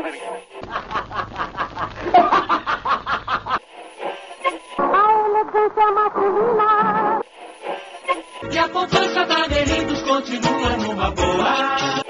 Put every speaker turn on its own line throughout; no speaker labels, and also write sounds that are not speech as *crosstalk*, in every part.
A elegância masculina.
E a poupança da Delitos continua numa boa.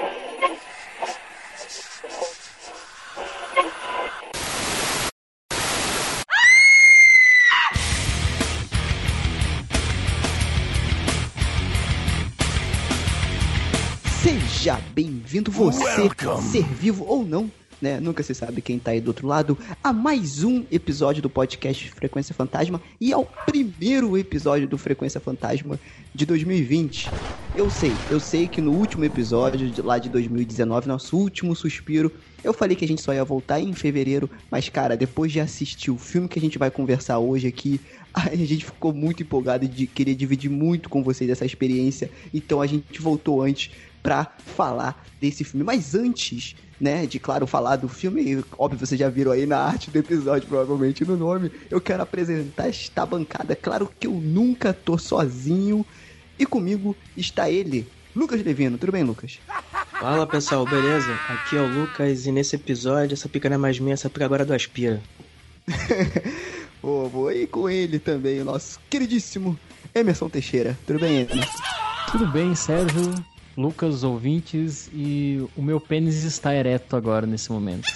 Seja bem-vindo você, ser vivo ou não, né? Nunca se sabe quem tá aí do outro lado, a mais um episódio do podcast Frequência Fantasma e ao primeiro episódio do Frequência Fantasma de 2020. Eu sei, eu sei que no último episódio de lá de 2019, nosso último suspiro, eu falei que a gente só ia voltar em fevereiro, mas cara, depois de assistir o filme que a gente vai conversar hoje aqui, *laughs* a gente ficou muito empolgado de querer dividir muito com vocês essa experiência, então a gente voltou antes pra falar desse filme. Mas antes, né, de claro falar do filme, óbvio vocês já viram aí na arte do episódio, provavelmente no nome, eu quero apresentar esta bancada. Claro que eu nunca tô sozinho e comigo está ele, Lucas Levino. Tudo bem, Lucas?
Fala pessoal, beleza? Aqui é o Lucas e nesse episódio essa pica não é mais minha, essa pica agora é do Aspira. *laughs*
Ô, vou aí com ele também, o nosso queridíssimo Emerson Teixeira. Tudo bem, Emerson?
Tudo bem, Sérgio, Lucas, ouvintes, e o meu pênis está ereto agora nesse momento.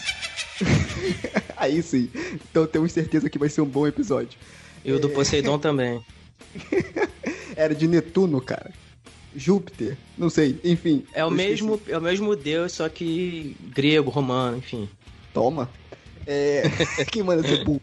*laughs*
Aí sim. Então temos certeza que vai ser um bom episódio.
E o do Poseidon *laughs* também.
Era de Netuno, cara. Júpiter, não sei, enfim.
É o mesmo,
esqueci.
é o mesmo deus, só que grego, romano, enfim.
Toma. É... *laughs* Quem manda ser burro?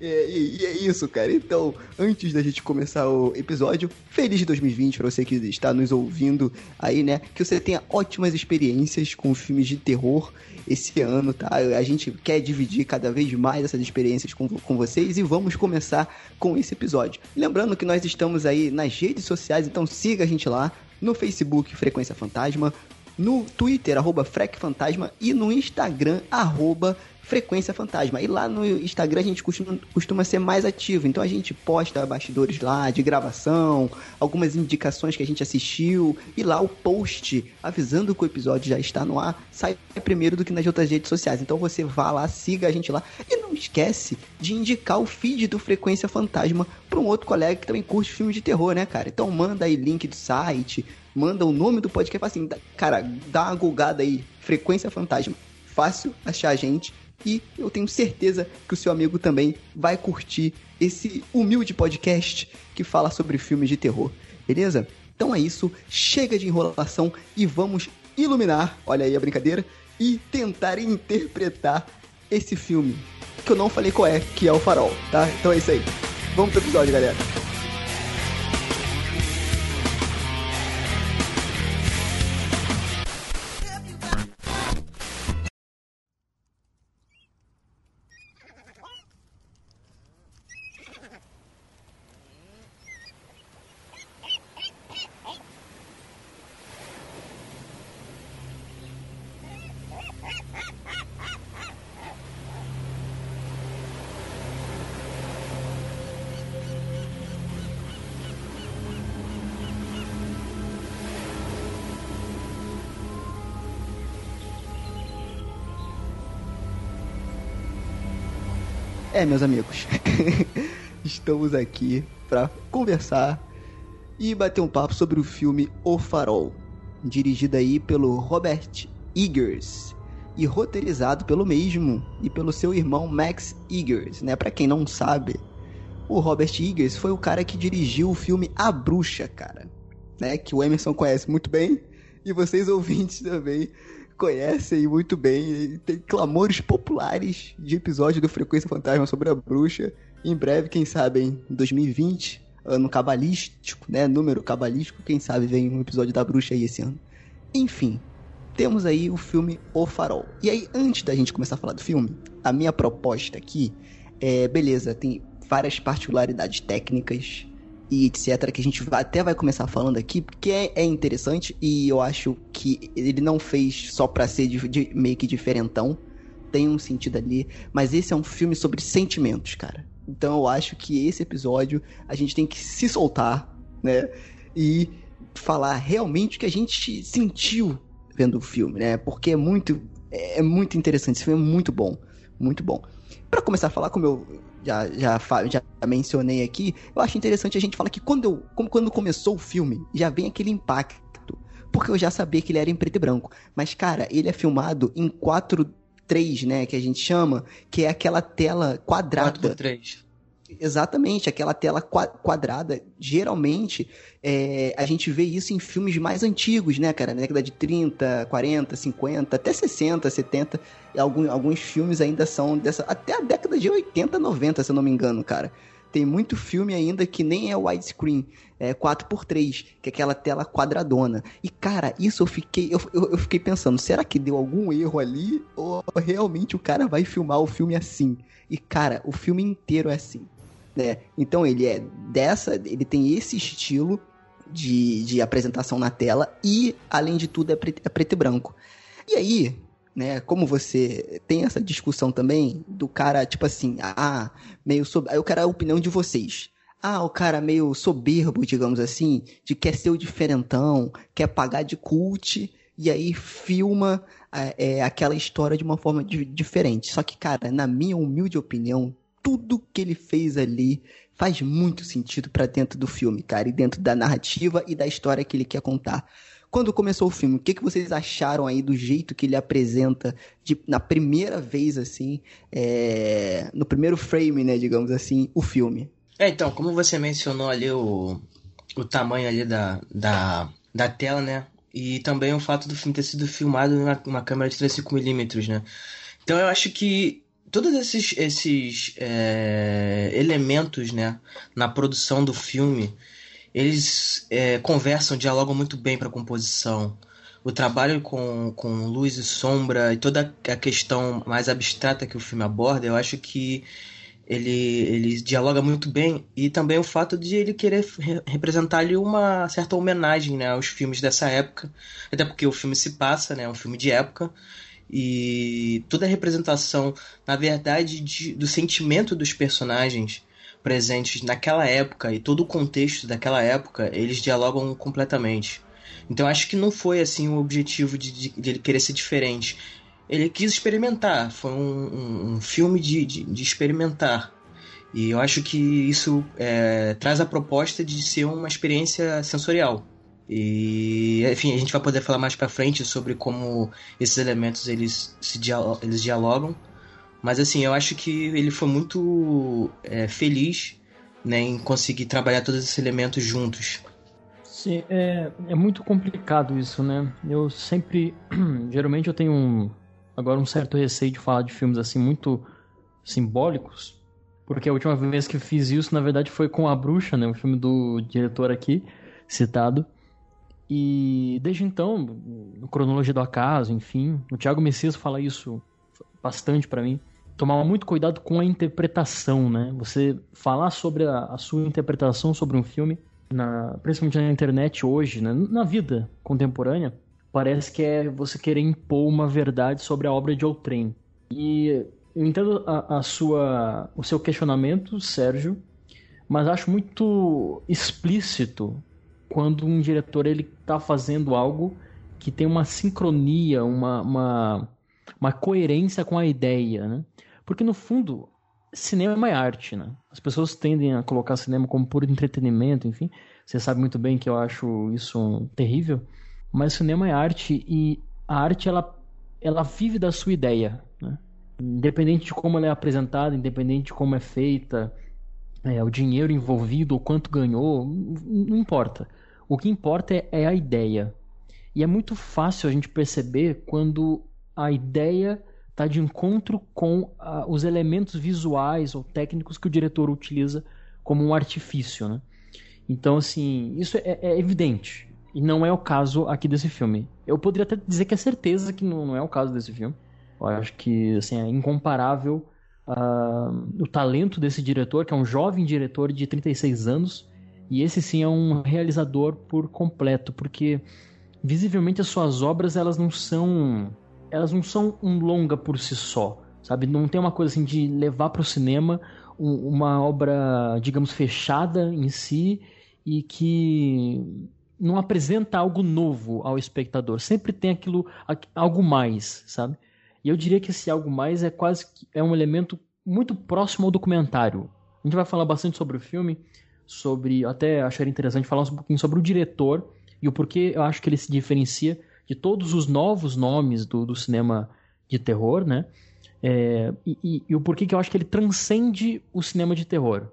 É, e, e é isso, cara. Então, antes da gente começar o episódio, feliz 2020 pra você que está nos ouvindo aí, né? Que você tenha ótimas experiências com filmes de terror esse ano, tá? A gente quer dividir cada vez mais essas experiências com, com vocês e vamos começar com esse episódio. Lembrando que nós estamos aí nas redes sociais, então siga a gente lá no Facebook Frequência Fantasma, no Twitter, arroba Frec Fantasma, e no Instagram, arroba Frequência Fantasma. E lá no Instagram a gente costuma, costuma ser mais ativo, então a gente posta bastidores lá de gravação, algumas indicações que a gente assistiu, e lá o post avisando que o episódio já está no ar sai primeiro do que nas outras redes sociais. Então você vá lá, siga a gente lá, e não esquece de indicar o feed do Frequência Fantasma para um outro colega que também curte filmes de terror, né, cara? Então manda aí link do site, manda o nome do podcast, assim, cara, dá uma gulgada aí, Frequência Fantasma. Fácil achar a gente e eu tenho certeza que o seu amigo também vai curtir esse humilde podcast que fala sobre filmes de terror, beleza? Então é isso, chega de enrolação e vamos iluminar, olha aí a brincadeira, e tentar interpretar esse filme, que eu não falei qual é, que é o Farol, tá? Então é isso aí. Vamos pro episódio, galera. É, meus amigos, *laughs* estamos aqui para conversar e bater um papo sobre o filme O Farol, dirigido aí pelo Robert Eggers e roteirizado pelo mesmo e pelo seu irmão Max Eggers, né? Para quem não sabe, o Robert Eggers foi o cara que dirigiu o filme A Bruxa, cara, né? Que o Emerson conhece muito bem e vocês ouvintes também conhecem muito bem. Tem clamores populares de episódio do Frequência Fantasma sobre a bruxa. Em breve, quem sabe, em 2020, ano cabalístico, né? Número cabalístico, quem sabe vem um episódio da bruxa aí esse ano. Enfim, temos aí o filme O Farol. E aí, antes da gente começar a falar do filme, a minha proposta aqui é, beleza, tem várias particularidades técnicas e etc, que a gente até vai começar falando aqui, porque é, é interessante e eu acho que ele não fez só pra ser de- de- meio que diferentão, tem um sentido ali, mas esse é um filme sobre sentimentos, cara. Então eu acho que esse episódio a gente tem que se soltar, né? E falar realmente o que a gente sentiu vendo o filme, né? Porque é muito É, é muito interessante, esse filme é muito bom, muito bom. Para começar a falar, como eu já, já, já mencionei aqui, eu acho interessante a gente falar que quando, eu, como, quando começou o filme, já vem aquele impacto. Porque eu já sabia que ele era em preto e branco. Mas, cara, ele é filmado em 4.3, né? Que a gente chama, que é aquela tela quadrada.
4x3.
Exatamente, aquela tela quadrada. Geralmente, é, a gente vê isso em filmes mais antigos, né, cara? Na década de 30, 40, 50, até 60, 70. Alguns, alguns filmes ainda são dessa. Até a década de 80, 90, se eu não me engano, cara. Tem muito filme ainda que nem é widescreen, é 4x3, que é aquela tela quadradona. E, cara, isso eu fiquei, eu, eu, eu fiquei pensando, será que deu algum erro ali? Ou realmente o cara vai filmar o filme assim? E, cara, o filme inteiro é assim né? Então ele é dessa, ele tem esse estilo de, de apresentação na tela e, além de tudo, é preto, é preto e branco. E aí, né, como você tem essa discussão também do cara, tipo assim, ah, meio sob... Aí eu quero a opinião de vocês. Ah, o cara meio soberbo, digamos assim, de quer ser o diferentão, quer pagar de cult, e aí filma é, aquela história de uma forma de, diferente. Só que, cara, na minha humilde opinião, tudo que ele fez ali faz muito sentido para dentro do filme, cara, e dentro da narrativa e da história que ele quer contar. Quando começou o filme, o que, que vocês acharam aí do jeito que ele apresenta de, na primeira vez, assim, é, no primeiro frame, né, digamos assim, o filme?
É, então, como você mencionou ali o, o tamanho ali da, da, da tela, né, e também o fato do filme ter sido filmado numa câmera de 35mm, né, então eu acho que todos esses, esses é, elementos né, na produção do filme, eles é, conversam, dialogam muito bem para a composição. O trabalho com, com luz e sombra e toda a questão mais abstrata que o filme aborda, eu acho que ele, ele dialoga muito bem. E também o fato de ele querer re representar ali uma certa homenagem né, aos filmes dessa época, até porque o filme se passa, né, é um filme de época, e toda a representação, na verdade, de, do sentimento dos personagens presentes naquela época e todo o contexto daquela época, eles dialogam completamente. Então acho que não foi assim o objetivo de, de, de ele querer ser diferente. Ele quis experimentar, foi um, um, um filme de, de, experimentar. E eu acho que isso é, traz a proposta de ser uma experiência sensorial. E, enfim, a gente vai poder falar mais para frente sobre como esses elementos eles se dialogam, eles dialogam. Mas assim, eu acho que ele foi muito é, feliz né, em conseguir trabalhar todos esses elementos juntos.
Sim, é, é muito complicado isso, né? Eu sempre, *clears throat* geralmente eu tenho um, agora um certo receio de falar de filmes assim muito simbólicos, porque a última vez que fiz isso, na verdade, foi com A Bruxa, né? O filme do diretor aqui citado. E desde então, no Cronologia do Acaso, enfim, o Thiago Messias fala isso bastante para mim. Tomar muito cuidado com a interpretação, né? Você falar sobre a, a sua interpretação sobre um filme, na, principalmente na internet hoje, né? na vida contemporânea, parece que é você querer impor uma verdade sobre a obra de outrem. E eu entendo a, a sua, o seu questionamento, Sérgio, mas acho muito explícito quando um diretor ele está fazendo algo que tem uma sincronia, uma, uma, uma coerência com a ideia, né? Porque no fundo, cinema é arte, né? As pessoas tendem a colocar cinema como puro entretenimento, enfim. Você sabe muito bem que eu acho isso terrível. Mas cinema é arte e a arte ela, ela vive da sua ideia, né? Independente de como ela é apresentada, independente de como é feita, é, o dinheiro envolvido, o quanto ganhou, não importa. O que importa é, é a ideia. E é muito fácil a gente perceber quando a ideia está de encontro com uh, os elementos visuais ou técnicos que o diretor utiliza como um artifício, né? Então, assim, isso é, é, evidente. E não é o caso aqui desse filme. Eu poderia até dizer que é certeza que não, não é o caso desse filme. Eu acho que assim, é incomparável uh, o talento desse diretor, que é um jovem diretor de 36 anos, e esse sim é um realizador por completo, porque visivelmente as suas obras elas não são elas não são um longa por si só, sabe? Não tem uma coisa assim de levar para o cinema uma obra, digamos, fechada em si e que não apresenta algo novo ao espectador. Sempre tem aquilo, algo mais, sabe? E eu diria que esse algo mais é quase é um elemento muito próximo ao documentário. A gente vai falar bastante sobre o filme, sobre até acharia interessante falar um pouquinho sobre o diretor e o porquê eu acho que ele se diferencia de todos os novos nomes do, do cinema de terror, né? É, e, e, e, o porquê que eu acho que ele transcende o cinema de terror.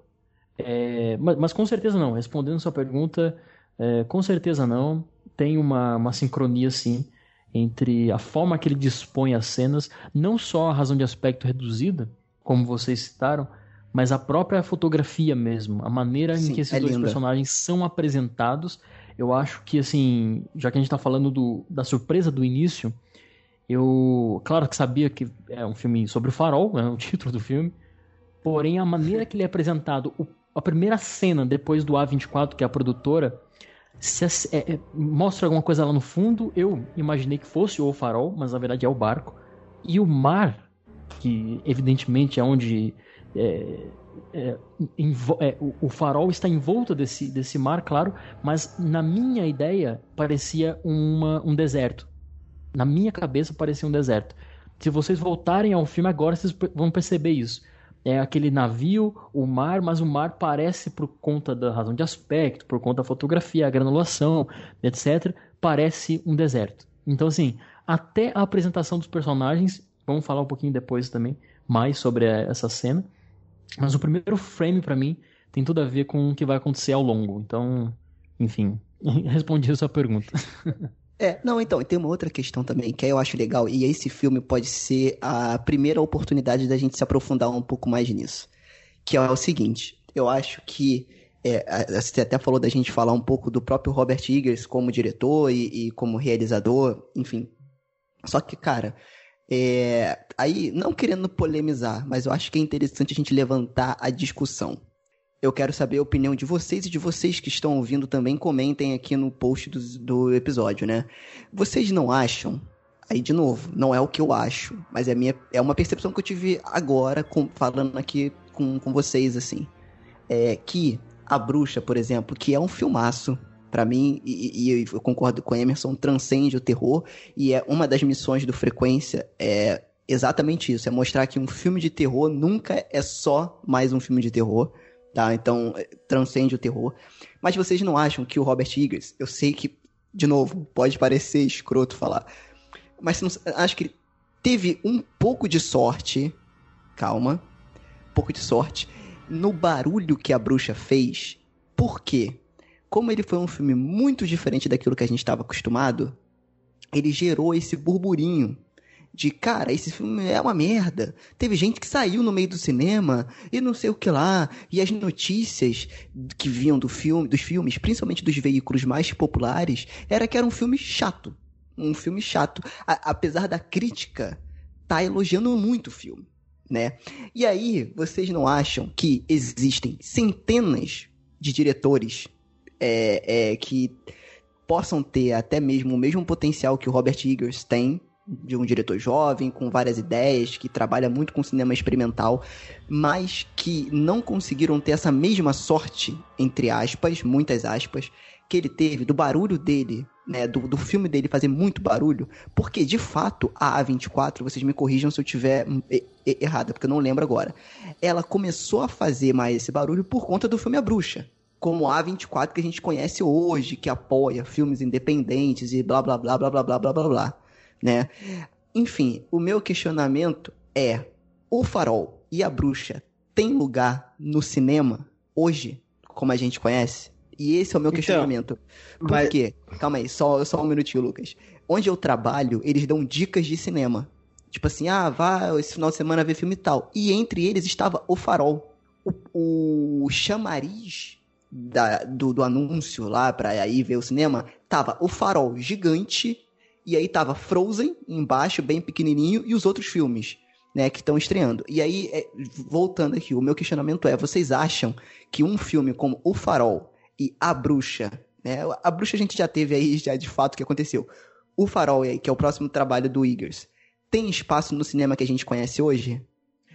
É, mas, mas, com certeza não. Respondendo sua pergunta, é, com certeza não. Tem uma, uma sincronia, sim, entre a forma que ele dispõe as cenas, não só a razão de aspecto reduzida, como vocês citaram, mas a própria fotografia mesmo, a maneira sim, em que esses é dois linda. personagens são apresentados. Eu acho que, assim, já que a gente está falando do, da surpresa do início, eu, claro que sabia que é um filme sobre o farol, é *laughs* o título do filme, porém a maneira que ele é apresentado, o a primeira cena depois do A24, que é a produtora, se, é, é, mostra alguma coisa lá no fundo. Eu imaginei que fosse o farol, mas na verdade é o barco. E o mar, que evidentemente é onde é, é, é o, o, farol está em volta desse, desse mar, claro, mas na minha ideia parecia uma, um deserto. Na minha cabeça parecia um deserto. Se vocês voltarem ao filme agora, vocês vão perceber isso é aquele navio, o mar, mas o mar parece, por conta da razão de aspecto, por conta da fotografia, a granulação, etc., parece um deserto. Então, assim, até a apresentação dos personagens, vamos falar um pouquinho depois também, mais sobre essa cena, mas o primeiro frame, para mim, tem tudo a ver com o que vai acontecer ao longo. Então, enfim, *laughs* respondi a sua pergunta. *laughs*
É, não, então, tem uma outra questão também que eu acho legal, e esse filme pode ser a primeira oportunidade da gente se aprofundar um pouco mais nisso. Que é o seguinte, eu acho que. É, você até falou da gente falar um pouco do próprio Robert Eggers como diretor e, e como realizador, enfim. Só que, cara, é, aí, não querendo polemizar, mas eu acho que é interessante a gente levantar a discussão. Eu quero saber a opinião de vocês e de vocês que estão ouvindo também comentem aqui no post do, do episódio, né? Vocês não acham Aí, de novo, não é o que eu acho, mas é, minha, é uma percepção que eu tive agora, com, falando aqui com, com vocês, assim. É que A Bruxa, por exemplo, que é um filmaço, para mim, e, e, eu concordo com Emerson, transcende o terror, e é uma das missões do Frequência, é exatamente isso, é mostrar que um filme de terror nunca é só mais um filme de terror, tá? Então, é, transcende o terror. Mas vocês não acham que o Robert Eggers, eu sei que, de novo, pode parecer escroto falar, mas não, acho que teve um pouco de sorte, calma, um pouco de sorte, no barulho que a bruxa fez. Por quê? Como ele foi um filme muito diferente daquilo que a gente estava acostumado, ele gerou esse burburinho de cara, esse filme é uma merda. Teve gente que saiu no meio do cinema e não sei o que lá, e as notícias que vinham do filme, dos filmes, principalmente dos veículos mais populares, era que era um filme chato, um filme chato, a, apesar da crítica tá elogiando muito o filme, né? E aí, vocês não acham que existem centenas de diretores é, é, que possam ter até mesmo o mesmo potencial que o Robert Eggers tem de um diretor jovem, com várias ideias, que trabalha muito com cinema experimental, mas que não conseguiram ter essa mesma sorte, entre aspas, muitas aspas, que ele teve, do barulho dele, né, do, do filme dele fazer muito barulho, porque de fato a A24, vocês me corrijam se eu tiver errada, porque eu não lembro agora, ela começou a fazer mais esse barulho por conta do filme A Bruxa. Como a A24 que a gente conhece hoje, que apoia filmes independentes e blá blá blá blá blá blá blá blá blá né? Enfim, o meu questionamento é: o farol e a bruxa têm lugar no cinema hoje, como a gente conhece? E esse é o meu então, questionamento. Por mas... quê? Calma aí, só, só um minutinho, Lucas. Onde eu trabalho, eles dão dicas de cinema. Tipo assim, ah, vá esse final de semana ver filme e tal. E entre eles estava O Farol. O, o chamariz da, do, do anúncio lá pra ir ver o cinema tava O Farol gigante e aí tava Frozen embaixo, bem pequenininho, e os outros filmes, né, que estão estreando. E aí, é, voltando aqui, o meu questionamento é: vocês acham que um filme como O Farol e A Bruxa, né, a Bruxa a gente já teve aí, já de fato, que aconteceu. O Farol, aí, que é o próximo trabalho do Eagers, tem espaço no cinema que a gente conhece hoje?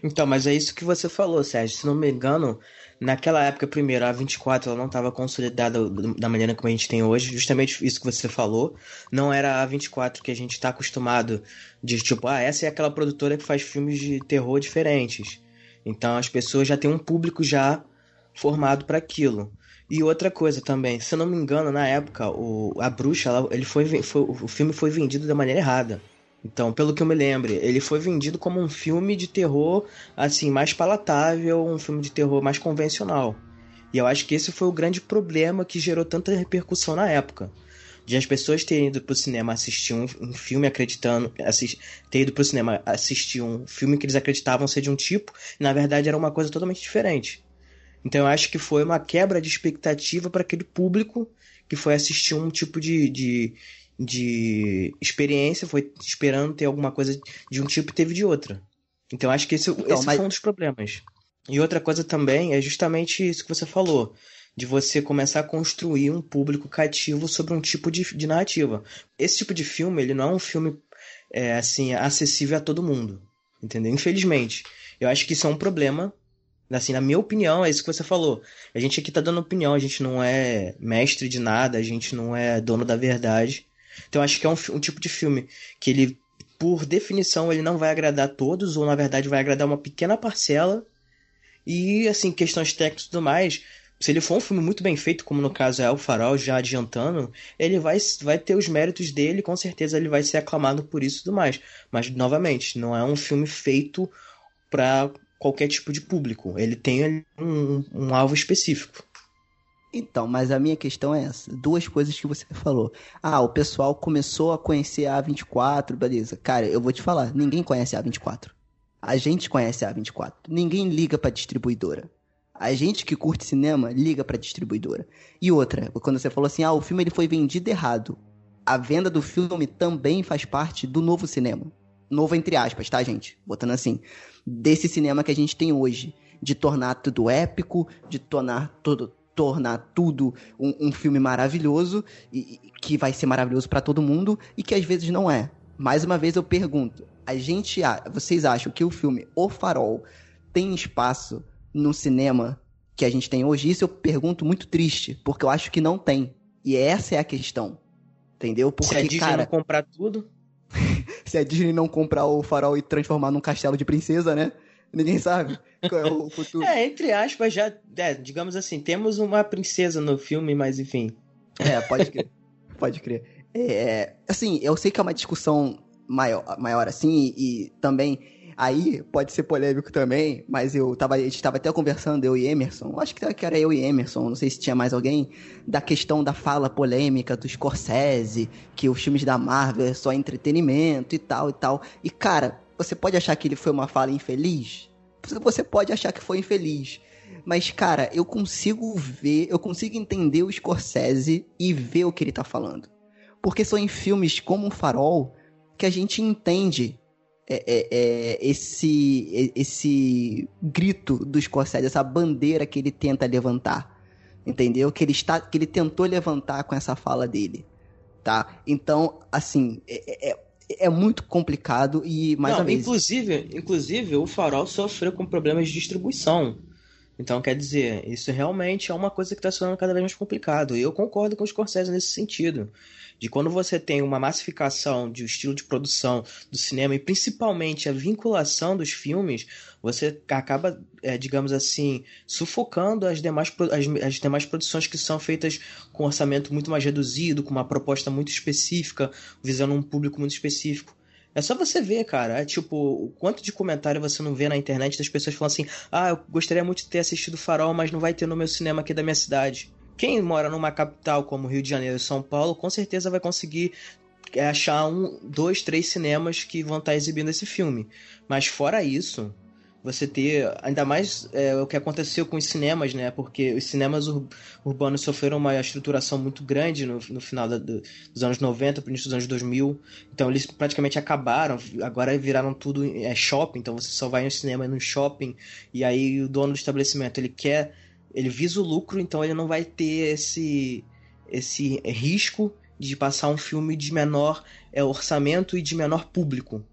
Então, mas é isso que você falou, Sérgio. Se não me engano, naquela época, primeiro, a 24 ela não estava consolidada da maneira como a gente tem hoje, justamente isso que você falou. Não era a 24 que a gente está acostumado de tipo, ah, essa é aquela produtora que faz filmes de terror diferentes. Então as pessoas já têm um público já formado para aquilo. E outra coisa também, se eu não me engano, na época, o, a bruxa, ela, ele foi, foi, o filme foi vendido da maneira errada. Então, pelo que eu me lembro, ele foi vendido como um filme de terror assim mais palatável, um filme de terror mais convencional. E eu acho que esse foi o grande problema que gerou tanta repercussão na época. De as pessoas terem ido pro cinema assistir um, um filme acreditando. Assist, ter ido pro cinema assistir um filme que eles acreditavam ser de um tipo, e na verdade era uma coisa totalmente diferente. Então eu acho que foi uma quebra de expectativa para aquele público que foi assistir um tipo de, de, de experiência, foi esperando ter alguma coisa de um tipo e teve de outra. Então acho que esse, então, esse mas... foi um dos problemas. E outra coisa também é justamente isso que você falou, de você começar a construir um público cativo sobre um tipo de, de narrativa. Esse tipo de filme, ele não é um filme é, assim acessível a todo mundo, entendeu? Infelizmente, eu acho que isso é um problema. Assim, na minha opinião, é isso que você falou. A gente aqui tá dando opinião, a gente não é mestre de nada, a gente não é dono da verdade. Então acho que é um, um tipo de filme que ele, por definição, ele não vai agradar todos, ou na verdade vai agradar uma pequena parcela. E, assim, questões técnicas e tudo mais, se ele for um filme muito bem feito, como no caso é O Farol, já adiantando, ele vai, vai ter os méritos dele, com certeza ele vai ser aclamado por isso e tudo mais. Mas, novamente, não é um filme feito para qualquer tipo de público. Ele tem um, um alvo específico.
Então, mas a minha questão é essa. Duas coisas que você falou. Ah, o pessoal começou a conhecer a A24, beleza. Cara, eu vou te falar, ninguém conhece a A24. A gente conhece a A24. Ninguém liga pra distribuidora. A gente que curte cinema liga pra distribuidora. E outra, quando você falou assim, ah, o filme ele foi vendido errado. A venda do filme também faz parte do novo cinema. Novo entre aspas, tá, gente? Botando assim. Desse cinema que a gente tem hoje. De tornar tudo épico, de tornar tudo, tornar tudo um, um filme maravilhoso e, e que vai ser maravilhoso para todo mundo e que às vezes não é. Mais uma vez eu pergunto, a gente, vocês acham que o filme O Farol tem espaço no cinema que a gente tem hoje? Isso eu pergunto muito triste, porque eu acho que não tem. E essa é a questão. Entendeu?
Porque, se a Disney cara, não comprar tudo. *laughs*
se a Disney não comprar o farol e transformar num castelo de princesa, né? Ninguém sabe qual é o futuro.
é, entre aspas, já, é, digamos assim, temos uma princesa no filme, mas enfim.
É, pode crer. pode crer. É, assim, eu sei que é uma discussão maior, maior assim, e, e também aí pode ser polêmico também, mas eu tava, a gente tava até conversando, eu e Emerson, acho que era eu e Emerson, não sei se tinha mais alguém, da questão da fala polêmica do Scorsese, que os filmes da Marvel é só entretenimento e tal e tal. E cara, você pode achar que ele foi uma fala infeliz? Você pode achar que foi infeliz. Mas, cara, eu consigo ver, eu consigo entender o Scorsese e ver o que ele tá falando. Porque são em filmes como o Farol que a gente entende é, é, é, esse, esse grito do Scorsese, essa bandeira que ele tenta levantar. Entendeu? Que ele, está, que ele tentou levantar com essa fala dele. Tá? Então, assim, é, é muito complicado e mais
Não,
uma vez.
Inclusive, inclusive, o farol sofreu com problemas de distribuição. Então, quer dizer, isso realmente é uma coisa que está se tornando cada vez mais complicado. E eu concordo com os Scorsese nesse sentido. De quando você tem uma massificação de um estilo de produção do cinema e principalmente a vinculação dos filmes, você acaba, é, digamos assim, sufocando as demais, as, as demais produções que são feitas com orçamento muito mais reduzido, com uma proposta muito específica, visando um público muito específico. É só você ver, cara. É, tipo, o quanto de comentário você não vê na internet das pessoas falando assim: ah, eu gostaria muito de ter assistido Farol, mas não vai ter no meu cinema aqui da minha cidade. Quem mora numa capital como Rio de Janeiro e São Paulo, com certeza vai conseguir é, achar um, dois, três cinemas que vão estar exibindo esse filme. Mas fora isso, você ter ainda mais é, o que aconteceu com os cinemas, né? Porque os cinemas ur urbanos sofreram uma estruturação muito grande no, no final da, do, dos anos 90, no início dos anos 2000. Então eles praticamente acabaram, agora viraram tudo é, shopping, então você só vai no cinema no shopping e aí o dono do estabelecimento, ele quer, ele visa o lucro, então ele não vai ter esse esse risco de passar um filme de menor é, orçamento e de menor público.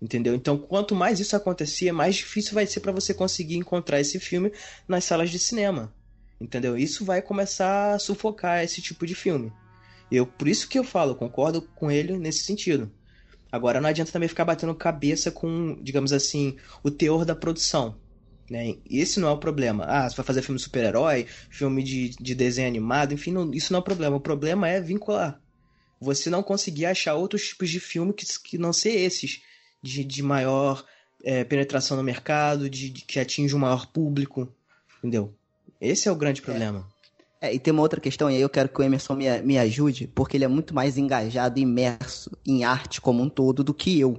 Entendeu? Então, quanto mais isso acontecer, mais difícil vai ser para você conseguir encontrar esse filme nas salas de cinema. Entendeu? Isso vai começar a sufocar esse tipo de filme. Eu, por isso que eu falo, concordo com ele nesse sentido. Agora não adianta também ficar batendo cabeça com, digamos assim, o teor da produção. Né? Esse não é o problema. Ah, você vai fazer filme super-herói, filme de, de desenho animado, enfim, não, isso não é o problema. O problema é vincular. Você não conseguir achar outros tipos de filme que, que não ser esses, de, de maior é, penetração no mercado, de, de, que atinge um maior público. Entendeu? Esse é o grande problema.
É, e tem uma outra questão, e aí eu quero que o Emerson me, me ajude, porque ele é muito mais engajado, imerso em arte como um todo do que eu.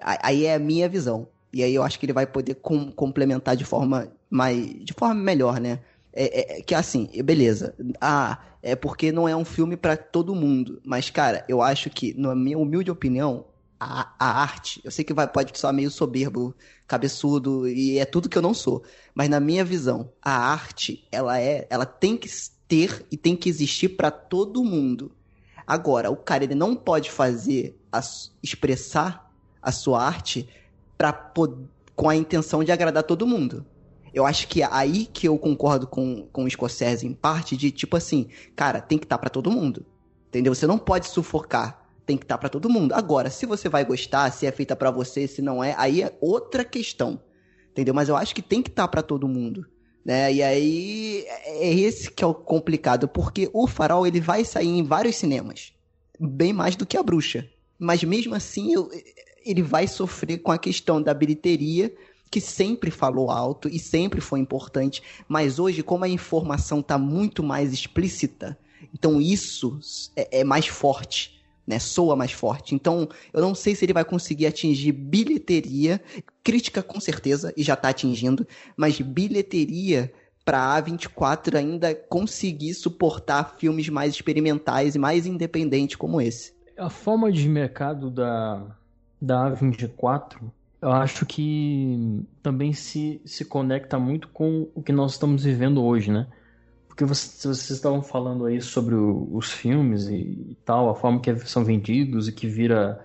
Aí é a minha visão. E aí eu acho que ele vai poder com, complementar de forma mais. de forma melhor, né? É, é, que assim, beleza. Ah, é porque não é um filme para todo mundo. Mas, cara, eu acho que, na minha humilde opinião, a, a arte, eu sei que vai, pode soar meio soberbo, cabeçudo, e é tudo que eu não sou. Mas na minha visão, a arte, ela é. Ela tem que ter e tem que existir para todo mundo. Agora, o cara ele não pode fazer, a, expressar a sua arte para com a intenção de agradar todo mundo. Eu acho que é aí que eu concordo com, com o Scorsese em parte de tipo assim, cara, tem que estar tá para todo mundo. Entendeu? Você não pode sufocar, tem que estar tá para todo mundo. Agora, se você vai gostar, se é feita para você, se não é, aí é outra questão. Entendeu? Mas eu acho que tem que estar tá para todo mundo. Né? E aí é esse que é o complicado, porque o Farol ele vai sair em vários cinemas, bem mais do que a Bruxa. Mas mesmo assim, eu, ele vai sofrer com a questão da bilheteria, que sempre falou alto e sempre foi importante, mas hoje, como a informação está muito mais explícita, então isso é, é mais forte. Né, soa mais forte. Então, eu não sei se ele vai conseguir atingir bilheteria, crítica com certeza, e já está atingindo, mas bilheteria para a A24 ainda conseguir suportar filmes mais experimentais e mais independentes como esse.
A forma de mercado da, da A24, eu acho que também se, se conecta muito com o que nós estamos vivendo hoje, né? Porque vocês, vocês estavam falando aí sobre o, os filmes e, e, tal, a forma que são vendidos e que vira,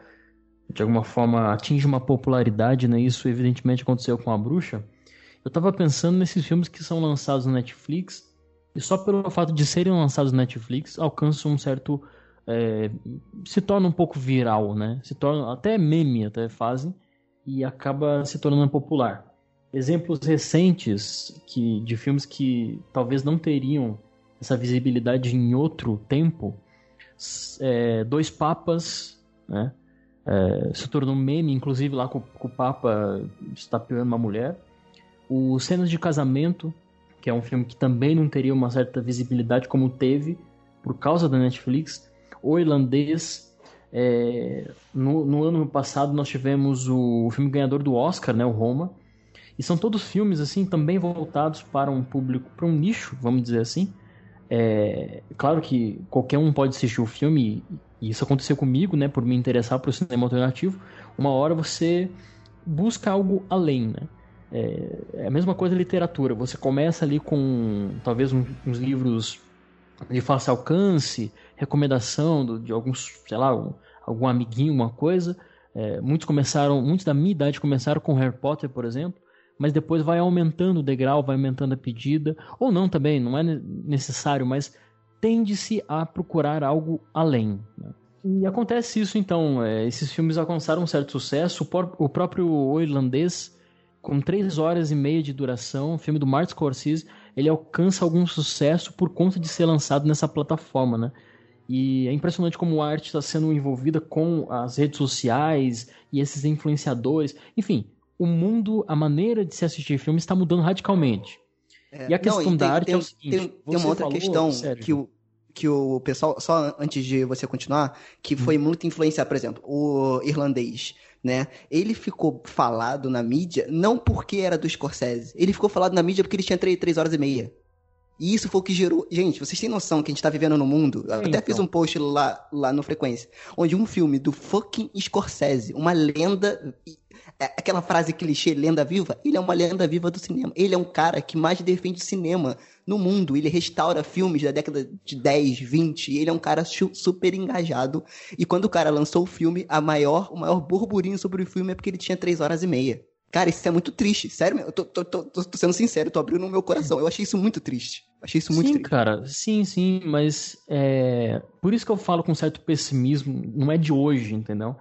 de alguma forma, atinge uma popularidade, né? Isso evidentemente aconteceu com a Bruxa. Eu tava pensando nesses filmes que são lançados na Netflix e só pelo fato de serem lançados na Netflix alcançam um certo é, se torna um pouco viral, né? Se torna até meme, até fazem e acaba se tornando popular. Exemplos recentes que de filmes que talvez não teriam essa visibilidade em outro tempo, é, Dois Papas, né? É, se tornou meme, inclusive lá com, com o Papa estapeando uma mulher. O Cenas de Casamento, que é um filme que também não teria uma certa visibilidade como teve por causa da Netflix, o Irlandês. É, no, no, ano passado nós tivemos o, o, filme ganhador do Oscar, né, o Roma. E são todos filmes assim também voltados para um público, para um nicho, vamos dizer assim. É, claro que qualquer um pode assistir o filme, e isso aconteceu comigo, né, por me interessar por cinema alternativo. Uma hora você busca algo além, né? É, é a mesma coisa literatura. Você começa ali com talvez um, uns livros de fácil alcance, recomendação do, de alguns, sei lá, um, algum amiguinho, uma coisa. É, muitos começaram, muitos da minha idade começaram com Harry Potter, por exemplo, mas depois vai aumentando o degrau, vai aumentando a pedida, ou não também, não é necessário, mas tende-se a procurar algo além. Né? E acontece isso então, é, esses filmes alcançaram um certo sucesso, o, o próprio O Irlandês, com três horas e meia de duração, filme do Martin Scorsese, ele alcança algum sucesso por conta de ser lançado nessa plataforma, né? E é impressionante como a arte está sendo envolvida com as redes sociais e esses influenciadores. Enfim, o mundo, a maneira de se assistir filmes está mudando radicalmente. É, e a questão não, da arte
tem,
é o seguinte:
tem, tem uma outra falou, questão que o, que o pessoal, só antes de você continuar, que foi hum. muito influenciado, por exemplo, o irlandês né? Ele ficou falado na mídia não porque era do Scorsese. Ele ficou falado na mídia porque ele tinha três, três horas e meia. E isso foi o que gerou. Gente, vocês têm noção que a gente tá vivendo no mundo? Eu até
Então.
fiz um post lá, lá no Frequência, onde um filme do fucking Scorsese, uma lenda. É Aquela frase clichê, lenda viva, ele é uma lenda viva do cinema. Ele é um cara que mais defende o cinema no mundo. Ele restaura filmes da década de 10, 20. Ele é um cara super engajado. E quando o cara lançou o filme, a maior, o maior burburinho sobre o filme é porque ele tinha 3 horas e meia. Cara, isso é muito triste. Sério, eu tô, tô, tô, tô- sendo sincero, tô abrindo o meu coração. Eu achei isso muito triste. Achei isso muito
sim,
triste.
cara, sim, sim, mas é, por isso que eu falo com certo pessimismo, não é de hoje, entendeu?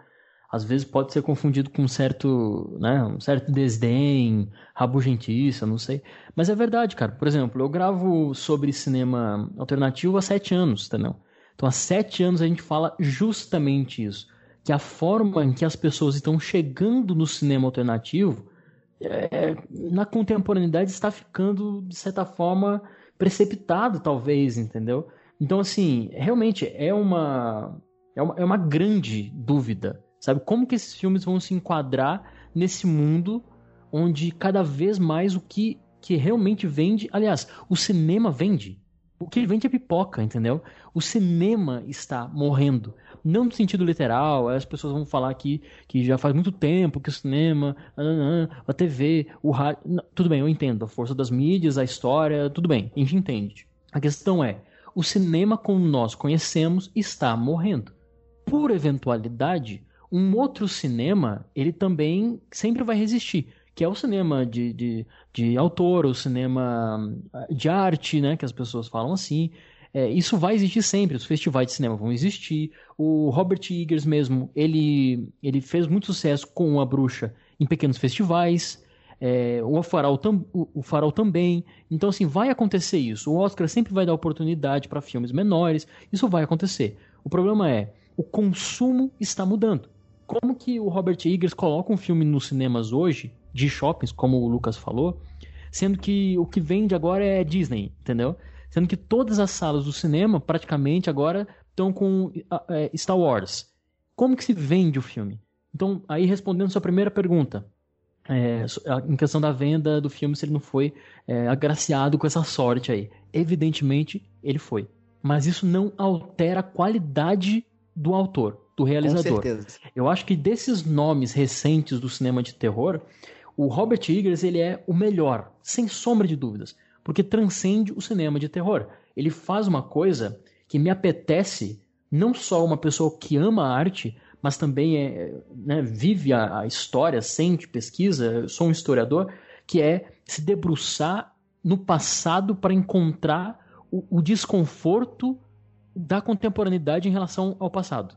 Às vezes pode ser confundido com um certo, né, um certo desdém, rabugentiça, não sei. Mas é verdade, cara. Por exemplo, eu gravo sobre cinema alternativo há sete anos, entendeu? Então há sete anos a gente fala justamente isso. Que a forma em que as pessoas estão chegando no cinema alternativo é, na contemporaneidade está ficando, de certa forma, precipitado, talvez, entendeu? Então, assim, realmente é uma, é uma, é uma grande dúvida, sabe? Como que esses filmes vão se enquadrar nesse mundo onde cada vez mais o que, que realmente vende. Aliás, o cinema vende. O que vende é pipoca, entendeu? O cinema está morrendo. Não no sentido literal, as pessoas vão falar aqui que já faz muito tempo que o cinema, a TV, o rádio. Tudo bem, eu entendo. A força das mídias, a história, tudo bem, a gente entende. A questão é: o cinema como nós conhecemos está morrendo. Por eventualidade, um outro cinema, ele também sempre vai resistir, que é o cinema de, de, de autor, o cinema de arte, né, que as pessoas falam assim. É, isso vai existir sempre, os festivais de cinema vão existir. O Robert Eggers mesmo, ele, ele fez muito sucesso com A Bruxa em pequenos festivais. É, o, Farol tam, o, o Farol também. Então, assim, vai acontecer isso. O Oscar sempre vai dar oportunidade para filmes menores. Isso vai acontecer. O problema é, o consumo está mudando. Como que o Robert Eggers coloca um filme nos cinemas hoje, de shoppings, como o Lucas falou, sendo que o que vende agora é Disney, entendeu? Sendo que todas as salas do cinema, praticamente, agora estão com é, Star Wars. Como que se vende o filme? Então, aí respondendo sua primeira pergunta, é, em questão da venda do filme, se ele não foi é, agraciado com essa sorte aí. Evidentemente, ele foi. Mas isso não altera a qualidade do autor, do realizador.
Com certeza.
Eu acho que desses nomes recentes do cinema de terror, o Robert Eggers ele é o melhor, sem sombra de dúvidas, porque transcende o cinema de terror. Ele faz uma coisa que me apetece, não só uma pessoa que ama a arte, mas também é, né, vive a, a, história, sente, pesquisa, eu sou um historiador, que é se debruçar no passado para encontrar o, o, desconforto da contemporaneidade em relação ao passado.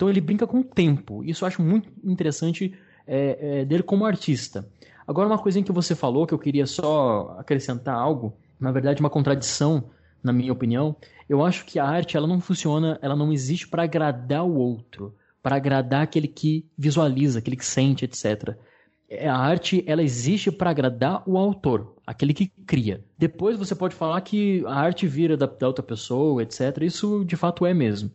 Então ele brinca com o tempo. Isso eu acho muito interessante é, é, dele como artista. Agora, uma coisinha que você falou, que eu queria só acrescentar algo, na verdade, uma contradição, na minha opinião. Eu acho que a arte ela não funciona, ela não existe para agradar o outro para agradar aquele que visualiza, aquele que sente, etc. A arte ela existe para agradar o autor, aquele que cria. Depois você pode falar que a arte vira da, da, outra pessoa, etc. Isso de fato é mesmo.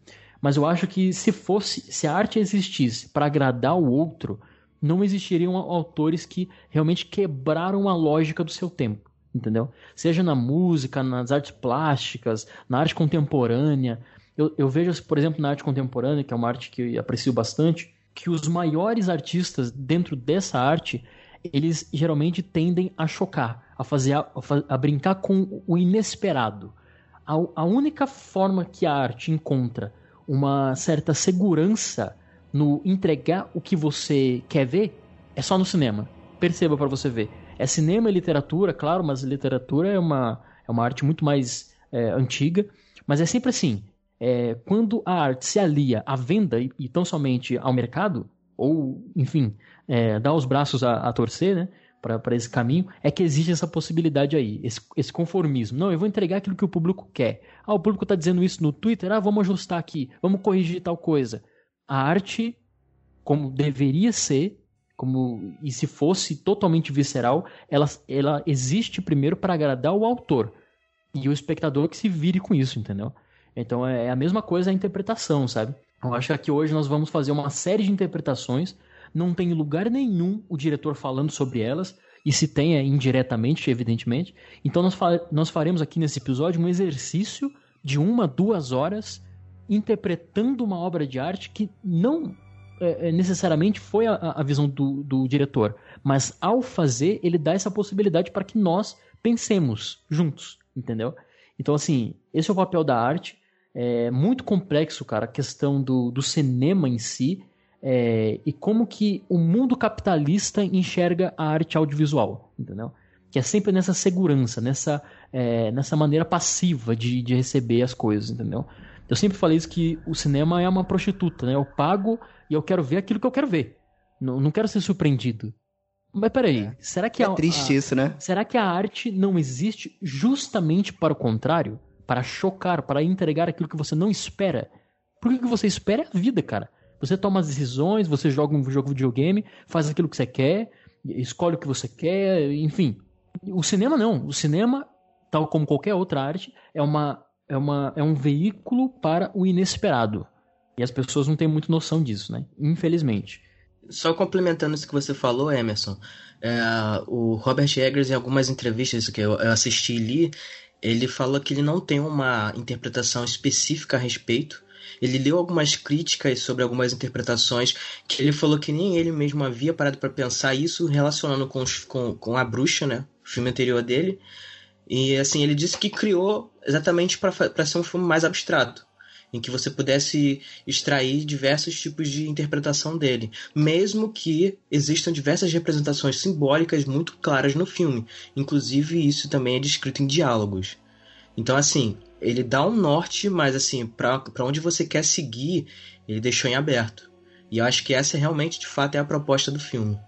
Mas eu acho que se fosse, se a arte existisse para agradar o outro, não existiriam autores que realmente quebraram a lógica do seu tempo, entendeu? Seja na música, nas artes plásticas, na arte contemporânea. Eu, eu, vejo, por exemplo, na arte contemporânea, que é uma arte que eu aprecio bastante, que os maiores artistas dentro dessa arte, eles geralmente tendem a chocar, a fazer, a, a brincar com o inesperado. A, a, única forma que a arte encontra uma certa segurança no entregar o que você quer ver é só no cinema. Perceba para você ver. É cinema e literatura, claro, mas literatura é uma, é uma arte muito mais é, antiga, mas é sempre assim é, quando a arte se alia à venda e, e tão somente ao mercado, ou, enfim, é, dá os braços a, a torcer, né, para esse caminho, é que existe essa possibilidade aí, esse, esse, conformismo. Não, eu vou entregar aquilo que o público quer. Ah, o público está dizendo isso no Twitter, ah, vamos ajustar aqui, vamos corrigir tal coisa. A arte, como deveria ser, como e se fosse totalmente visceral, ela, ela existe primeiro para agradar o autor e o espectador que se vire com isso, entendeu? Então é a mesma coisa a interpretação, sabe? Eu acho que hoje nós vamos fazer uma série de interpretações, não tem lugar nenhum o diretor falando sobre elas, e se tem é indiretamente, evidentemente. Então nós, fa nós faremos aqui nesse episódio um exercício de uma, duas horas interpretando uma obra de arte que não é, é necessariamente foi a, a visão do, do diretor, mas ao fazer ele dá essa possibilidade para que nós pensemos juntos, entendeu? Então assim, esse é o papel da arte. É muito complexo, cara, a questão do, do cinema em si é, e como que o mundo capitalista enxerga a arte audiovisual, entendeu? Que é sempre nessa segurança, nessa, é, nessa maneira passiva de, de receber as coisas, entendeu? Eu sempre falei isso que o cinema é uma prostituta, né? Eu pago e eu quero ver aquilo que eu quero ver. Não, não quero ser surpreendido. Mas peraí, é. será que
é
a,
triste
a,
isso, né?
Será que a arte não existe justamente para o contrário? Para chocar, para entregar aquilo que você não espera? Porque o que você espera é a vida, cara. Você toma as decisões, você joga um jogo de videogame, faz aquilo que você quer, escolhe o que você quer, enfim. O cinema não. O cinema, tal como qualquer outra arte, é, uma, é, uma, é um veículo para o inesperado. E as pessoas não têm muito noção disso, né? Infelizmente.
Só complementando isso que você falou, Emerson, é, o Robert Eggers, em algumas entrevistas que eu, eu assisti e li, ele falou que ele não tem uma interpretação específica a respeito, ele leu algumas críticas sobre algumas interpretações que ele falou que nem ele mesmo havia parado para pensar isso relacionando com, os, com, com A Bruxa, né? O filme anterior dele. E assim, ele disse que criou exatamente para ser um filme mais abstrato, em que você pudesse extrair diversos tipos de interpretação dele, mesmo que existam diversas representações simbólicas muito claras no filme. Inclusive, isso também é descrito em diálogos. Então, assim, ele dá um norte, mas assim, para onde você quer seguir, ele deixou em aberto. E eu acho que essa realmente, de fato, é a proposta do filme.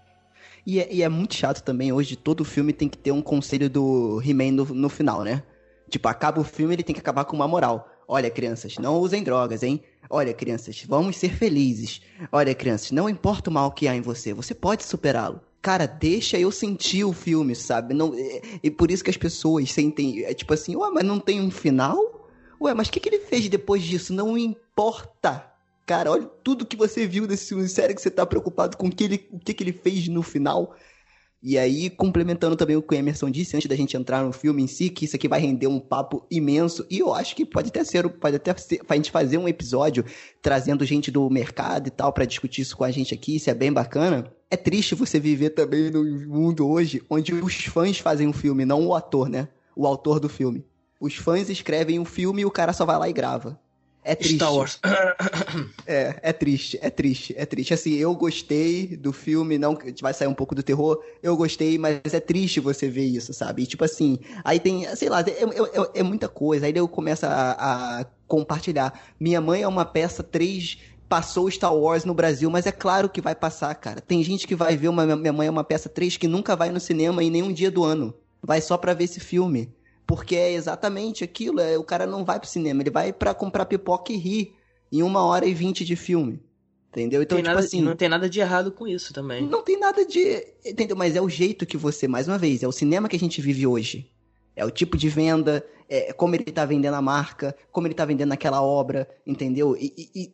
E é, e é muito chato também, hoje todo filme tem que ter um conselho do He-Man no, no final, né? Tipo, acaba o filme, ele tem que acabar com uma moral. Olha, crianças, não usem drogas, hein? Olha, crianças, vamos ser felizes. Olha, crianças, não importa o mal que há em você, você pode superá-lo. Cara, deixa eu sentir o filme, sabe? Não, é, e por isso que as pessoas sentem, é tipo assim, ué, mas não tem um final? Ué, mas o que, que ele fez depois disso? Não importa. Cara, olha tudo que você viu desse filme. Sério que você tá preocupado com o que ele, o que, que ele fez no final? E aí, complementando também o que o Emerson disse antes da gente entrar no filme em si, que isso aqui vai render um papo imenso. E eu acho que pode até ser, pode até ser, a gente fazer um episódio trazendo gente do mercado e tal para discutir isso com a gente aqui, isso é bem bacana. É triste você viver também no mundo hoje onde os fãs fazem um filme, não o ator, né? O autor do filme. Os fãs escrevem um filme e o cara só vai lá e grava. É triste.
Star Wars. *coughs*
é, é triste, é triste, é triste. Assim, eu gostei do filme, não vai sair um pouco do terror, eu gostei, mas é triste você ver isso, sabe? E, tipo assim, aí tem, sei lá, é, é, é, é muita coisa. Aí eu começo a, a compartilhar. Minha mãe é uma peça 3 passou Star Wars no Brasil, mas é claro que vai passar, cara. Tem gente que vai ver uma Minha Mãe é uma peça 3 que nunca vai no cinema em nenhum dia do ano. Vai só pra ver esse filme. Porque é exatamente aquilo, é, o cara não vai pro cinema, ele vai para comprar pipoca e rir em uma hora e vinte de filme. Entendeu?
Então, tem tipo nada, assim. Não tem nada de errado com isso também.
Não tem nada de. Entendeu? Mas é o jeito que você, mais uma vez, é o cinema que a gente vive hoje. É o tipo de venda, é como ele tá vendendo a marca, como ele tá vendendo aquela obra, entendeu? E, e,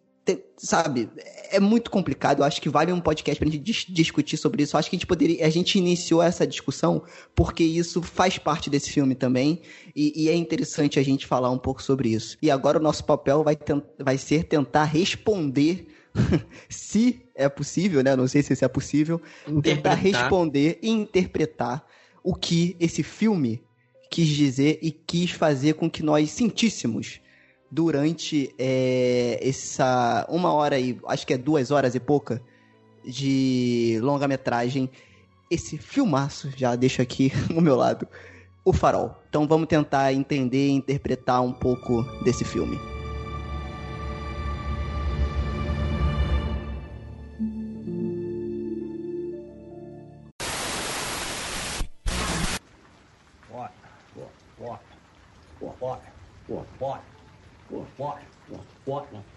sabe, é muito complicado. Eu acho que vale um podcast pra gente dis discutir sobre isso. Eu acho que a gente poderia. A gente iniciou essa discussão porque isso faz parte desse filme também. E, e é interessante a gente falar um pouco sobre isso. E agora o nosso papel vai, vai ser tentar responder. *laughs* se é possível, né? Não sei se isso é possível. Tentar responder e interpretar o que esse filme quis dizer e quis fazer com que nós sentíssemos durante é, essa uma hora e acho que é duas horas e pouca de longa-metragem. Esse filmaço, já deixo aqui *laughs* no meu lado, o farol. Então vamos tentar entender e interpretar um pouco desse filme.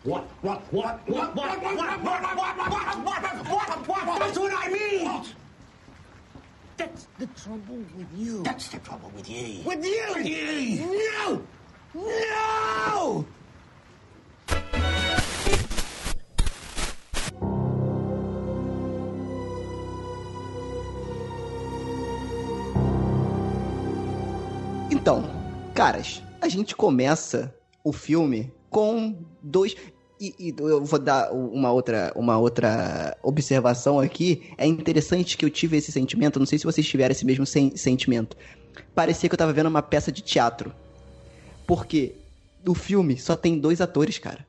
What? What? What? What? What? What? What? What? What? What? What? What? That's what I mean. That's the trouble with you. That's the trouble with you. With you. With you. No. No. Então, caras, a gente começa o filme com dois. E, e eu vou dar uma outra, uma outra observação aqui. É interessante que eu tive esse sentimento. Não sei se vocês tiveram esse mesmo sen sentimento. Parecia que eu tava vendo uma peça de teatro. Porque o filme só tem dois atores, cara.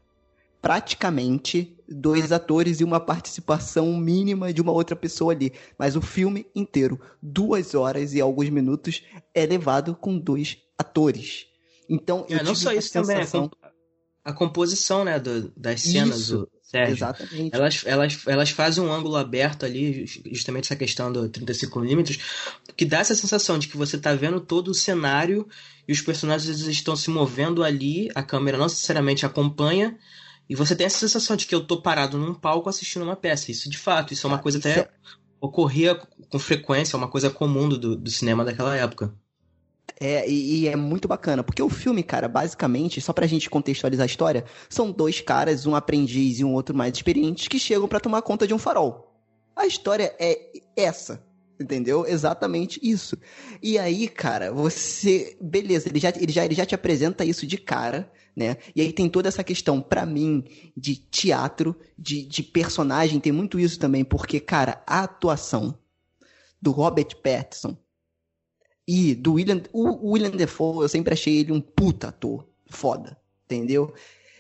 Praticamente dois atores e uma participação mínima de uma outra pessoa ali. Mas o filme inteiro, duas horas e alguns minutos, é levado com dois atores. Então, eu
É, não
tive
só
uma
isso também,
sensação-
comp- a composição, né, do- das cenas
Isso,
do Sérgio.
Exatamente.
Elas, elas, elas fazem um ângulo aberto ali, ju- justamente essa questão do 35mm, que dá essa sensação de que você tá vendo todo o cenário e os personagens estão se movendo ali, a câmera não necessariamente acompanha, e você tem essa sensação de que eu tô parado num palco assistindo uma peça. Isso de fato, isso é uma
Ah,
coisa até
é-
ocorria com frequência, é uma coisa comum do, do cinema daquela época.
É, e, e é muito bacana, porque o filme, cara, basicamente, só pra gente contextualizar a história, são dois caras, um aprendiz e um outro mais experiente, que chegam pra tomar conta de um farol. A história é essa, entendeu? Exatamente isso. E aí, cara, você. Beleza, ele já, ele já, ele já te apresenta isso de cara, né? E aí tem toda essa questão, pra mim, de teatro, de, de personagem, tem muito isso também, porque, cara, a atuação do Robert Pattinson e do William. O William Defoe, eu sempre achei ele um puta ator. Foda. Entendeu?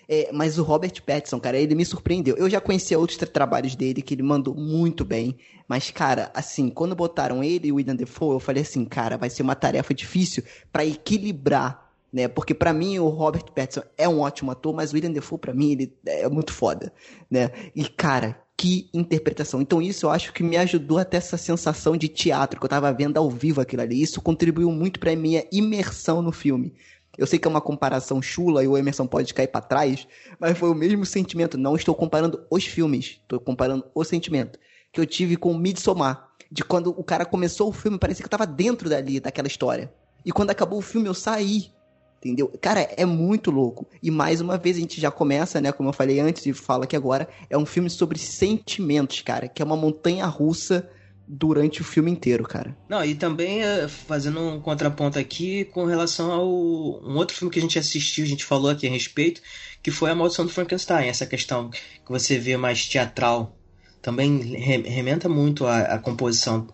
É, mas o Robert Pattinson, cara, ele me surpreendeu. Eu já conhecia outros tra- trabalhos dele que ele mandou muito bem. Mas, cara, assim, quando botaram ele e o William Defoe, eu falei assim, cara, vai ser uma tarefa difícil pra equilibrar, né? Porque pra mim o Robert Pattinson é um ótimo ator, mas o William Defoe pra mim ele é muito foda, né? E cara, que interpretação. Então isso eu acho que me ajudou até essa sensação de teatro que eu tava vendo ao vivo aquilo ali. Isso contribuiu muito pra minha imersão no filme. Eu sei que é uma comparação chula e o Emerson pode cair pra trás, mas foi o mesmo sentimento. Não estou comparando os filmes, estou comparando o sentimento que eu tive com Midsommar. De quando o cara começou o filme, parecia que eu tava dentro dali, daquela história. E quando acabou o filme, eu saí. Entendeu? Cara, é muito louco. E mais uma vez a gente já começa, né? Como eu falei antes e falo aqui agora, é um filme sobre sentimentos, cara. Que é uma montanha russa durante o filme inteiro, cara.
Não, e também eh, fazendo um contraponto aqui com relação ao um outro filme que a gente assistiu, a gente falou aqui a respeito, que foi A Maldição do Frankenstein, essa questão que você vê mais teatral. Também re- rementa muito a composição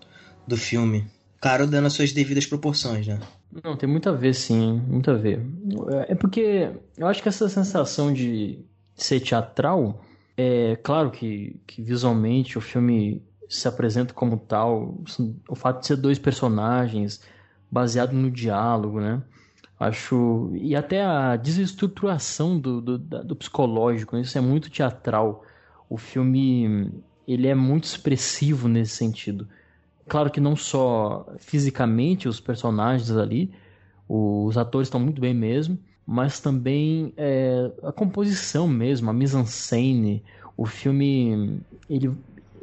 do filme. Claro, dando as suas devidas proporções, né?
Não, tem muito a ver, sim, muito a ver. É porque eu acho que essa sensação de ser teatral, é claro que, que visualmente o filme se apresenta como tal, o fato de ser dois personagens, baseado no diálogo, né? Acho. E até a desestruturação do, do, do psicológico, isso é muito teatral. O filme ele é muito expressivo nesse sentido. Claro que não só fisicamente os personagens ali, os atores estão muito bem mesmo, mas também é, a composição mesmo, a mise-en-scène, o filme, ele,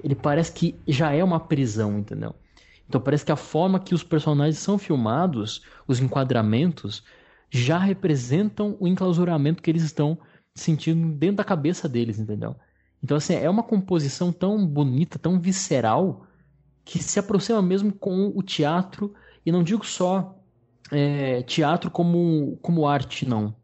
ele parece que já é uma prisão, entendeu? Então parece que a forma que os personagens são filmados, os enquadramentos, já representam o enclausuramento que eles estão sentindo dentro da cabeça deles, entendeu? Então assim, é uma composição tão bonita, tão visceral, que se aproxima mesmo com o teatro, e não digo só é, teatro como, como arte, não.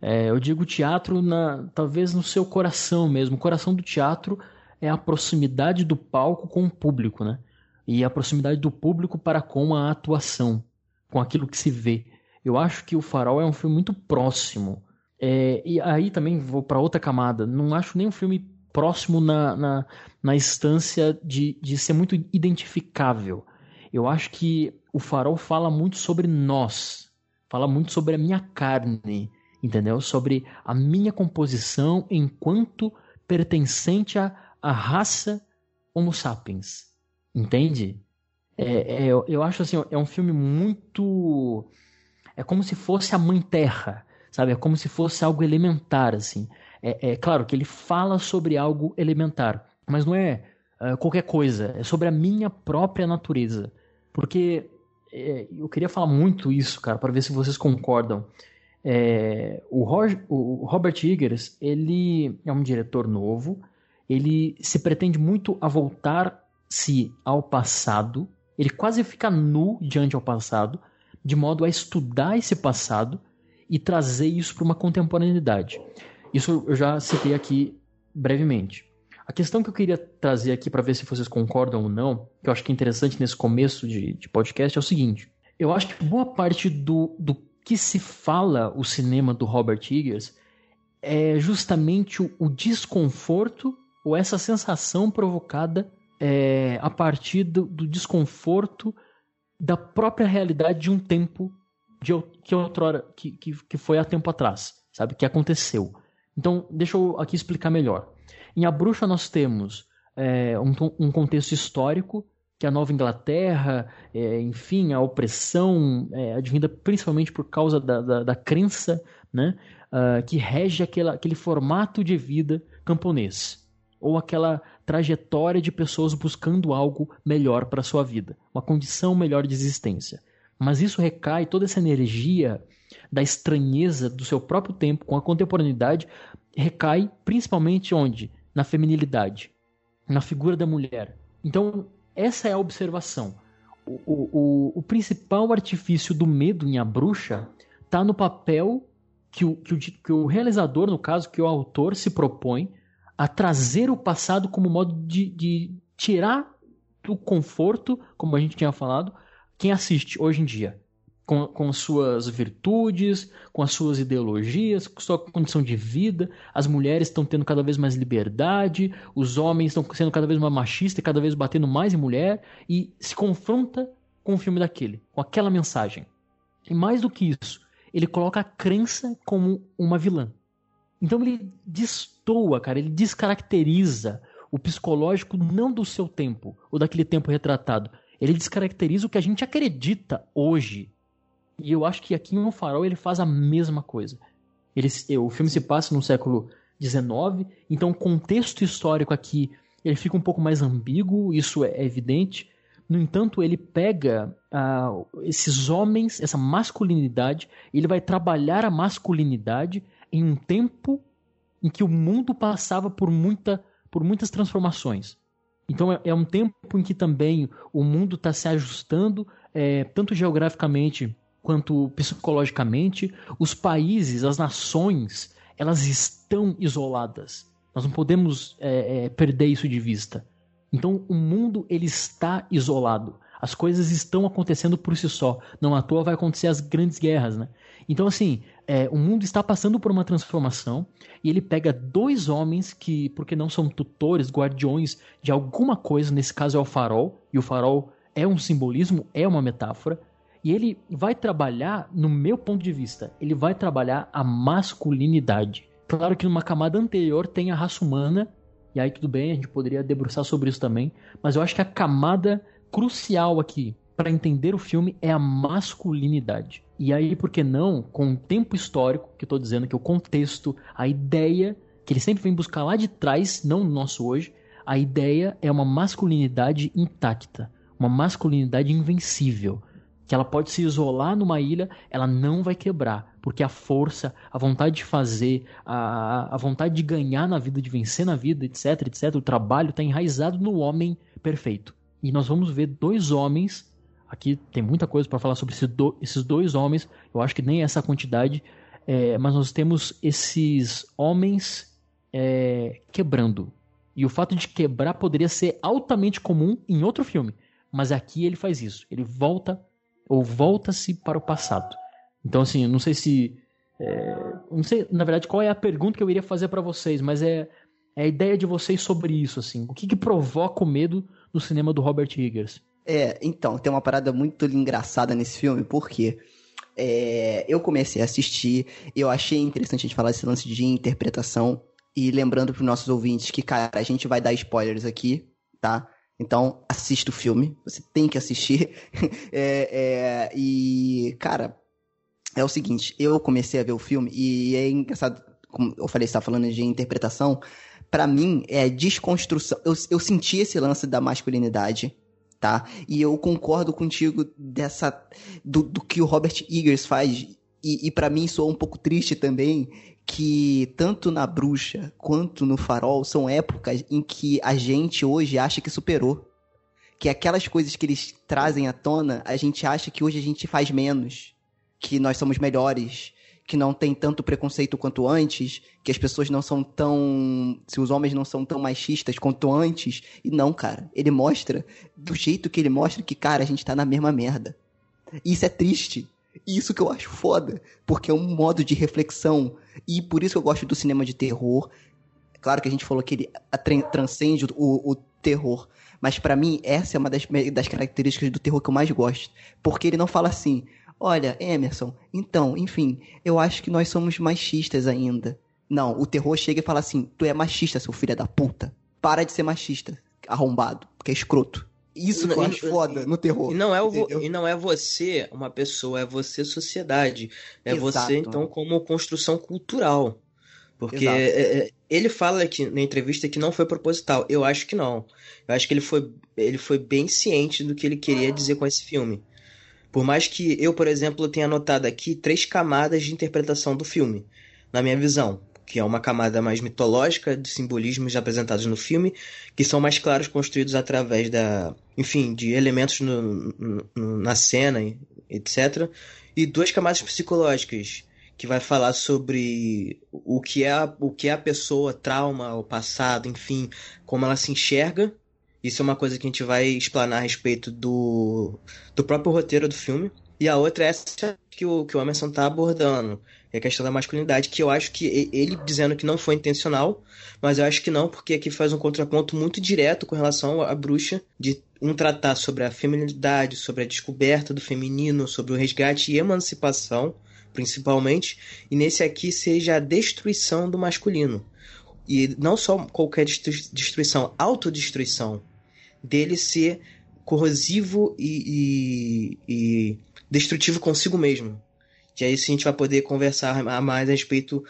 É, eu digo teatro na, talvez no seu coração mesmo. O coração do teatro é a proximidade do palco com o público, né? E a proximidade do público para com a atuação, com aquilo que se vê. Eu acho que o Farol é um filme muito próximo. É, e aí também vou para outra camada. Não acho nem um filme próximo na, na, na instância de, de ser muito identificável. Eu acho que o Farol fala muito sobre nós, fala muito sobre a minha carne, entendeu? Sobre a minha composição enquanto pertencente à, à raça Homo sapiens, entende? É, é, eu, acho assim, é um filme muito. É como se fosse a Mãe Terra, sabe? É como se fosse algo elementar, assim. É, é claro que ele fala sobre algo elementar, mas não é uh, qualquer coisa, é sobre a minha própria natureza. Porque é, eu queria falar muito isso, cara, para ver se vocês concordam. É, o, Roger, o, Robert Eggers, ele é um diretor novo, ele se pretende muito a voltar-se ao passado, ele quase fica nu diante ao passado, de modo a estudar esse passado e trazer isso para uma contemporaneidade. Isso eu já citei aqui brevemente. A questão que eu queria trazer aqui para ver se vocês concordam ou não, que eu acho que é interessante nesse começo de, de podcast, é o seguinte: eu acho que boa parte do, do que se fala o cinema do Robert Eggers é justamente o, o desconforto ou essa sensação provocada é, a partir do, do, desconforto da própria realidade de um tempo de, que outrora que, que, que foi há tempo atrás, sabe? Que aconteceu. Então, deixa eu aqui explicar melhor. Em A Bruxa nós temos é, um, um, contexto histórico, que a Nova Inglaterra, é, enfim, a opressão é, advinda principalmente por causa da, da, da crença né, uh, que rege aquela, aquele formato de vida camponês, ou aquela trajetória de pessoas buscando algo melhor para sua vida, uma condição melhor de existência. Mas isso recai, toda essa energia da estranheza do seu próprio tempo com a contemporaneidade recai principalmente onde? Na feminilidade, na figura da mulher. Então, essa é a observação. O, o, o, principal artifício do medo em A Bruxa está no papel que o, que, o, que o realizador, no caso, que o autor se propõe a trazer o passado como modo de, de tirar do conforto, como a gente tinha falado, quem assiste hoje em dia com, com suas virtudes, com as suas ideologias, com sua condição de vida. As mulheres estão tendo cada vez mais liberdade, os homens estão sendo cada vez mais machistas e cada vez batendo mais em mulher, e se confronta com o filme daquele, com aquela mensagem. E mais do que isso, ele coloca a crença como uma vilã. Então ele destoa, cara, ele descaracteriza o psicológico não do seu tempo, ou daquele tempo retratado. Ele descaracteriza o que a gente acredita hoje e eu acho que aqui em Farol ele faz a mesma coisa. Ele, o filme se passa no século XIX, então o contexto histórico aqui ele fica um pouco mais ambíguo, isso é evidente. No entanto, ele pega uh, esses homens, essa masculinidade, ele vai trabalhar a masculinidade em um tempo em que o mundo passava por, muita, por muitas transformações. Então é, é um tempo em que também o mundo está se ajustando, é, tanto geograficamente quanto psicologicamente, os países, as nações, elas estão isoladas. Nós não podemos é, é, perder isso de vista. Então, o mundo ele está isolado. As coisas estão acontecendo por si só. Não à toa vai acontecer as grandes guerras, né? Então, assim, é, o mundo está passando por uma transformação e ele pega dois homens que, porque não são tutores, guardiões de alguma coisa, nesse caso é o farol, e o farol é um simbolismo, é uma metáfora, e ele vai trabalhar, no meu ponto de vista, ele vai trabalhar a masculinidade. Claro que numa camada anterior tem a raça humana, e aí tudo bem, a gente poderia debruçar sobre isso também, mas eu acho que a camada crucial aqui para entender o filme é a masculinidade. E aí, por que não, com o tempo histórico, que eu tô dizendo que o contexto, a ideia, que ele sempre vem buscar lá de trás, não no nosso hoje, a ideia é uma masculinidade intacta, uma masculinidade invencível que ela pode se isolar numa ilha, ela não vai quebrar, porque a força, a vontade de fazer, a, a vontade de ganhar na vida, de vencer na vida, etc, etc, o trabalho está enraizado no homem perfeito. E nós vamos ver dois homens, aqui tem muita coisa para falar sobre esse do, esses dois homens, eu acho que nem essa quantidade, é, mas nós temos esses homens é, quebrando. E o fato de quebrar poderia ser altamente comum em outro filme, mas aqui ele faz isso, ele volta ou volta-se para o passado. Então, assim, não sei se. É, não sei, na verdade, qual é a pergunta que eu iria fazer para vocês, mas é, é, a ideia de vocês sobre isso, assim. O que, que provoca o medo no cinema do Robert Eggers?
É, então, tem uma parada muito engraçada nesse filme, porque é, eu comecei a assistir, eu achei interessante a gente falar desse lance de interpretação, e lembrando para os nossos ouvintes que, cara, a gente vai dar spoilers aqui, tá? Então, assista o filme. Você tem que assistir. *laughs* é, é, e, cara, é o seguinte: eu comecei a ver o filme e é engraçado, como eu falei, você tá falando de interpretação. Para mim, é desconstrução. Eu, eu senti esse lance da masculinidade, tá? E eu concordo contigo dessa. do, do que o Robert Eggers faz. E, e para mim soa um pouco triste também, que tanto na Bruxa quanto no Farol são épocas em que a gente hoje acha que superou. Que aquelas coisas que eles trazem à tona, a gente acha que hoje a gente faz menos, que nós somos melhores, que não tem tanto preconceito quanto antes, que as pessoas não são tão. Se os homens não são tão machistas quanto antes. E não, cara. Ele mostra, do jeito que ele mostra, que, cara, a gente tá na mesma merda. E isso é triste. Isso que eu acho foda. Porque é um modo de reflexão. E por isso que eu gosto do cinema de terror. Claro que a gente falou que ele transcende o, o terror. Mas para mim, essa é uma das, das características do terror que eu mais gosto. Porque ele não fala assim, olha, Emerson, então, enfim, eu acho que nós somos machistas ainda. Não, o terror chega e fala assim, tu é machista, seu filho da puta. Para de ser machista, arrombado, que é escroto. Isso que eu acho foda no terror.
E não, é o, e não é você uma pessoa, é você sociedade. É Exato. você, então, como construção cultural. Porque é, é, ele fala aqui na entrevista que não foi proposital. Eu acho que não. Eu acho que ele foi, ele foi bem ciente do que ele queria dizer com esse filme. Por mais que eu, por exemplo, tenha anotado aqui três camadas de interpretação do filme, na minha visão. Que é uma camada mais mitológica, de simbolismos apresentados no filme, que são mais claros construídos através da. Enfim, de elementos no, no, na cena, etc. E duas camadas psicológicas que vai falar sobre o que é o que é a pessoa, trauma, o passado, enfim, como ela se enxerga. Isso é uma coisa que a gente vai explanar a respeito do, do próprio roteiro do filme. E a outra é essa que o, que o Emerson tá abordando, é a questão da masculinidade, que eu acho que ele dizendo que não foi intencional, mas eu acho que não, porque aqui faz um contraponto muito direto com relação à bruxa, de um tratar sobre a feminilidade, sobre a descoberta do feminino, sobre o resgate e emancipação, principalmente, e nesse aqui seja a destruição do masculino. E não só qualquer destruição, autodestruição. Dele ser corrosivo e, e, e destrutivo consigo mesmo. Que aí sim a gente vai poder conversar mais a respeito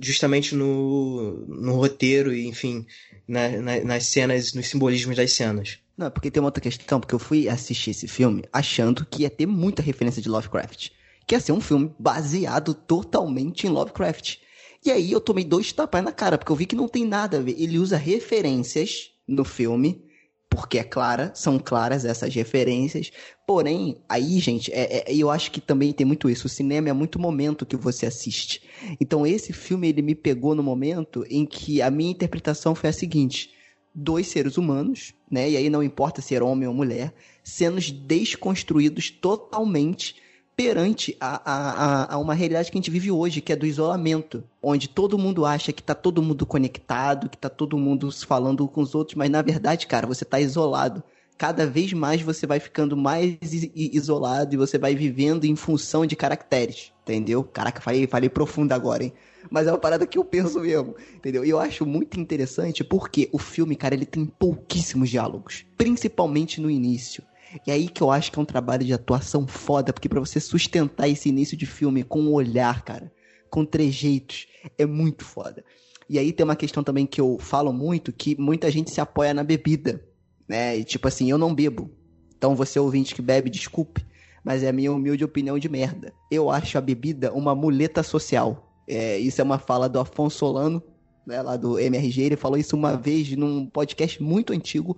justamente no, no roteiro e, enfim, na, na, nas cenas, nos simbolismos das cenas.
Não, porque tem uma outra questão, porque eu fui assistir esse filme achando que ia ter muita referência de Lovecraft que ia ser um filme baseado totalmente em Lovecraft. E aí eu tomei dois tapas na cara, porque eu vi que não tem nada a ver. Ele usa referências no filme, porque é clara, são claras essas referências. Porém, aí, gente, é, é, eu acho que também tem muito isso. O cinema é muito momento que você assiste. Então, esse filme ele me pegou no momento em que a minha interpretação foi a seguinte: dois seres humanos, né? E aí não importa ser homem ou mulher, sendo desconstruídos totalmente perante a, a, a, uma realidade que a gente vive hoje, que é do isolamento, onde todo mundo acha que tá todo mundo conectado, que tá todo mundo falando com os outros, mas na verdade, cara, você tá isolado. Cada vez mais você vai ficando mais isolado e você vai vivendo em função de caracteres, entendeu? Caraca, falei, falei profundo agora, hein? Mas é uma parada que eu penso mesmo, entendeu? E eu acho muito interessante porque o filme, cara, ele tem pouquíssimos diálogos, principalmente no início. E aí que eu acho que é um trabalho de atuação foda, porque para você sustentar esse início de filme com um olhar, cara, com trejeitos, é muito foda. E aí tem uma questão também que eu falo muito, que muita gente se apoia na bebida, né? E tipo assim, eu não bebo. Então você ouvinte que bebe, desculpe, mas é a minha humilde opinião de merda. Eu acho a bebida uma muleta social. É, isso é uma fala do Afonso Solano, né, lá do MRG, ele falou isso uma vez num podcast muito antigo,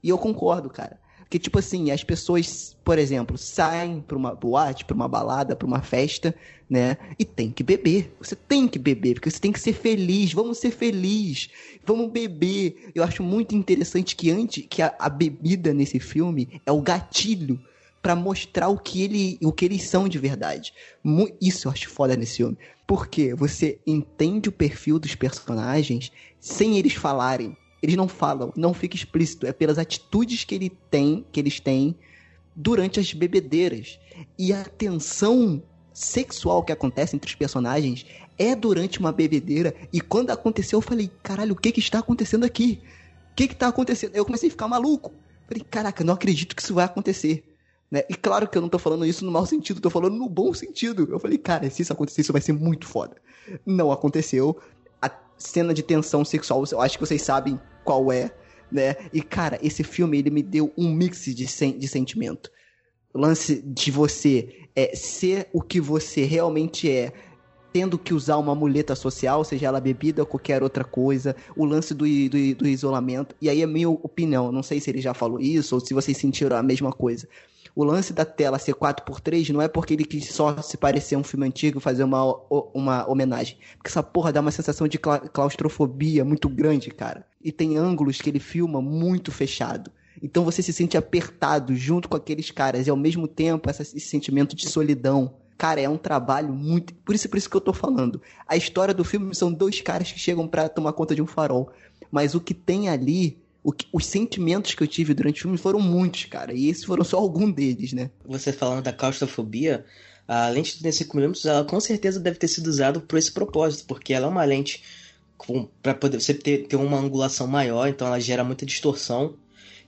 e eu concordo, cara. Que, tipo assim, as pessoas, por exemplo, saem pra uma boate, pra uma balada, pra uma festa, né? E tem que beber. Você tem que beber, porque você tem que ser feliz. Vamos ser felizes. Vamos beber. Eu acho muito interessante que antes, que a, a bebida nesse filme é o gatilho para mostrar o que, ele, o que eles são de verdade. Isso eu acho foda nesse filme. Porque você entende o perfil dos personagens sem eles falarem. Eles não falam, não fica explícito, é pelas atitudes que ele tem, que eles têm durante as bebedeiras. E a tensão sexual que acontece entre os personagens é durante uma bebedeira. E quando aconteceu, eu falei, caralho, o que que está acontecendo aqui? O que que está acontecendo? Eu comecei a ficar maluco. Falei, caraca, não acredito que isso vai acontecer. Né? E claro que eu não tô falando isso no mau sentido, tô falando no bom sentido. Eu falei, cara, se isso acontecer, isso vai ser muito foda. Não aconteceu. A cena de tensão sexual, eu acho que vocês sabem qual é, né? E, cara, esse filme, ele me deu um mix de, sen de sentimento. O lance de você é, ser o que você realmente é tendo que usar uma muleta social, seja ela bebida ou qualquer outra coisa, o lance do, do, do isolamento. E aí é minha opinião, não sei se ele já falou isso ou se vocês sentiram a mesma coisa. O lance da tela ser 4x3 não é porque ele quis só se parecer um filme antigo fazer uma, uma homenagem. Porque essa porra dá uma sensação de claustrofobia muito grande, cara. E tem ângulos que ele filma muito fechado. Então você se sente apertado junto com aqueles caras e ao mesmo tempo esse sentimento de solidão. Cara, é um trabalho muito. Por isso, por isso que eu tô falando. A história do filme são dois caras que chegam para tomar conta de um farol. Mas o que tem ali que, os sentimentos que eu tive durante o filme foram muitos, cara. E esses foram só alguns deles, né?
Você falando da claustrofobia, a lente de 35mm, ela com certeza deve ter sido usada por esse propósito, porque ela é uma lente para poder você ter, ter uma angulação maior, então ela gera muita distorção.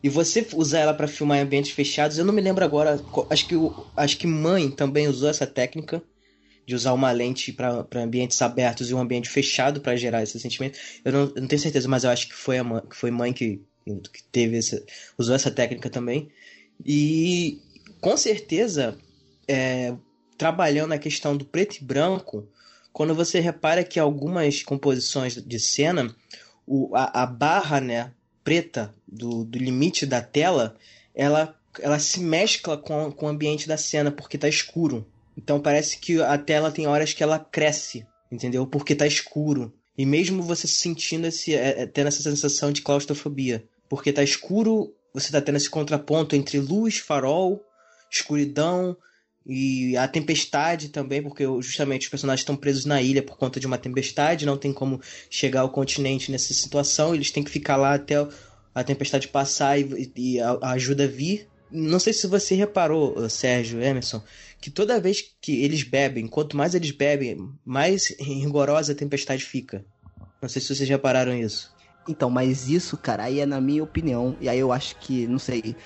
E você usar ela para filmar em ambientes fechados, eu não me lembro agora, acho que acho que Mãe também usou essa técnica de usar uma lente para ambientes abertos e um ambiente fechado para gerar esse sentimento. Eu não, eu não, tenho certeza, mas eu acho que foi a mãe, que foi mãe que, que teve essa, usou essa técnica também. E com certeza, é, trabalhando a questão do preto e branco, quando você repara que algumas composições de cena, o, a, a barra né, preta do, do limite da tela, ela, ela se mescla com, com o ambiente da cena, porque está escuro. Então parece que a tela tem horas que ela cresce, entendeu? Porque tá escuro. E mesmo você sentindo esse. É, é, tendo essa sensação de claustrofobia. Porque tá escuro, você tá tendo esse contraponto entre luz, farol, escuridão e a tempestade também, porque justamente os personagens estão presos na ilha por conta de uma tempestade, não tem como chegar ao continente nessa situação, eles têm que ficar lá até a tempestade passar e, e a ajuda vir. Não sei se você reparou, Sérgio Emerson, que toda vez que eles bebem, quanto mais eles bebem, mais rigorosa a tempestade fica. Não sei se vocês já pararam isso.
Então, mas isso, cara, aí é na minha opinião, e aí eu acho que, não sei,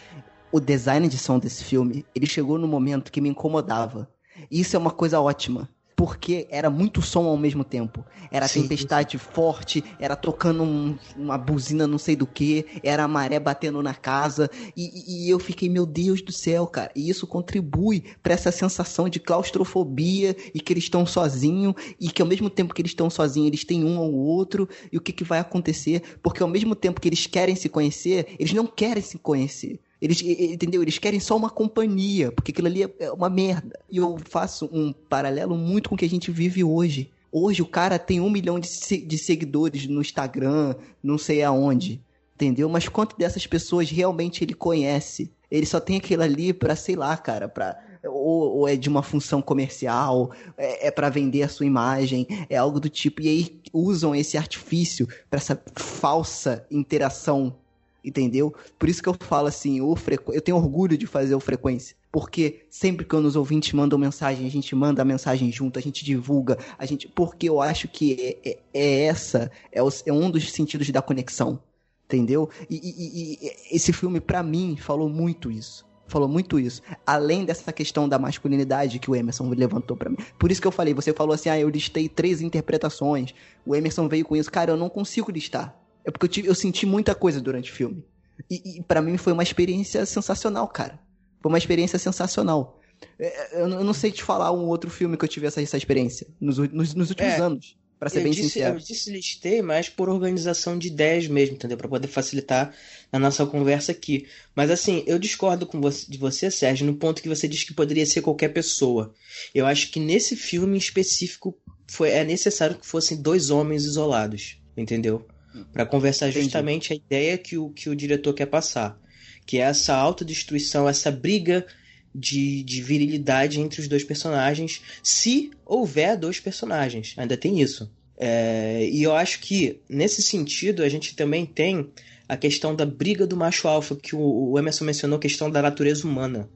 o design de som desse filme, ele chegou no momento que me incomodava. E isso é uma coisa ótima porque era muito som ao mesmo tempo. Era sim, tempestade forte, era tocando um, uma buzina não sei do que, era a maré batendo na casa, e, e, eu fiquei, meu Deus do céu, cara. E isso contribui para essa sensação de claustrofobia e que eles estão sozinhos, e que ao mesmo tempo que eles estão sozinhos, eles têm um ao outro, e o que, que vai acontecer? Porque ao mesmo tempo que eles querem se conhecer, eles não querem se conhecer. Eles, entendeu? Eles querem só uma companhia, porque aquilo ali é uma merda. E eu faço um paralelo muito com o que a gente vive hoje. Hoje o cara tem um milhão de, de seguidores no Instagram, não sei aonde, entendeu? Mas quanto dessas pessoas realmente ele conhece? Ele só tem aquilo ali pra, sei lá, cara, pra ou, ou, é de uma função comercial, é, é para vender a sua imagem, é algo do tipo. E aí usam esse artifício para essa falsa interação entendeu? Por isso que eu falo assim, o frequ... eu tenho orgulho de fazer o Frequência. Porque sempre que os ouvintes mandam mensagem, a gente manda a mensagem junto, a gente divulga, a gente. Porque eu acho que é, é, é essa, é, é, um dos sentidos da conexão. Entendeu? E, e, e esse filme, para mim, falou muito isso. Falou muito isso. Além dessa questão da masculinidade que o Emerson levantou para mim. Por isso que eu falei, você falou assim, ah, eu listei três interpretações. O Emerson veio com isso. Cara, eu não consigo listar é porque eu, tive, eu senti muita coisa durante o filme. E, e para mim foi uma experiência sensacional, cara. Foi uma experiência sensacional. É, eu, eu não sei te falar um outro filme que eu tive essa, essa experiência nos, nos, nos últimos é, anos. Pra ser bem
disse,
sincero.
Eu disse listei, mas por organização de ideias mesmo, entendeu? Para poder facilitar a nossa conversa aqui. Mas assim, eu discordo com você, de você, Sérgio, no ponto que você disse que poderia ser qualquer pessoa. Eu acho que nesse filme em específico foi, é necessário que fossem dois homens isolados, entendeu? Para conversar justamente Entendi. a ideia que o, que o diretor quer passar, que é essa autodestruição, essa briga de, de virilidade entre os dois personagens, se houver dois personagens, ainda tem isso. É, e eu acho que, nesse sentido, a gente também tem a questão da briga do macho alfa, que o, o Emerson mencionou, a questão da natureza humana,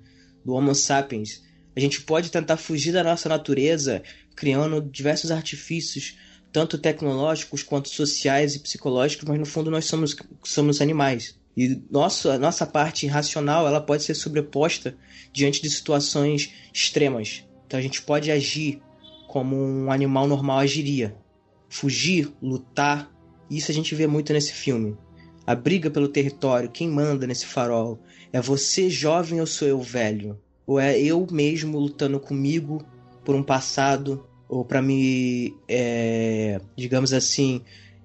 do Homo sapiens. A gente pode tentar fugir da nossa natureza criando diversos artifícios tanto tecnológicos quanto sociais e psicológicos, mas no fundo nós somos, somos animais. E nossa, nossa parte racional ela pode ser sobreposta diante de situações extremas. Então a gente pode agir como um animal normal agiria. Fugir, lutar. Isso a gente vê muito nesse filme. A briga pelo território, quem manda nesse farol? É você jovem ou sou eu velho? Ou é eu mesmo lutando comigo por um passado ou para me, é, digamos assim,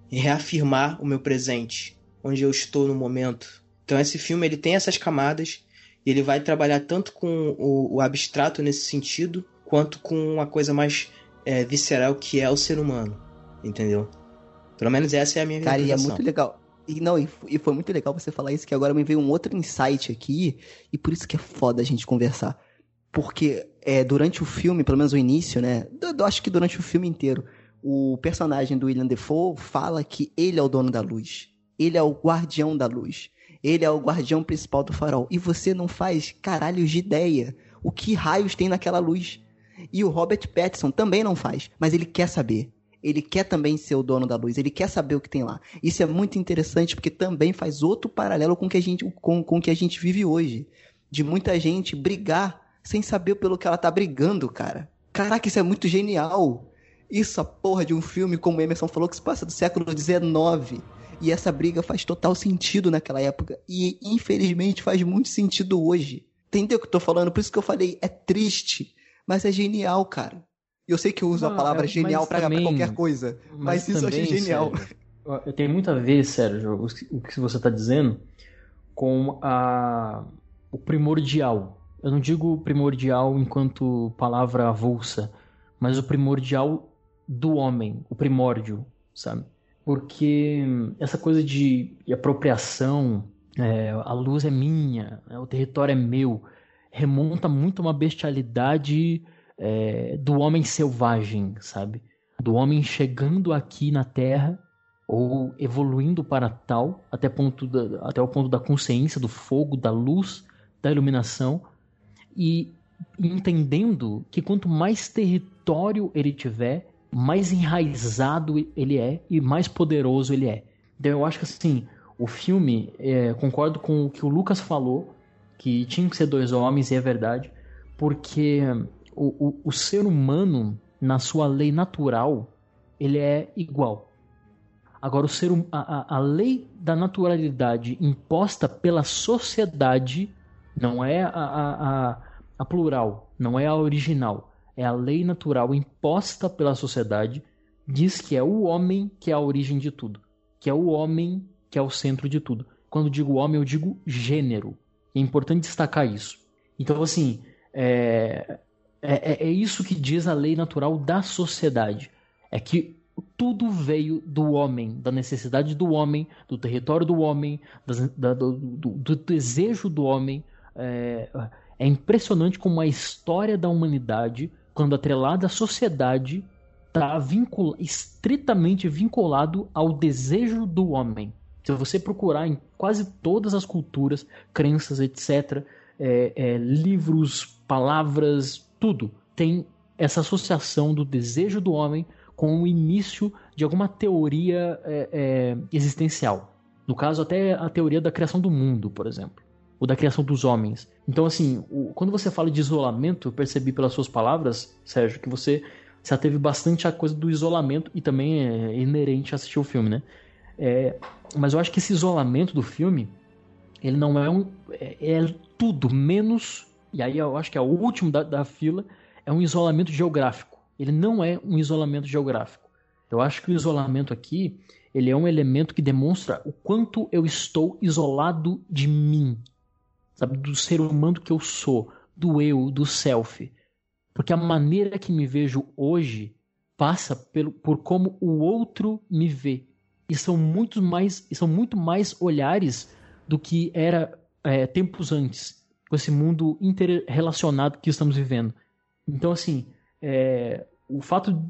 reafirmar o meu presente, onde eu estou no momento. Então esse filme ele tem essas camadas e ele vai trabalhar tanto com o, o abstrato nesse sentido, quanto com uma coisa mais é, visceral que é o ser humano, entendeu? Pelo menos essa é a minha
Cara, e é muito legal. E, não, e, e foi muito legal você falar isso, que agora me veio um outro insight aqui, e por isso que é foda a gente conversar. Porque é, durante o filme, pelo menos o início, né? Eu, acho que durante o filme inteiro, o personagem do William Defoe fala que ele é o dono da luz. Ele é o guardião da luz. Ele é o guardião principal do farol. E você não faz caralhos de ideia o que raios tem naquela luz. E o Robert Pattinson também não faz, mas ele quer saber. Ele quer também ser o dono da luz, ele quer saber o que tem lá. Isso é muito interessante porque também faz outro paralelo com o que a gente, com, com o que a gente vive hoje. De muita gente brigar sem saber pelo que ela tá brigando, cara. Caraca, isso é muito genial. Isso, a porra de um filme, como o Emerson falou, que se passa do século XIX. E essa briga faz total sentido naquela época. E infelizmente faz muito sentido hoje. Entendeu o que eu tô falando? Por isso que eu falei, é triste, mas é genial, cara. Eu sei que eu uso Não, a palavra é, genial pra, qualquer coisa, mas, mas isso também, eu achei genial.
Sérgio, eu tenho muito a ver, Sérgio, o que você está dizendo com a, o primordial. Eu não digo primordial enquanto palavra avulsa, mas o primordial do homem, o primórdio, sabe? Porque essa coisa de apropriação, é, a luz é minha, né, o território é meu, remonta muito a uma bestialidade é, do homem selvagem, sabe? Do homem chegando aqui na Terra ou evoluindo para tal, até, ponto da, até o ponto da consciência, do fogo, da luz, da iluminação, e entendendo que quanto mais território ele tiver, mais enraizado ele é e mais poderoso ele é. Então eu acho que assim, o filme, é, concordo com o que o Lucas falou, que tinha que ser dois homens, e é verdade, porque o, o, o ser humano, na sua lei natural, ele é igual. Agora, o ser, hum, a, a lei da naturalidade imposta pela sociedade não é a, a, a, plural, não é a original. É a lei natural imposta pela sociedade, diz que é o homem que é a origem de tudo, que é o homem que é o centro de tudo. Quando digo homem, eu digo gênero. É importante destacar isso. Então, assim, é, é, é, é isso que diz a lei natural da sociedade. É que tudo veio do homem, da necessidade do homem, do território do homem, da, do, do, do, desejo do homem. É, é, impressionante como a história da humanidade, quando atrelada à sociedade, está vincul, estritamente vinculado ao desejo do homem. Se você procurar em quase todas as culturas, crenças, etc., é, é, livros, palavras, tudo tem essa associação do desejo do homem com o início de alguma teoria é, é, existencial. No caso, até a teoria da criação do mundo, por exemplo, ou da criação dos homens. Então, assim, o, quando você fala de isolamento, eu percebi pelas suas palavras, Sérgio, que você já teve bastante a coisa do isolamento e também é inerente a assistir o filme, né? É, mas eu acho que esse isolamento do filme, ele não é um. É, é tudo menos e aí eu acho que é o último da, da fila, é um isolamento geográfico. Ele não é um isolamento geográfico. Eu acho que o isolamento aqui, ele é um elemento que demonstra o quanto eu estou isolado de mim, sabe, do ser humano que eu sou, do eu, do self. Porque a maneira que me vejo hoje passa pelo, por como o outro me vê. E são muito mais, são muito mais olhares do que era é, tempos antes com esse mundo interrelacionado que estamos vivendo. Então, assim, é, o fato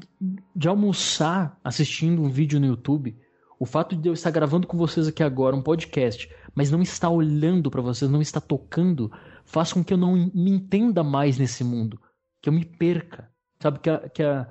de almoçar assistindo um vídeo no YouTube, o fato de eu estar gravando com vocês aqui agora um podcast, mas não estar olhando para vocês, não estar tocando, faz com que eu não me entenda mais nesse mundo, que eu me perca. Sabe, que, a, que a,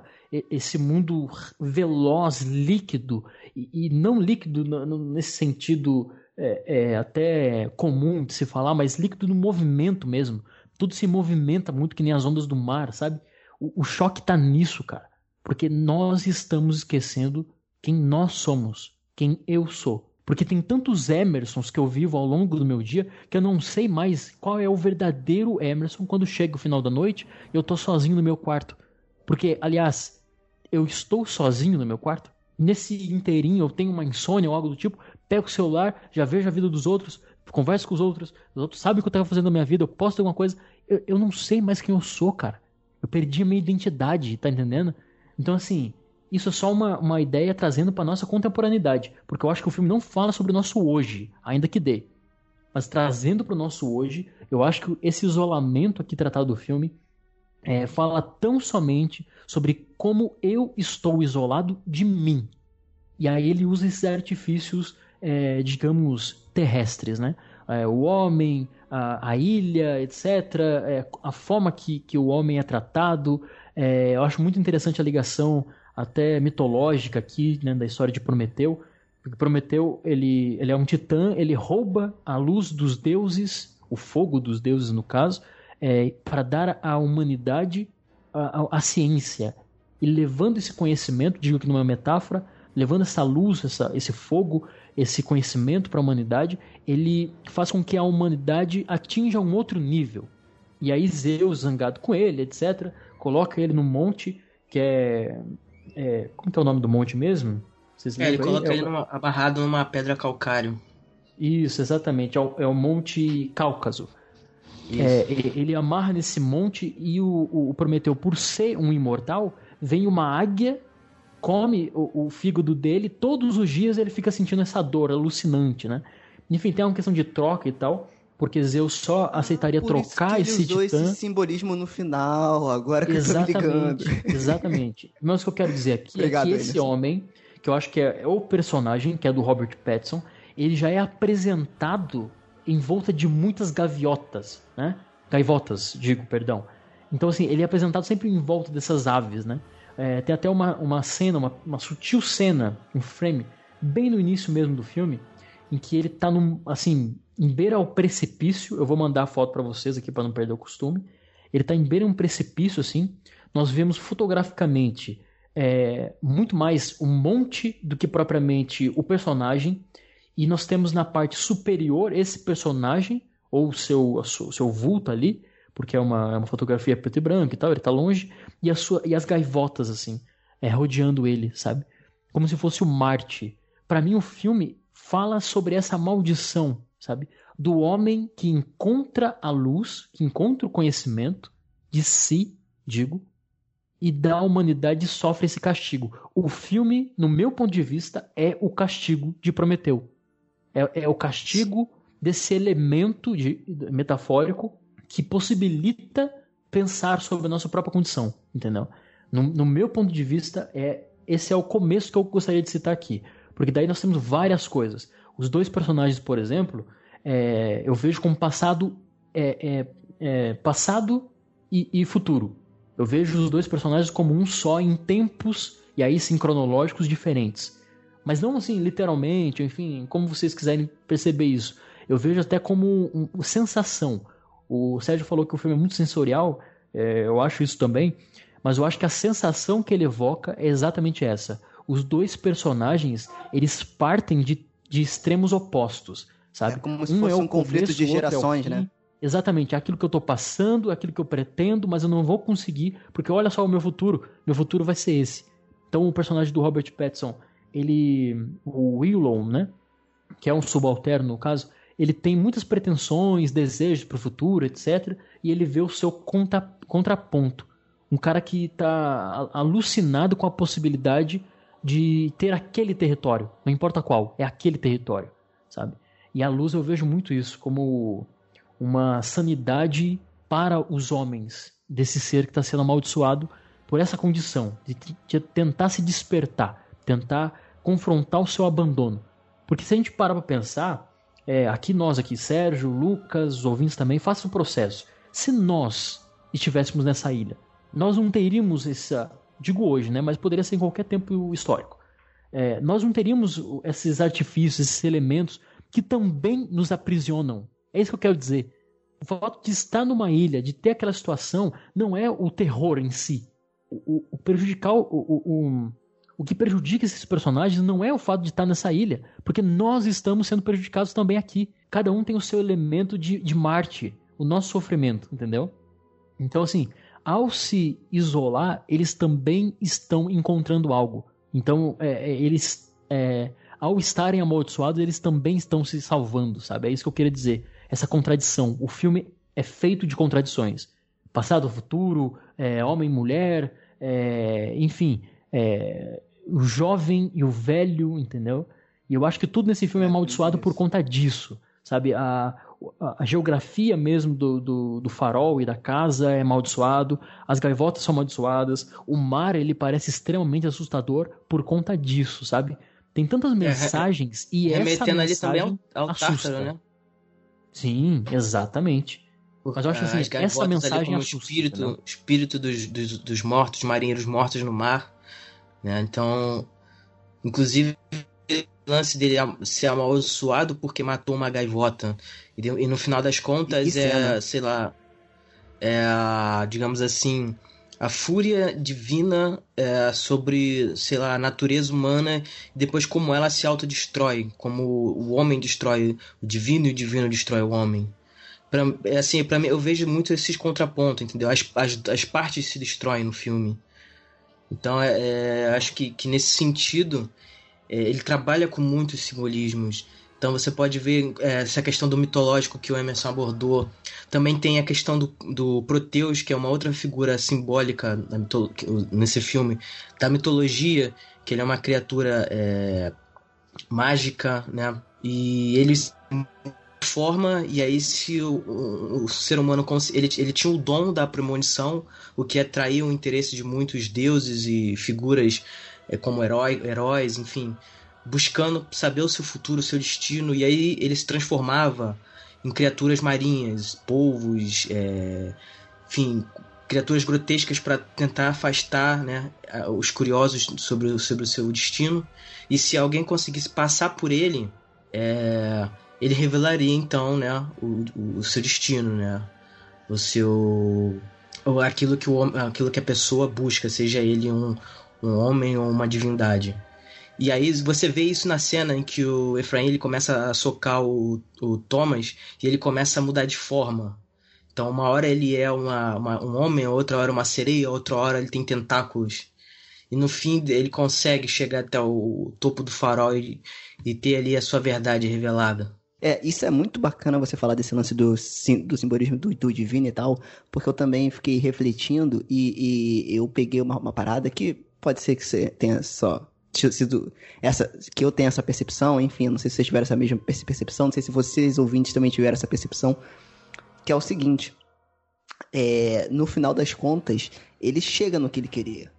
esse mundo veloz, líquido, e, e não líquido nesse sentido é, é até comum de se falar, mas líquido no movimento mesmo. Tudo se movimenta muito que nem as ondas do mar, sabe? O, o choque tá nisso, cara. Porque nós estamos esquecendo quem nós somos, quem eu sou. Porque tem tantos Emersons que eu vivo ao longo do meu dia que eu não sei mais qual é o verdadeiro Emerson quando chega o final da noite e eu tô sozinho no meu quarto. Porque, aliás, eu estou sozinho no meu quarto? Nesse inteirinho eu tenho uma insônia ou algo do tipo, pego o celular, já vejo a vida dos outros, converso com os outros, os outros sabem o que eu estava fazendo na minha vida, eu posto alguma coisa. Eu, eu não sei mais quem eu sou, cara. Eu perdi a minha identidade, tá entendendo? Então, assim, isso é só uma, uma ideia trazendo para nossa contemporaneidade. Porque eu acho que o filme não fala sobre o nosso hoje, ainda que dê. Mas trazendo para o nosso hoje, eu acho que esse isolamento aqui tratado do filme é, fala tão somente sobre como eu estou isolado de mim. E aí ele usa esses artifícios, é, digamos, terrestres, né? É, o homem, a, a ilha, etc. É, a forma que, que o homem é tratado. É, eu acho muito interessante a ligação até mitológica aqui, né, da história de Prometeu. Porque Prometeu, ele, ele é um titã, ele rouba a luz dos deuses, o fogo dos deuses no caso, é, para dar à humanidade a, a, a, ciência. E levando esse conhecimento, digo que numa metáfora, levando essa luz, essa, esse fogo, esse conhecimento para a humanidade, ele faz com que a humanidade atinja um outro nível. E aí Zeus, zangado com ele, etc., coloca ele num monte que é é, como que é o nome do monte mesmo?
Vocês é, ele coloca é ele numa, abarrado numa pedra calcário.
Isso, exatamente. É o, é o Monte Cáucaso. É, ele amarra nesse monte e o, o, Prometeu, por ser um imortal, vem uma águia, come o, o fígado dele, todos os dias ele fica sentindo essa dor alucinante, né? Enfim, tem uma questão de troca e tal porque Zeus só aceitaria trocar esse
titã. esse simbolismo no final, agora que exatamente, eu tô ligando. *laughs*
Exatamente. Mas o que eu quero dizer aqui Obrigado, é que esse homem, que eu acho que é, é o personagem, que é do Robert Pattinson, ele já é apresentado em volta de muitas gaviotas, né? Gaivotas, digo, perdão. Então, assim, ele é apresentado sempre em volta dessas aves, né? É, tem até uma, uma cena, uma, uma sutil cena, um frame, bem no início mesmo do filme, em que ele tá num, assim, em beira ao precipício. Eu vou mandar a foto para vocês aqui para não perder o costume. Ele está em beira a um precipício assim. Nós vemos fotograficamente é, muito mais um monte do que propriamente o personagem. E nós temos na parte superior esse personagem, ou seu, seu vulto ali, porque é uma, é uma fotografia preto e branco e tal, ele está longe, e, a sua, e as gaivotas, assim, é, rodeando ele, sabe? Como se fosse o Marte. Para mim, o filme fala sobre essa maldição sabe? Do homem que encontra a luz, que encontra o conhecimento de si, digo, e da humanidade sofre esse castigo. O filme, no meu ponto de vista, é o castigo de Prometeu. É, é o castigo desse elemento de, metafórico que possibilita pensar sobre a nossa própria condição, entendeu? No, no, meu ponto de vista, é esse é o começo que eu gostaria de citar aqui. Porque daí nós temos várias coisas. Os dois personagens, por exemplo, é, eu vejo como passado, é, é, é, passado e, e, futuro. Eu vejo os dois personagens como um só em tempos e aí sim cronológicos diferentes. Mas não assim literalmente, enfim, como vocês quiserem perceber isso. Eu vejo até como uma um, sensação. O Sérgio falou que o filme é muito sensorial, é, eu acho isso também, mas eu acho que a sensação que ele evoca é exatamente essa. Os dois personagens, eles partem de de extremos opostos, sabe? É
como se um fosse é um conflito de gerações, é né?
Exatamente, aquilo que eu estou passando, aquilo que eu pretendo, mas eu não vou conseguir, porque olha só o meu futuro, meu futuro vai ser esse. Então o personagem do Robert Pattinson, ele, o Willow, né, que é um subalterno no caso, ele tem muitas pretensões, desejos para o futuro, etc. E ele vê o seu contra, contraponto, um cara que está alucinado com a possibilidade de ter aquele território, não importa qual, é aquele território, sabe? E a luz eu vejo muito isso como uma sanidade para os homens desse ser que está sendo amaldiçoado por essa condição de, de, tentar se despertar, tentar confrontar o seu abandono. Porque se a gente parar para pensar, é, aqui nós aqui, Sérgio, Lucas, os ouvintes também, façam o processo. Se nós estivéssemos nessa ilha, nós não teríamos essa digo hoje, né, mas poderia ser em qualquer tempo histórico. É, nós não teríamos esses artifícios, esses elementos que também nos aprisionam. É isso que eu quero dizer. O fato de estar numa ilha, de ter aquela situação, não é o terror em si. O, o prejudicar o, o, o, que prejudica esses personagens não é o fato de estar nessa ilha, porque nós estamos sendo prejudicados também aqui. Cada um tem o seu elemento de, de Marte, o nosso sofrimento, entendeu? Então, assim, ao se isolar, eles também estão encontrando algo. Então, é, é, eles, é, ao estarem amaldiçoados, eles também estão se salvando, sabe? É isso que eu queria dizer. Essa contradição. O filme é feito de contradições. Passado, futuro, é, homem, mulher, é, enfim, é, o jovem e o velho, entendeu? E eu acho que tudo nesse filme é amaldiçoado por conta disso, sabe? A, a, geografia mesmo do, do, do, farol e da casa é amaldiçoado, as gaivotas são amaldiçoadas, o mar ele parece extremamente assustador por conta disso, sabe? Tem tantas mensagens é, e essa mensagem ali também ao, ao assusta. Tártaro, né? Sim, exatamente. Mas eu acho assim, essa mensagem
ali como espírito, né? espírito dos, dos, dos mortos, marinheiros mortos no mar, né? Então, inclusive o lance dele ser amaldiçoado porque matou uma gaivota. E, e no final das contas é, sei lá, é, digamos assim, a fúria divina é, sobre, sei lá, a natureza humana e depois como ela se autodestrói, como o homem destrói o divino e o divino destrói o homem. Pra, é assim, para mim eu vejo muito esses contrapontos, entendeu? As, as, as partes se destroem no filme. Então, é, é, acho que, que nesse sentido, ele trabalha com muitos simbolismos. Então, você pode ver é, essa questão do mitológico que o Emerson abordou. Também tem a questão do, do Proteus, que é uma outra figura simbólica nesse filme, da mitologia, que ele é uma criatura é, mágica, né? E eles forma e aí se o, o, ser humano ele, ele tinha o dom da premonição o que atraiu o interesse de muitos deuses e figuras é, como herói, heróis enfim buscando saber o seu futuro o seu destino. E aí ele se transformava em criaturas marinhas polvos é, enfim criaturas grotescas para tentar afastar né, os curiosos sobre, sobre o seu destino. E se alguém conseguisse passar por ele é, ele revelaria então, né, o, o seu destino, né, o seu aquilo que o aquilo que a pessoa busca, seja ele um, um homem ou uma divindade. E aí você vê isso na cena em que o Efraim ele começa a socar o, o Thomas e ele começa a mudar de forma. Então uma hora ele é uma, uma, um homem, outra hora uma sereia, outra hora ele tem tentáculos. E no fim ele consegue chegar até o topo do farol e, e ter ali a sua verdade revelada.
É, isso é muito bacana você falar desse lance do, do simbolismo do, do divino e tal, porque eu também fiquei refletindo e, e eu peguei uma, uma, parada que pode ser que você tenha só sido essa que eu tenha essa percepção, enfim, não sei se vocês tiveram essa mesma percepção, não sei se vocês ouvintes também tiveram essa percepção, que é o seguinte, é, no final das contas, ele chega no que ele queria.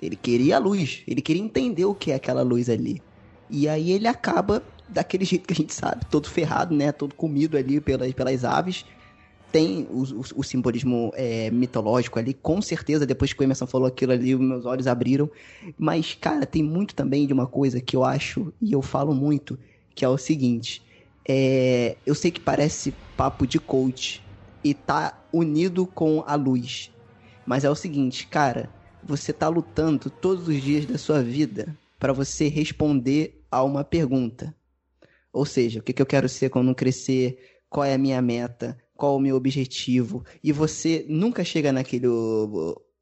Ele queria a luz, ele queria entender o que é aquela luz ali. E aí ele acaba daquele jeito que a gente sabe, todo ferrado, né? Todo comido ali pelas, pelas aves. Tem o, o, o simbolismo é, mitológico ali, com certeza, depois que o Emerson falou aquilo ali, meus olhos abriram. Mas, cara, tem muito também de uma coisa que eu acho, e eu falo muito, que é o seguinte. É, eu sei que parece papo de coach e tá unido com a luz. Mas é o seguinte, cara, você tá lutando todos os dias da sua vida para você responder a uma pergunta. Ou seja, o que, que eu quero ser quando crescer, qual é a minha meta, qual o meu objetivo. E você nunca chega naquele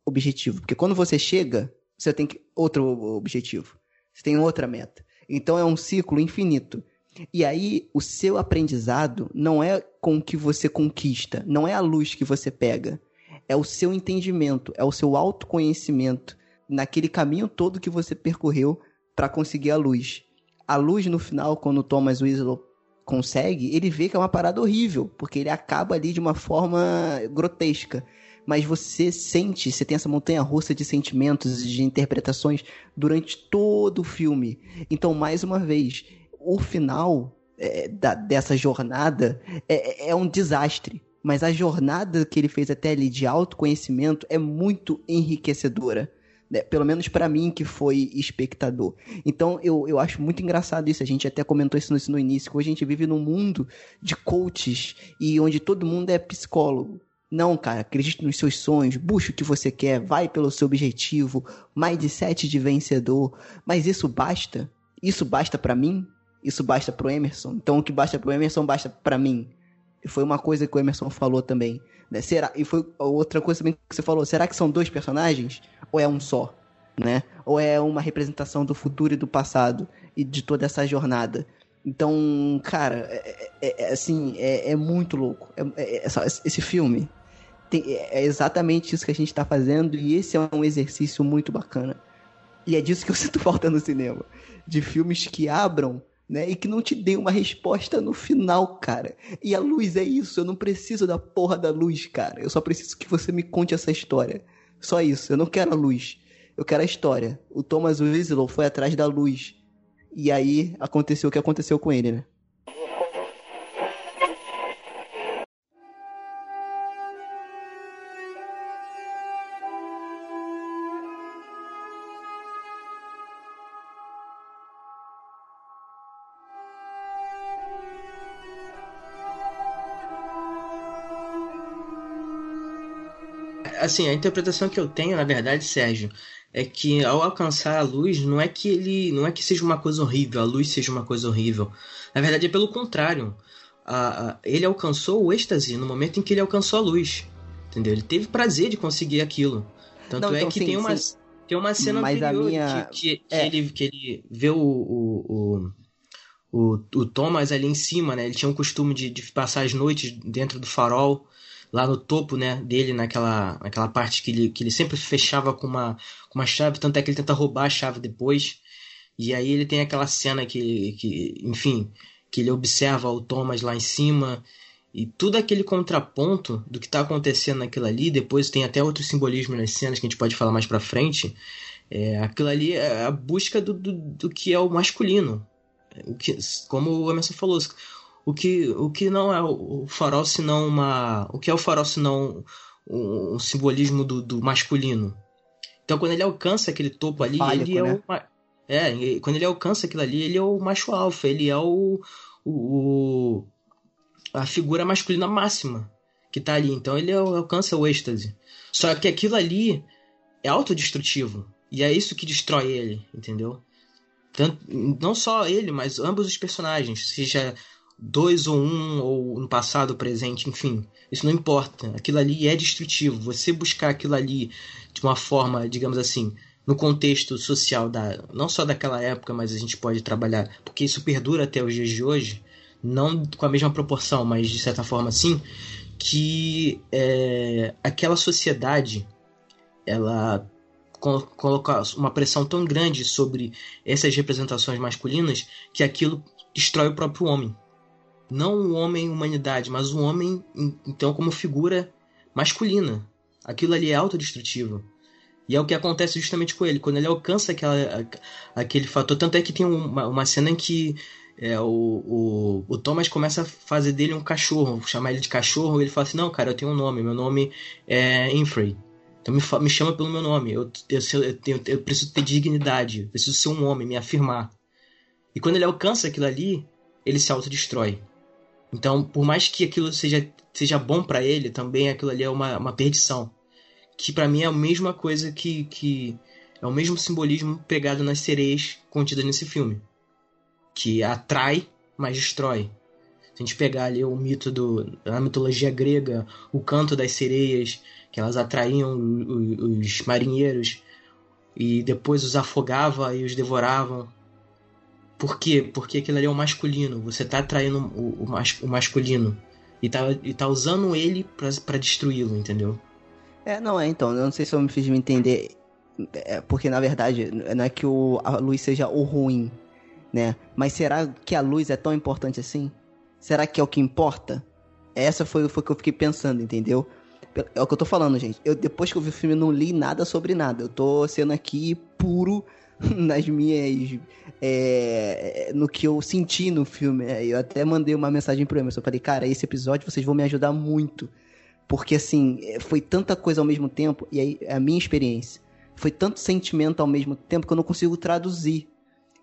objetivo. Porque quando você chega, você tem outro objetivo. Você tem outra meta. Então é um ciclo infinito. E aí, o seu aprendizado não é com o que você conquista, não é a luz que você pega. É o seu entendimento, é o seu autoconhecimento naquele caminho todo que você percorreu para conseguir a luz a luz no final, quando Thomas Winslow consegue, ele vê que é uma parada horrível, porque ele acaba ali de uma forma grotesca. Mas você sente, você tem essa montanha russa de sentimentos, de interpretações durante todo o filme. Então, mais uma vez, o final é, da, dessa jornada é, é um desastre. Mas a jornada que ele fez até ali de autoconhecimento é muito enriquecedora né? pelo menos para mim que foi espectador. Então eu, eu acho muito engraçado isso. A gente até comentou isso no, no início. Que hoje a gente vive num mundo de coaches e onde todo mundo é psicólogo. Não, cara, acredite nos seus sonhos, busque o que você quer, vai pelo seu objetivo, mais de sete de vencedor. Mas isso basta? Isso basta para mim? Isso basta pro Emerson? Então o que basta pro Emerson basta para mim. Foi uma coisa que o Emerson falou também. Né? Será, e foi outra coisa também que você falou. Será que são dois personagens? Ou é um só? Né? Ou é uma representação do futuro e do passado e de toda essa jornada? Então, cara, é, é, é assim, é, é, muito louco. É, é, esse filme tem, é exatamente isso que a gente tá fazendo e esse é um exercício muito bacana. E é disso que eu *laughs* sinto falta no cinema. De filmes que abram né? E que não te dê uma resposta no final, cara. E a luz é isso, eu não preciso da porra da luz, cara. Eu só preciso que você me conte essa história. Só isso, eu não quero a luz. Eu quero a história. O Thomas Winslow foi atrás da luz. E aí aconteceu o que aconteceu com ele, né?
Assim, a interpretação que eu tenho, na verdade, Sérgio, é que ao alcançar a luz, não é que ele, não é que seja uma coisa horrível, a luz seja uma coisa horrível. Na verdade, é pelo contrário. A, a, ele alcançou o êxtase no momento em que ele alcançou a luz. Entendeu? Ele teve prazer de conseguir aquilo. Tanto não, é então, que sim, tem uma sim. tem uma cena Mas anterior minha... que, que, que é. ele, que ele vê o, o, o, o, Thomas ali em cima, né? Ele tinha o costume de, de passar as noites dentro do farol lá no topo, né, dele, naquela, naquela parte que ele, que ele sempre fechava com uma, com uma chave, tanto é que ele tenta roubar a chave depois. E aí ele tem aquela cena que, que enfim, que ele observa o Thomas lá em cima e tudo aquele contraponto do que está acontecendo naquilo ali, depois tem até outro simbolismo nas cenas que a gente pode falar mais para frente. É, aquilo ali é a busca do, do, do que é o masculino. O que, como o Emerson falou, o que, o que não é o farol senão uma. O que é o farol senão um, um simbolismo do, do, masculino? Então quando ele alcança aquele topo ali, Fálico, ele é né? o. É, quando ele alcança aquilo ali, ele é o macho alfa, ele é o, o, a figura masculina máxima que tá ali. Então ele alcança o êxtase. Só que aquilo ali é autodestrutivo. E é isso que destrói ele, entendeu? Tanto, não só ele, mas ambos os personagens. Seja dois ou um, ou no passado, presente, enfim. Isso não importa. Aquilo ali é destrutivo. Você buscar aquilo ali de uma forma, digamos assim, no contexto social da não só daquela época, mas a gente pode trabalhar, porque isso perdura até os dias de hoje, não com a mesma proporção, mas de certa forma sim, que é, aquela sociedade ela coloca uma pressão tão grande sobre essas representações masculinas que aquilo destrói o próprio homem não o homem humanidade, mas o homem então como figura masculina. Aquilo ali é autodestrutivo. E é o que acontece justamente com ele. Quando ele alcança aquela, aquele fator. Tanto é que tem uma, uma cena em que é, o, o, o, Thomas começa a fazer dele um cachorro, chamar ele de cachorro. Ele fala assim: Não, cara, eu tenho um nome. Meu nome é Infrey. Então me, me chama pelo meu nome. Eu, eu, eu, eu, eu preciso ter dignidade. Preciso ser um homem, me afirmar. E quando ele alcança aquilo ali, ele se autodestrói. Então, por mais que aquilo seja, seja bom para ele, também aquilo ali é uma, uma perdição. Que para mim é a mesma coisa que, que. É o mesmo simbolismo pegado nas sereias contidas nesse filme. Que atrai, mas destrói. Se a gente pegar ali o mito do, da mitologia grega, o canto das sereias, que elas atraíam os, os marinheiros e depois os afogava e os devoravam. Por quê? Porque aquilo ali é o masculino. Você tá atraindo o, o, mas, o masculino. E tá, e tá usando ele para destruí-lo, entendeu?
É, não é, então. Eu não sei se eu me fiz me entender. É, porque, na verdade, não é que o, a luz seja o ruim, né? Mas será que a luz é tão importante assim? Será que é o que importa? Essa foi, o que eu fiquei pensando, entendeu? É o que eu tô falando, gente. Eu, depois que eu vi o filme, não li nada sobre nada. Eu tô sendo aqui puro *laughs* nas minhas. É, no que eu senti no filme. É, eu até mandei uma mensagem pro Emerson. Eu falei, cara, esse episódio vocês vão me ajudar muito. Porque, assim, é, foi tanta coisa ao mesmo tempo. E aí, é a minha experiência. Foi tanto sentimento ao mesmo tempo que eu não consigo traduzir.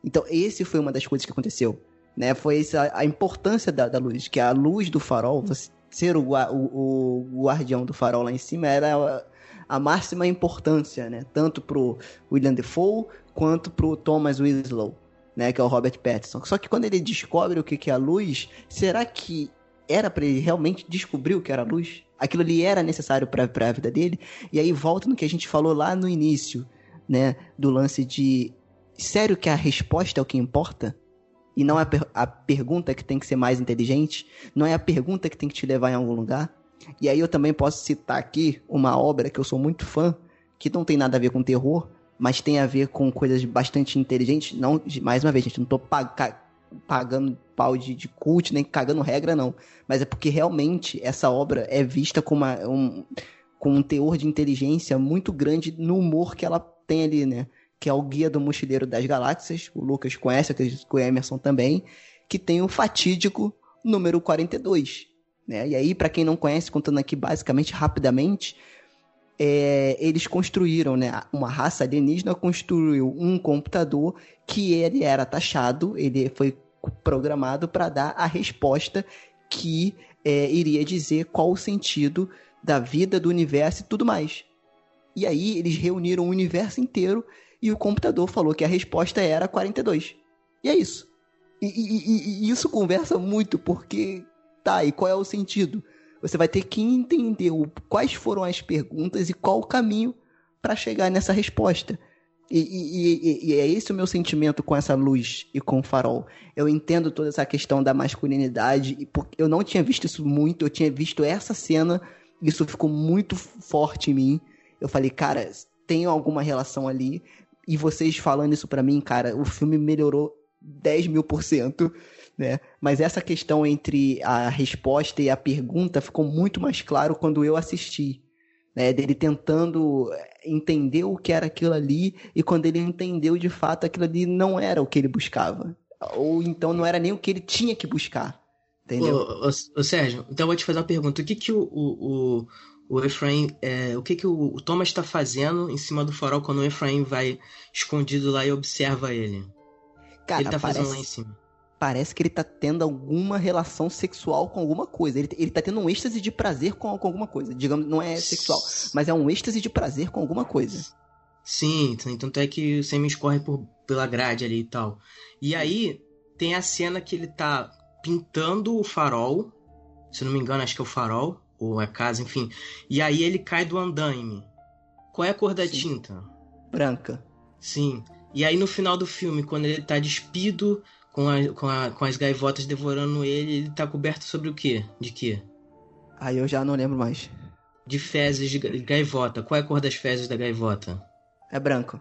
Então, esse foi uma das coisas que aconteceu. Né? Foi essa, a importância da, da luz. Que a luz do farol, você ser o, o, o guardião do farol lá em cima, era a máxima importância, né? Tanto pro William Defoe quanto pro Thomas Winslow, né? Que é o Robert Pattinson. Só que quando ele descobre o que é a luz, será que era para ele realmente descobrir o que era a luz? Aquilo ali era necessário para a vida dele? E aí volta no que a gente falou lá no início, né? Do lance de sério que a resposta é o que importa? E não é a, per a pergunta que tem que ser mais inteligente? Não é a pergunta que tem que te levar em algum lugar? E aí eu também posso citar aqui uma obra que eu sou muito fã, que não tem nada a ver com terror, mas tem a ver com coisas bastante inteligentes. Não, mais uma vez, gente, não tô pag pagando pau de, de cult, nem cagando regra, não. Mas é porque realmente essa obra é vista com, uma, um, com um teor de inteligência muito grande no humor que ela tem ali, né? Que é o Guia do Mochileiro das Galáxias. O Lucas conhece, acredito que o Emerson também. Que tem o fatídico número 42. Né? E aí, para quem não conhece, contando aqui basicamente, rapidamente, é, eles construíram, né? Uma raça alienígena construiu um computador que ele era taxado, ele foi programado para dar a resposta que é, iria dizer qual o sentido da vida, do universo e tudo mais. E aí eles reuniram o universo inteiro e o computador falou que a resposta era 42. E é isso. E, e, e, e isso conversa muito, porque tá, e qual é o sentido? Você vai ter que entender o, quais foram as perguntas e qual o caminho para chegar nessa resposta. E, e, e, e, é esse o meu sentimento com essa luz e com o farol. Eu entendo toda essa questão da masculinidade, e eu não tinha visto isso muito, eu tinha visto essa cena, isso ficou muito forte em mim. Eu falei, cara, tem alguma relação ali. E vocês falando isso para mim, cara, o filme melhorou 10 mil por cento né? Mas essa questão entre a resposta e a pergunta ficou muito mais claro quando eu assisti. Né, dele tentando entender o que era aquilo ali e quando ele entendeu de fato aquilo ali não era o que ele buscava. Ou então não era nem o que ele tinha que buscar. Entendeu?
Ô, ô, ô Sérgio, então eu vou te fazer uma pergunta. O que que o, o, o, o Efraim, é, o que que o, o Thomas está fazendo em cima do farol quando o Efraim vai escondido lá e observa ele?
Cara,
ele tá
parece...
fazendo lá em cima
parece que ele tá tendo alguma relação sexual com alguma coisa. Ele, ele tá tendo um êxtase de prazer com, com alguma coisa. Digamos, não é sexual, mas é um êxtase de prazer com alguma coisa.
Sim, tanto é que o sêmen escorre por, pela grade ali e tal. E aí tem a cena que ele tá pintando o farol. Se não me engano, acho que é o farol. Ou é a casa, enfim. E aí ele cai do andaime. Qual é a cor da
Sim.
tinta?
Branca.
Sim. E aí no final do filme, quando ele tá despido com, a, com, a, com as gaivotas devorando ele, ele tá coberto sobre o quê? De quê?
Aí eu já não lembro mais.
De fezes de ga- gaivota. Qual é a cor das fezes da gaivota?
É branco.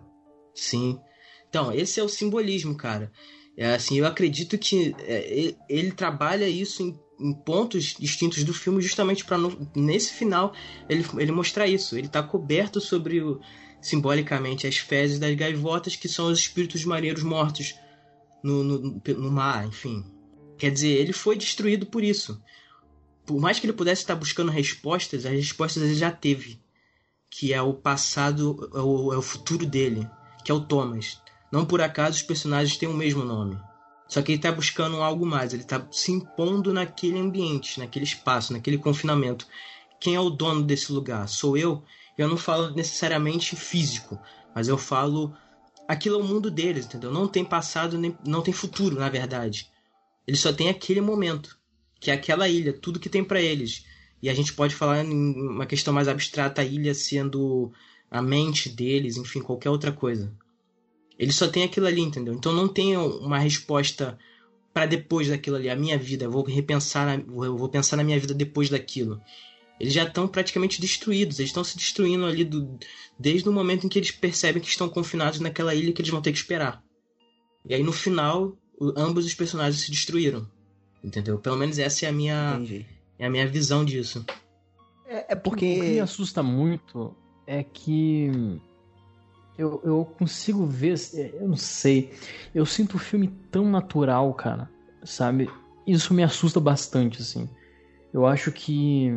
Sim. Então, esse é o simbolismo, cara. É assim, eu acredito que é, ele, ele trabalha isso em, em pontos distintos do filme justamente para nesse final ele, ele mostrar isso. Ele tá coberto sobre o, simbolicamente as fezes das gaivotas que são os espíritos marinheiros mortos no, no, no mar, enfim. Quer dizer, ele foi destruído por isso. Por mais que ele pudesse estar buscando respostas, as respostas ele já teve. Que é o passado, é o, é o futuro dele, que é o Thomas. Não por acaso os personagens têm o mesmo nome. Só que ele está buscando algo mais, ele está se impondo naquele ambiente, naquele espaço, naquele confinamento. Quem é o dono desse lugar? Sou eu? Eu não falo necessariamente físico, mas eu falo aquilo é o mundo deles, entendeu? Não tem passado, nem, não tem futuro, na verdade. Eles só têm aquele momento, que é aquela ilha, tudo que tem para eles. E a gente pode falar em uma questão mais abstrata, a ilha sendo a mente deles, enfim, qualquer outra coisa. Eles só têm aquilo ali, entendeu? Então não tem uma resposta para depois daquilo ali, a minha vida. Eu vou repensar, eu vou pensar na minha vida depois daquilo. Eles já estão praticamente destruídos, eles estão se destruindo ali do, desde o momento em que eles percebem que estão confinados naquela ilha que eles vão ter que esperar. E aí no final, o- ambos os personagens se destruíram. Entendeu? Pelo menos essa é a minha,
Entendi.
é a minha visão disso.
É, é
O que me
porque.
assusta muito é que eu, eu consigo ver, eu não sei, eu sinto o filme tão natural, cara, sabe? Isso me assusta bastante, assim. Eu acho que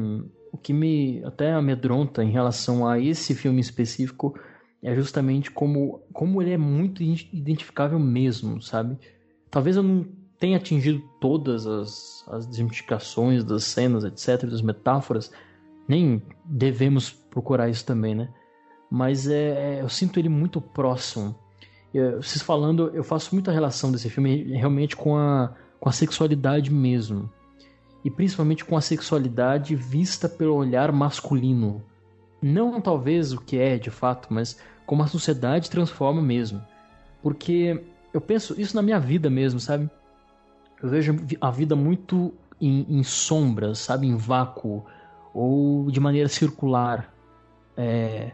o que me até amedronta em relação a esse filme específico é justamente como, como ele é muito identificável mesmo, sabe? Talvez eu não tenha atingido todas as, as desmistificações das cenas, etc., das metáforas, nem devemos procurar isso também, né? Mas é, eu sinto ele muito próximo. Eu, vocês falando, eu faço muita relação desse filme realmente com a, com a sexualidade mesmo. E principalmente com a sexualidade vista pelo olhar masculino. Não talvez o que é de fato, mas como a sociedade transforma mesmo. Porque eu penso isso na minha vida mesmo, sabe? Eu vejo a vida muito em, em sombras, sabe? Em vácuo ou de maneira circular. É,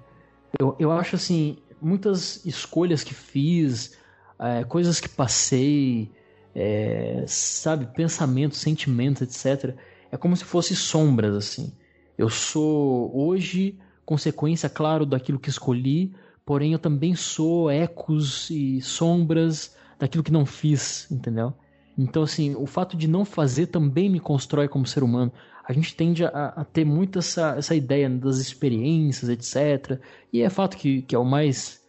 eu, eu acho assim, muitas escolhas que fiz, é, coisas que passei, é, sabe, pensamentos, sentimentos, etc. É como se fossem sombras, assim. Eu sou hoje consequência, claro, daquilo que escolhi, porém eu também sou ecos e sombras daquilo que não fiz, entendeu? Então, assim, o fato de não fazer também me constrói como ser humano. A gente tende a, a ter muito essa, essa ideia das experiências, etc. E é fato que, que é o mais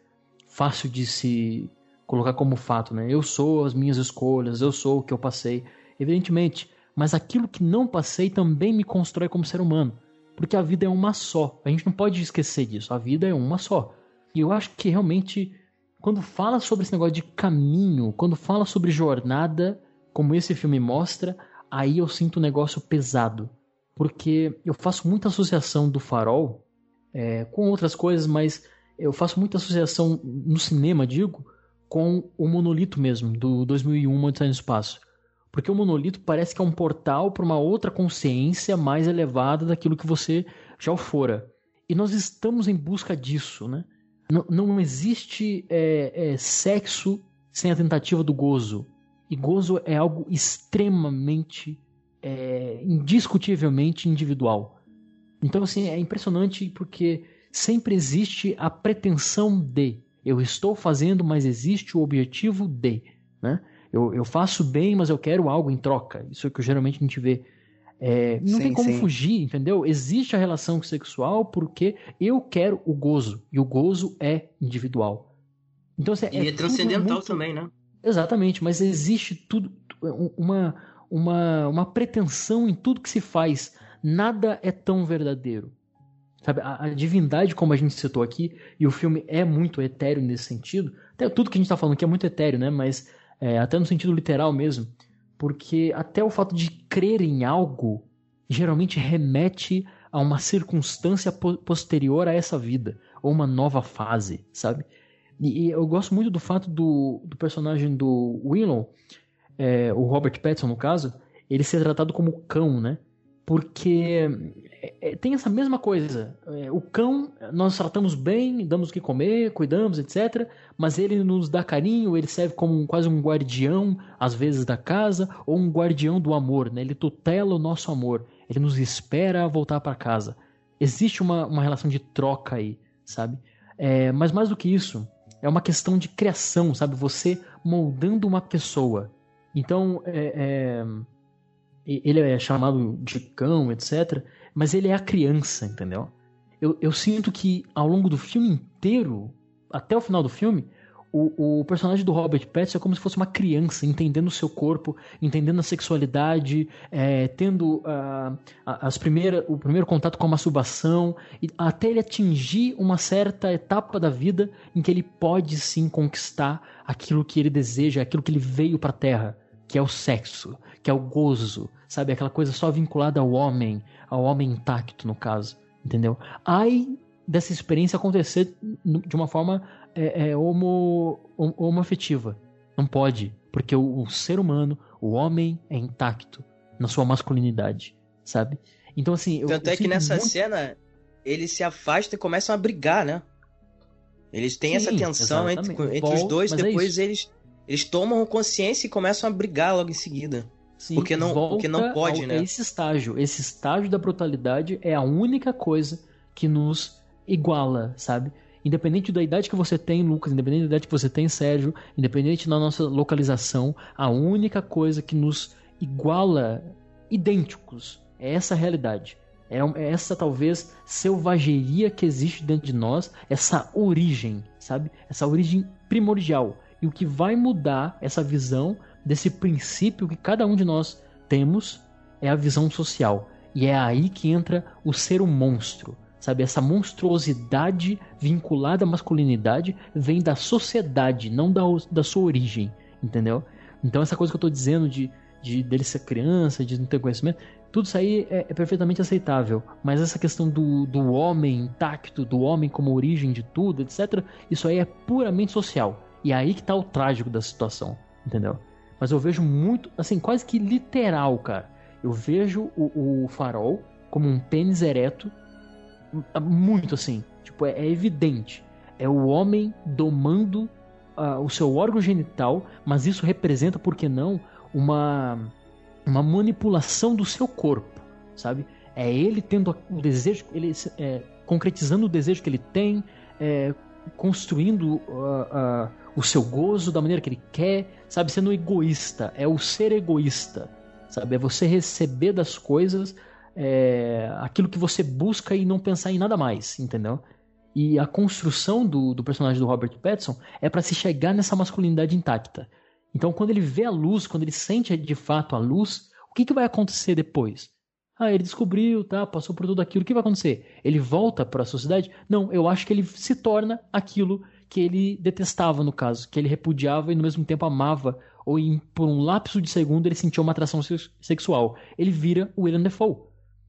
fácil de se colocar como fato, né? Eu sou as minhas escolhas, eu sou o que eu passei, evidentemente. Mas aquilo que não passei também me constrói como ser humano, porque a vida é uma só. A gente não pode esquecer disso. A vida é uma só. E eu acho que realmente quando fala sobre esse negócio de caminho, quando fala sobre jornada, como esse filme mostra, aí eu sinto um negócio pesado. Porque eu faço muita associação do farol é, com outras coisas, mas eu faço muita associação no cinema, digo, com o monolito mesmo, do 2001 Odisseia no Espaço. Porque o monolito parece que é um portal para uma outra consciência mais elevada daquilo que você já o fora. E nós estamos em busca disso, né? Não, não existe é, é, sexo sem a tentativa do gozo. E gozo é algo extremamente, é, indiscutivelmente individual. Então, assim, é impressionante porque sempre existe a pretensão de. Eu estou fazendo, mas existe o objetivo de. Né? Eu, eu faço bem, mas eu quero algo em troca. Isso é o que geralmente a gente vê. É, não sim, tem como sim. fugir, entendeu? Existe a relação sexual porque eu quero o gozo. E o gozo é individual.
Então, assim, e é, é transcendental muito... também, né?
Exatamente, mas existe tudo uma, uma, uma pretensão em tudo que se faz. Nada é tão verdadeiro. Sabe, a, a, divindade, como a gente citou aqui, e o filme é muito etéreo nesse sentido, até tudo que a gente está falando aqui é muito etéreo, né? Mas é, até no sentido literal mesmo, porque até o fato de crer em algo geralmente remete a uma circunstância po posterior a essa vida, ou uma nova fase, sabe? E, e eu gosto muito do fato do, do personagem do Willow, é, o Robert Pattinson no caso, ele ser tratado como cão, né? Porque é, é, tem essa mesma coisa. É, o cão, nós tratamos bem, damos o que comer, cuidamos, etc. Mas ele nos dá carinho, ele serve como quase um guardião, às vezes, da casa, ou um guardião do amor. Né? Ele tutela o nosso amor. Ele nos espera voltar para casa. Existe uma, uma relação de troca aí, sabe? É, mas mais do que isso, é uma questão de criação, sabe? Você moldando uma pessoa. Então, é, é ele é chamado de cão, etc mas ele é a criança, entendeu? Eu, eu sinto que ao longo do filme inteiro, até o final do filme, o, o, personagem do Robert Pattinson é como se fosse uma criança, entendendo o seu corpo, entendendo a sexualidade, é, tendo uh, as primeiras, o primeiro contato com a masturbação, até ele atingir uma certa etapa da vida em que ele pode sim conquistar aquilo que ele deseja, aquilo que ele veio para a Terra, que é o sexo, que é o gozo, sabe? Aquela coisa só vinculada ao homem, ao homem intacto, no caso, entendeu? Ai dessa experiência acontecer de uma forma é, é, homo, homoafetiva. Não pode, porque o, o, ser humano, o homem, é intacto na sua masculinidade, sabe? Então, assim.
Tanto
eu,
é que nessa muito... cena eles se afastam e começam a brigar, né? Eles têm Sim, essa tensão entre, entre Bom, os dois, é depois é eles, eles tomam consciência e começam a brigar logo em seguida. Sim, porque não, porque não pode, ao, né?
Esse estágio, esse estágio da brutalidade é a única coisa que nos iguala, sabe? Independente da idade que você tem, Lucas, independente da idade que você tem, Sérgio, independente da nossa localização, a única coisa que nos iguala idênticos é essa realidade. É, é essa talvez selvageria que existe dentro de nós, essa origem, sabe? Essa origem primordial. E o que vai mudar essa visão desse princípio que cada um de nós temos é a visão social. E é aí que entra o ser um monstro. Sabe, essa monstruosidade vinculada à masculinidade vem da sociedade, não da, da sua origem, entendeu? Então essa coisa que eu estou dizendo de, de dele ser criança, de não ter conhecimento, Tudo isso aí é, é perfeitamente aceitável. Mas essa questão do, do homem intacto, do homem como origem de tudo, etc., isso aí é puramente social. E é aí que tá o trágico da situação, entendeu? Mas eu vejo muito, assim, quase que literal, cara. Eu vejo o, o farol como um pênis ereto, muito assim. Tipo, é, é evidente. É o homem domando uh, o seu órgão genital, mas isso representa, por que não, uma, uma manipulação do seu corpo, sabe? É ele tendo o desejo, ele é, concretizando o desejo que ele tem, é, construindo uh, uh, o seu gozo da maneira que ele quer, sabe? Sendo egoísta. É o ser egoísta, sabe? É você receber das coisas é, aquilo que você busca e não pensar em nada mais, entendeu? E a construção do, do personagem do Robert Pattinson é para se chegar nessa masculinidade intacta. Então, quando ele vê a luz, quando ele sente de fato a luz, o que, que vai acontecer depois? Ah, ele descobriu, tá, passou por tudo aquilo, o que vai acontecer? Ele volta para a sociedade? Não, eu acho que ele se torna aquilo que ele detestava, no caso, que ele repudiava e no mesmo tempo amava, ou em, por um lapso de segundo ele sentiu uma atração sexual. Ele vira o William Defoe.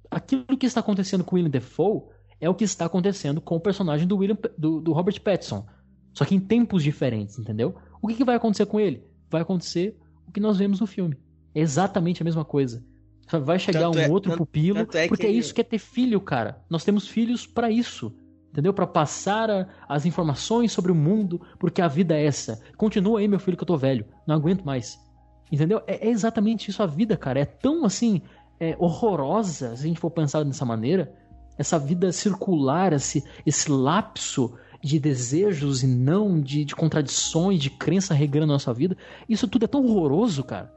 Aquilo que está acontecendo com o William Defoe é o que está acontecendo com o personagem do, William, do, do Robert Pattinson. Só que em tempos diferentes, entendeu? O que, que vai acontecer com ele? Vai acontecer o que nós vemos no filme. É exatamente a mesma coisa. Vai chegar tanto um é, outro tanto, pupilo, tanto é porque é isso que é ter filho, cara. Nós temos filhos para isso. Entendeu? Para passar a, as informações sobre o mundo, porque a vida é essa. Continua aí, meu filho, que eu tô velho. Não aguento mais. Entendeu? É, é exatamente isso a vida, cara. É tão assim é, horrorosa, se a gente for pensar dessa maneira, essa vida circular, esse, esse lapso de desejos e não, de, de contradições, de crença regrando na nossa vida, isso tudo é tão horroroso, cara.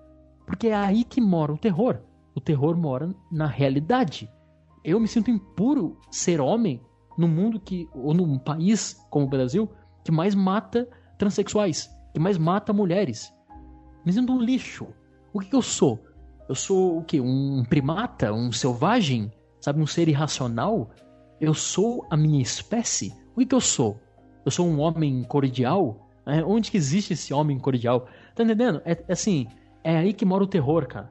Porque é aí que mora o terror. O terror mora na realidade. Eu me sinto impuro ser homem no mundo que, ou num país como o Brasil, que mais mata transexuais, que mais mata mulheres. Me sinto um lixo. O que, que eu sou? Eu sou o quê? Um primata? Um selvagem? sabe, um ser irracional. Eu sou a minha espécie? O que, que eu sou? Eu sou um homem cordial? É, onde que existe esse homem cordial? Tá entendendo? É, é assim, é aí que mora o terror, cara.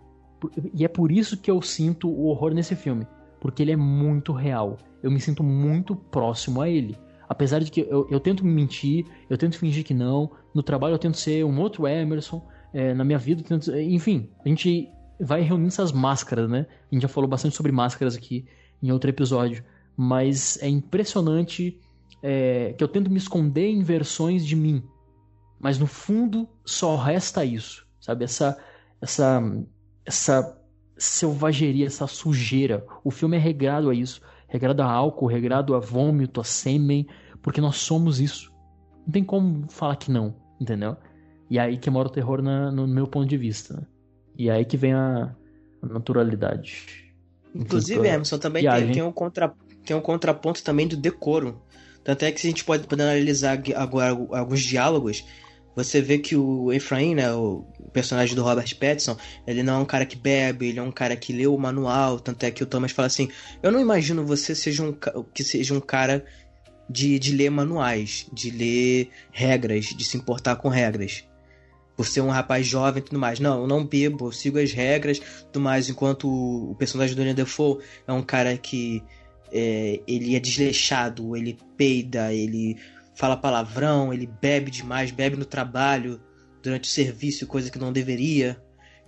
E é por isso que eu sinto o horror nesse filme. Porque ele é muito real. Eu me sinto muito próximo a ele. Apesar de que eu, eu tento me mentir, eu tento fingir que não. No trabalho eu tento ser um outro Emerson. É, na minha vida, tento, enfim, a gente vai reunindo essas máscaras, né? A gente já falou bastante sobre máscaras aqui em outro episódio. Mas é impressionante é, que eu tento me esconder em versões de mim. Mas no fundo só resta isso, sabe? Essa, essa, essa selvageria, essa sujeira. O filme é regrado a isso. Regrado a álcool, regrado a vômito, a sêmen. Porque nós somos isso. Não tem como falar que não, entendeu? E é aí que mora o terror na, no meu ponto de vista. Né? E aí que vem a, naturalidade.
Inclusive, Emerson, também tem, tem, um contra, tem um contraponto também do decoro. Tanto é que se a gente pode, pode analisar agora alguns diálogos, você vê que o Efraim, né, o personagem do Robert Pattinson, ele não é um cara que bebe, ele é um cara que lê o manual, tanto é que o Thomas fala assim, eu não imagino você seja um, que seja um cara de, de ler manuais, de ler regras, de se importar com regras por ser um rapaz jovem e tudo mais. Não, eu não bebo, eu sigo as regras tudo mais, enquanto o personagem do William Defoe é um cara que é, ele é desleixado, ele peida, ele fala palavrão, ele bebe demais, bebe no trabalho, durante o serviço, coisa que não deveria,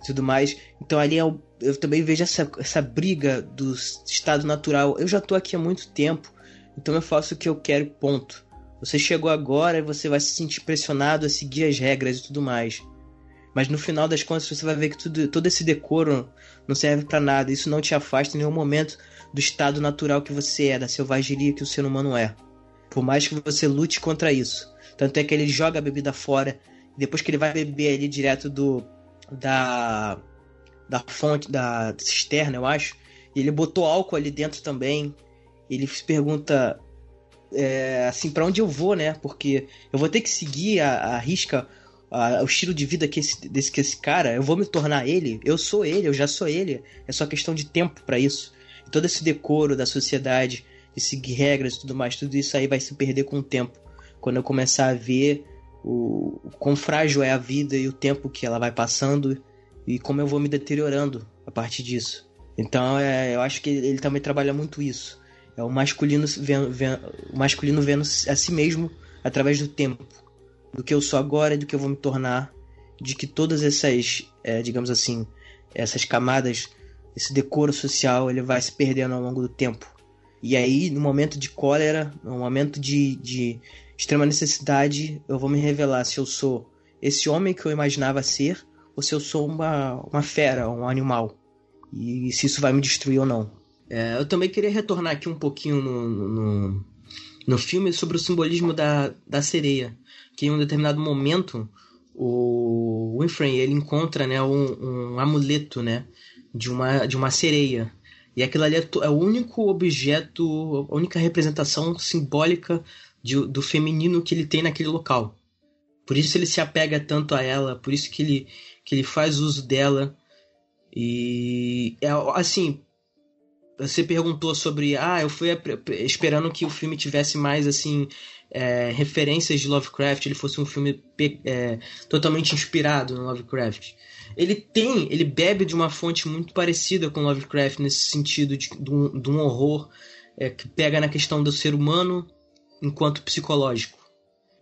tudo mais. Então ali é eu também vejo essa, essa briga do estado natural. Eu já tô aqui há muito tempo, então eu faço o que eu quero, ponto. Você chegou agora e você vai se sentir pressionado a seguir as regras e tudo mais. Mas no final das contas você vai ver que tudo, todo esse decoro não serve para nada. Isso não te afasta em nenhum momento do estado natural que você é, da selvageria que o ser humano é. Por mais que você lute contra isso. Tanto é que ele joga a bebida fora. Depois que ele vai beber ali direto do. da. da fonte, da cisterna, eu acho. E ele botou álcool ali dentro também. Ele se pergunta é, assim, para onde eu vou, né? Porque eu vou ter que seguir a, a risca o estilo de vida que esse, desse que esse cara, eu vou me tornar ele, eu sou ele, eu já sou ele. É só questão de tempo para isso. E todo esse decoro da sociedade, de seguir regras e tudo mais, tudo isso aí vai se perder com o tempo. Quando eu começar a ver o, o quão frágil é a vida e o tempo que ela vai passando e como eu vou me deteriorando a partir disso. Então é, eu acho que ele, ele também trabalha muito isso. É o masculino vendo, vendo, o masculino vendo a si mesmo através do tempo, do que eu sou agora e do que eu vou me tornar, de que todas essas, é, digamos assim, essas camadas, esse decoro social, ele vai se perdendo ao longo do tempo. E aí, no momento de cólera, no momento de, de extrema necessidade, eu vou me revelar se eu sou esse homem que eu imaginava ser ou se eu sou uma, uma fera, um animal. E se isso vai me destruir ou não. É, eu também queria retornar aqui um pouquinho no, no, no filme sobre o simbolismo da, da sereia. Que em um determinado momento o Winfrey ele encontra né, um, um amuleto né, de, uma, de uma sereia. E aquilo ali é, é, o único objeto, a única representação simbólica de, do feminino que ele tem naquele local. Por isso ele se apega tanto a ela, por isso que ele, que ele faz uso dela. E é assim, você perguntou sobre, ah, eu fui esperando que o filme tivesse mais assim é, referências de Lovecraft, ele fosse um filme é, totalmente inspirado no Lovecraft. Ele tem, ele bebe de uma fonte muito parecida com Lovecraft nesse sentido de, de, um, de um, horror é, que pega na questão do ser humano enquanto psicológico.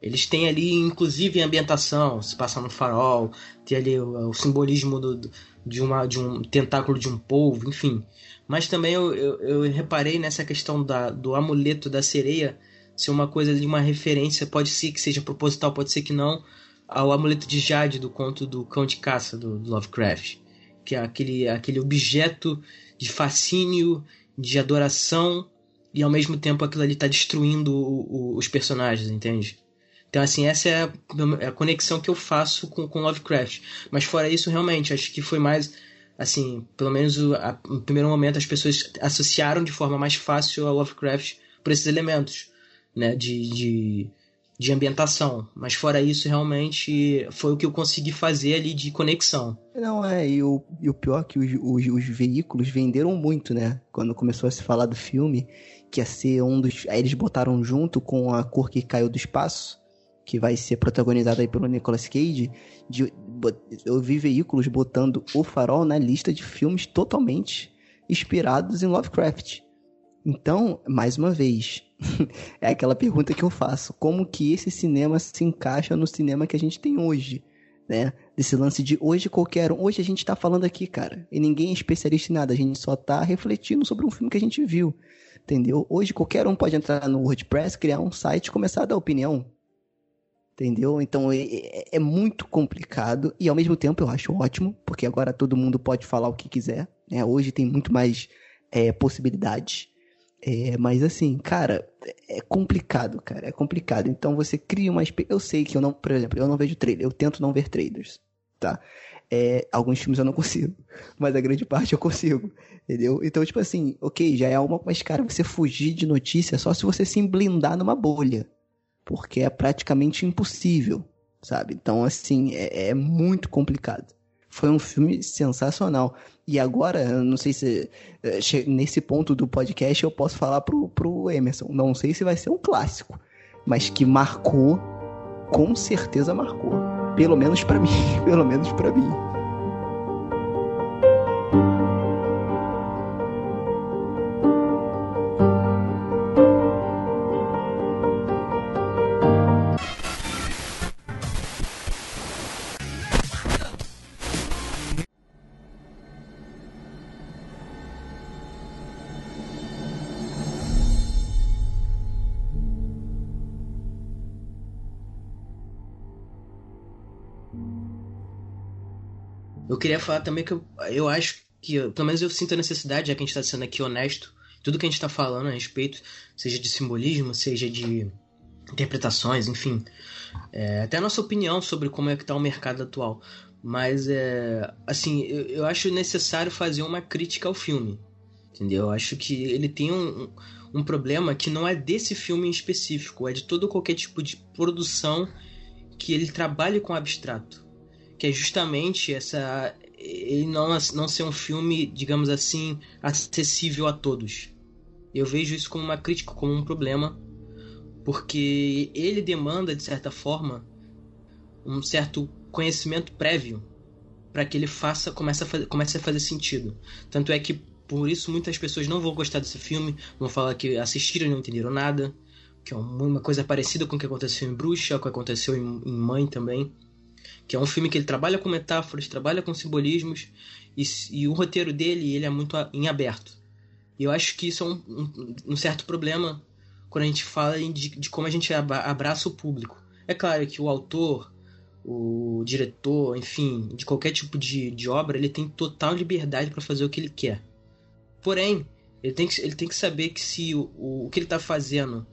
Eles têm ali, inclusive, ambientação, se passa no farol, tem ali o, o simbolismo do, de, uma, de um tentáculo de um polvo, enfim. Mas também eu, eu, eu reparei nessa questão da, do amuleto da sereia ser uma coisa de uma referência, pode ser que seja proposital, pode ser que não, ao amuleto de Jade do conto do Cão de Caça do, Lovecraft, que é aquele, aquele objeto de fascínio, de adoração e ao mesmo tempo aquilo ali está destruindo o, o, os personagens, entende? Então, assim, essa é a, é a, conexão que eu faço com, com Lovecraft. Mas fora isso, realmente, acho que foi mais, assim, pelo menos a, no primeiro momento as pessoas associaram de forma mais fácil a Lovecraft por esses elementos, né, de, de, de ambientação. Mas fora isso, realmente, foi o que eu consegui fazer ali de conexão.
Não, é, e o, e o pior é que os, os, os veículos venderam muito, né? Quando começou a se falar do filme, que ia ser um dos. Aí eles botaram junto com a cor que caiu do espaço que vai ser protagonizada aí pelo Nicolas Cage, de, eu vi veículos botando O Farol na lista de filmes totalmente inspirados em Lovecraft. Então, mais uma vez, *laughs* é aquela pergunta que eu faço: como que esse cinema se encaixa no cinema que a gente tem hoje? Né? Desse lance de hoje qualquer um. Hoje a gente tá falando aqui, cara, e ninguém é especialista em nada, a gente só tá refletindo sobre um filme que a gente viu. Entendeu? Hoje qualquer um pode entrar no WordPress, criar um site e começar a dar opinião entendeu? Então é, é, é, muito complicado e ao mesmo tempo eu acho ótimo, porque agora todo mundo pode falar o que quiser, né? Hoje tem muito mais é, possibilidades. É, mas assim, cara, é complicado, cara, é complicado. Então você cria uma eu sei que eu não, por exemplo, eu não vejo trailer, eu tento não ver trailers, tá? É, alguns filmes eu não *laughs* consigo, mas a grande parte eu consigo, entendeu? Então, tipo assim, ok, já é uma, mas cara, você fugir de notícia só se você se blindar numa bolha, porque é praticamente impossível, sabe? Então, assim, é, é muito complicado. Foi um filme sensacional. E agora, não sei se eh, nesse ponto do podcast eu posso falar pro, pro Emerson. Não sei se vai ser um clássico, mas que marcou, com certeza marcou. Pelo menos para mim, *laughs* pelo menos para mim.
Queria falar também que eu, eu acho que, pelo menos eu sinto a necessidade, já que a gente está sendo aqui honesto, tudo que a gente está falando a respeito, seja de simbolismo, seja de interpretações, enfim, é, até a nossa opinião sobre como é que está o mercado atual. Mas, é, assim, eu, eu acho necessário fazer uma crítica ao filme, entendeu? Eu acho que ele tem um, um problema que não é desse filme em específico, é de todo qualquer tipo de produção que ele trabalhe com abstrato que é justamente essa ele não não ser um filme, digamos assim, acessível a todos. Eu vejo isso como uma crítica, como um problema, porque ele demanda de certa forma um certo conhecimento prévio para que ele faça comece a, fazer, comece a fazer sentido. Tanto é que por isso muitas pessoas não vão gostar desse filme, vão falar que assistiram e não entenderam nada, que é uma coisa parecida com o que aconteceu em Bruxa, o que aconteceu em, em Mãe também, que é um filme que ele trabalha com metáforas, trabalha com simbolismos, e, e o roteiro dele ele é muito em aberto. E eu acho que isso é um, um, um certo problema quando a gente fala de, de como a gente abraça o público. É claro que o autor, o diretor, enfim, de qualquer tipo de, de obra, ele tem total liberdade para fazer o que ele quer. Porém, ele tem que, ele tem que saber que se o, o, o que ele está fazendo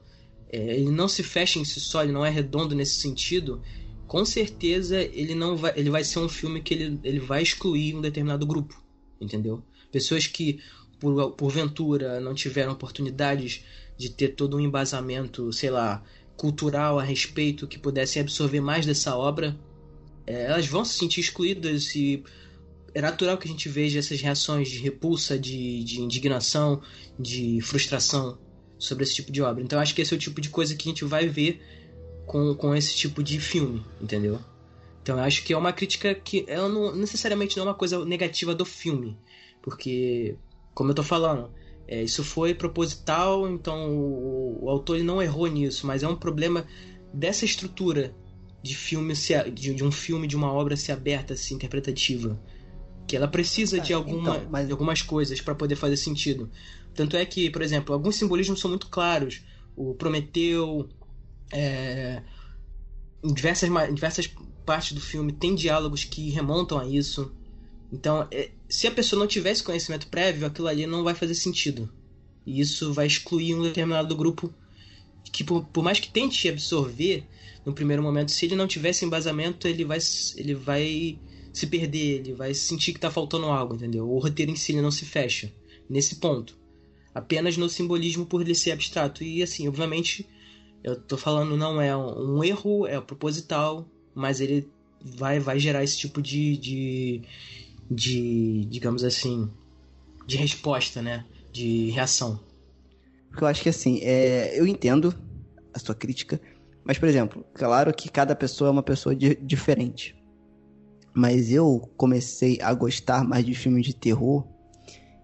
é, ele não se fecha em si só, ele não é redondo nesse sentido, com certeza ele não vai, ele vai ser um filme que ele, ele vai excluir um determinado grupo, entendeu? Pessoas que por porventura não tiveram oportunidades de ter todo um embasamento, sei lá, cultural a respeito que pudessem absorver mais dessa obra, é, elas vão se sentir excluídas e é natural que a gente veja essas reações de repulsa, de, de indignação, de frustração sobre esse tipo de obra. Então acho que esse é o tipo de coisa que a gente vai ver com, com esse tipo de filme, entendeu? Então eu acho que é uma crítica que ela não necessariamente não é uma coisa negativa do filme, porque como eu tô falando, é, isso foi proposital, então o, o, autor não errou nisso, mas é um problema dessa estrutura de filme se, de, de, um filme, de uma obra ser aberta, se interpretativa. Que ela precisa é, de, alguma, então, mas... de algumas coisas para poder fazer sentido. Tanto é que, por exemplo, alguns simbolismos são muito claros. O Prometeu, é, em, diversas, em diversas partes do filme, tem diálogos que remontam a isso. Então, é, se a pessoa não tivesse conhecimento prévio, aquilo ali não vai fazer sentido. E isso vai excluir um determinado grupo que, por, por mais que tente absorver no primeiro momento, se ele não tivesse embasamento, ele vai, ele vai se perder, ele vai sentir que está faltando algo, entendeu? O roteiro em si não se fecha nesse ponto. Apenas no simbolismo por ele ser abstrato. E assim, obviamente, eu tô falando não é um erro, é proposital, mas ele vai, vai gerar esse tipo de, de, de, digamos assim, de resposta, né? De reação.
Porque eu acho que assim, é, eu entendo a sua crítica, mas, por exemplo, claro que cada pessoa é uma pessoa di diferente. Mas eu comecei a gostar mais de filmes de terror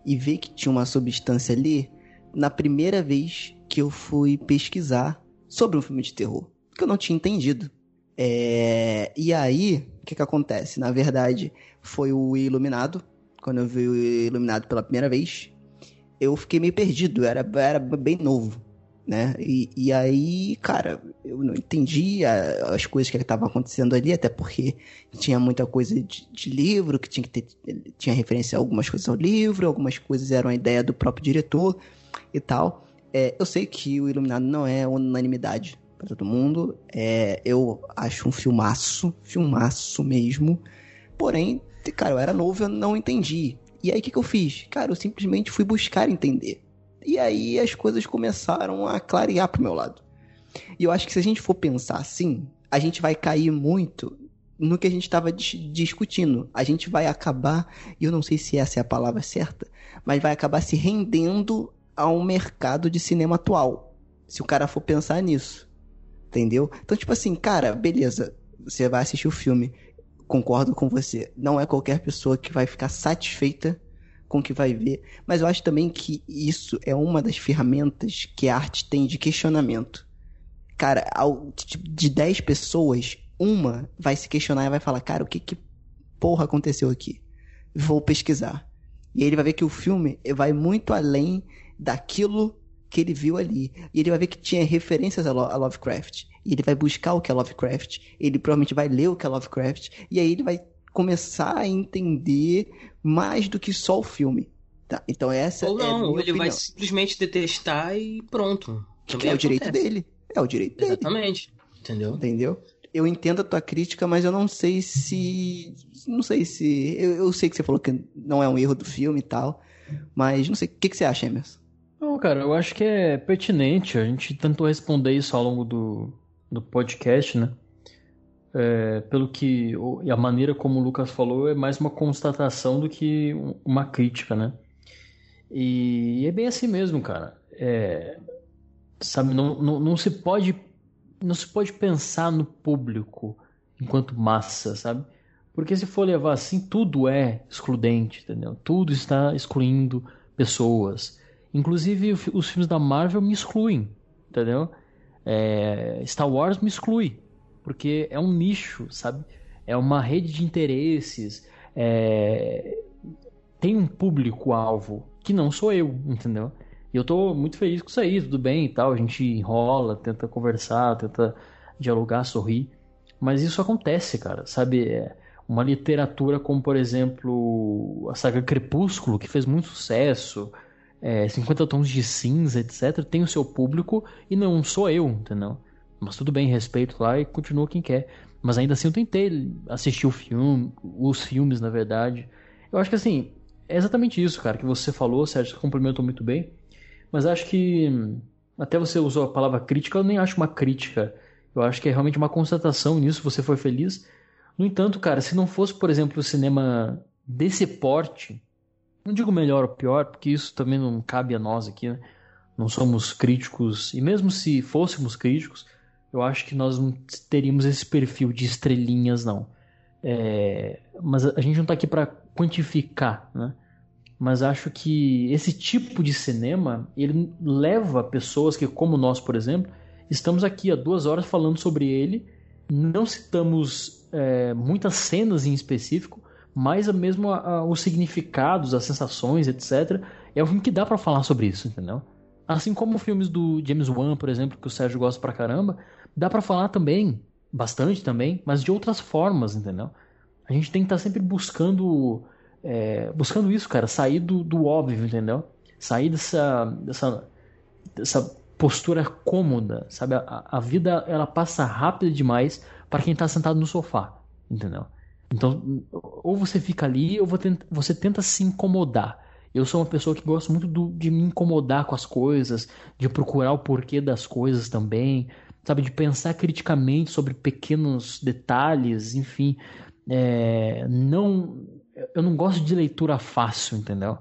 e ver que tinha uma substância ali na primeira vez que eu fui pesquisar sobre um filme de terror, que eu não tinha entendido. É... E aí, o que, que acontece? Na verdade, foi o Iluminado. Quando eu vi o Iluminado pela primeira vez, eu fiquei meio perdido, era, era bem novo, né? E, e aí, cara, eu não entendi as coisas que estavam acontecendo ali, até porque tinha muita coisa de, de, livro, que tinha que ter, tinha referência a algumas coisas ao livro, algumas coisas eram a ideia do próprio diretor e tal. É, eu sei que o Iluminado não é unanimidade para todo mundo. É, eu acho um filmaço, filmaço mesmo. Porém, cara, eu era novo, eu não entendi. E aí o que, que eu fiz? Cara, eu simplesmente fui buscar entender. E aí as coisas começaram a clarear pro meu lado. E eu acho que se a gente for pensar assim, a gente vai cair muito no que a gente estava dis discutindo. A gente vai acabar, e eu não sei se essa é a palavra certa, mas vai acabar se rendendo ao mercado de cinema atual. Se o cara for pensar nisso. Entendeu? Então, tipo assim, cara, beleza. Você vai assistir o filme. Concordo com você. Não é qualquer pessoa que vai ficar satisfeita com o que vai ver. Mas eu acho também que isso é uma das ferramentas que a arte tem de questionamento. Cara, ao, de 10 pessoas, uma vai se questionar e vai falar, cara, o que que porra aconteceu aqui? Vou pesquisar. E ele vai ver que o filme vai muito além daquilo que ele viu ali. E ele vai ver que tinha referências a, Lovecraft. E ele vai buscar o que é Lovecraft. Ele provavelmente vai ler o que é Lovecraft. E aí ele vai começar a entender mais do que só o filme. Tá? Então essa
ou
não,
é a minha
ou
ele
opinião.
vai simplesmente detestar e pronto.
Que é o direito dele. É o direito dele.
Exatamente. Entendeu?
Entendeu? Eu entendo a tua crítica, mas eu não sei se. Não sei se. Eu, eu sei que você falou que não é um erro do filme e tal. Mas não sei. O que, que você acha, Emerson?
Não, cara, eu acho que é pertinente. A gente tentou responder isso ao longo do, do podcast, né? É, pelo que e a maneira como o Lucas falou é mais uma constatação do que uma crítica, né? E, é bem assim mesmo, cara. É, sabe, não, não, não se pode não se pode pensar no público enquanto massa, sabe? Porque se for levar assim, tudo é excludente, entendeu? Tudo está excluindo pessoas. Inclusive, os filmes da Marvel me excluem, entendeu? É, Star Wars me exclui, porque é um nicho, sabe? É uma rede de interesses. É... Tem um público-alvo que não sou eu, entendeu? E eu tô muito feliz com isso aí, tudo bem e tal. A gente enrola, tenta conversar, tenta dialogar, sorrir. Mas isso acontece, cara, sabe? É uma literatura como, por exemplo, a saga Crepúsculo, que fez muito sucesso, é, 50 Tons de Cinza, etc., tem o seu público e não sou eu, entendeu? Mas tudo bem, respeito lá e continua quem quer. Mas ainda assim eu tentei assistir o filme, os filmes, na verdade. Eu acho que assim, é exatamente isso, cara, que você falou, Sérgio, complementou muito bem. Mas acho que até você usou a palavra crítica, eu nem acho uma crítica. Eu acho que é realmente uma constatação nisso, você foi feliz. No entanto, cara, se não fosse, por exemplo, o cinema desse porte, não digo melhor ou pior, porque isso também não cabe a nós aqui, né? Não somos críticos, e mesmo se fôssemos críticos, eu acho que nós não teríamos esse perfil de estrelinhas, não. É... mas a gente não está aqui para quantificar, né? Mas acho que esse tipo de cinema ele leva pessoas que, como nós, por exemplo, estamos aqui há duas horas falando sobre ele, não citamos é, muitas cenas em específico, mas mesmo a, a, os significados, as sensações, etc. É um filme que dá para falar sobre isso, entendeu? Assim como filmes do James Wan, por exemplo, que o Sérgio gosta pra caramba, dá para falar também, bastante também, mas de outras formas, entendeu? A gente tem que estar tá sempre buscando é, buscando isso, cara, sair do, do óbvio, entendeu? Sair dessa, dessa, dessa postura cômoda, sabe? A, a vida ela passa rápida demais para quem está sentado no sofá, entendeu? Então, ou você fica ali ou você tenta se incomodar. Eu sou uma pessoa que gosta muito do, de me incomodar com as coisas, de procurar o porquê das coisas também, sabe? De pensar criticamente sobre pequenos detalhes, enfim. É, não, eu não gosto de leitura fácil, entendeu?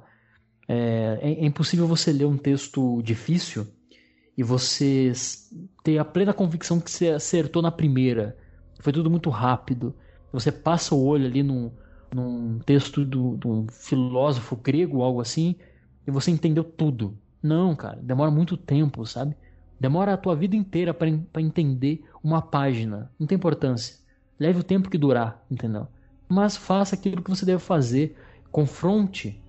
É, é, é impossível você ler um texto difícil e você ter a plena convicção que você acertou na primeira. Foi tudo muito rápido. Você passa o olho ali num, num texto do, um filósofo grego, algo assim, e você entendeu tudo. Não, cara, demora muito tempo, sabe? Demora a tua vida inteira para entender uma página. Não tem importância. Leve o tempo que durar, entendeu? Mas faça aquilo que você deve fazer. Confronte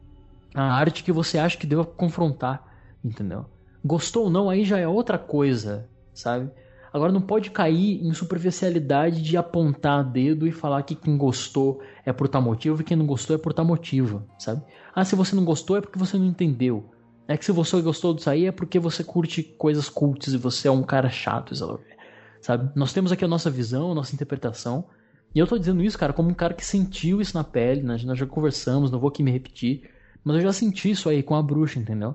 a arte que você acha que deva confrontar, entendeu? Gostou ou não, aí já é outra coisa, sabe? Agora não pode cair em superficialidade de apontar dedo e falar que quem gostou é por tal motivo e quem não gostou é por tal motivo, sabe? Ah, se você não gostou é porque você não entendeu. É que se você gostou disso aí é porque você curte coisas cultas e você é um cara chato, sabe? Nós temos aqui a nossa visão, a nossa interpretação. E eu tô dizendo isso, cara, como um cara que sentiu isso na pele, né? nós já conversamos, não vou aqui me repetir, mas eu já senti isso aí com a bruxa, entendeu?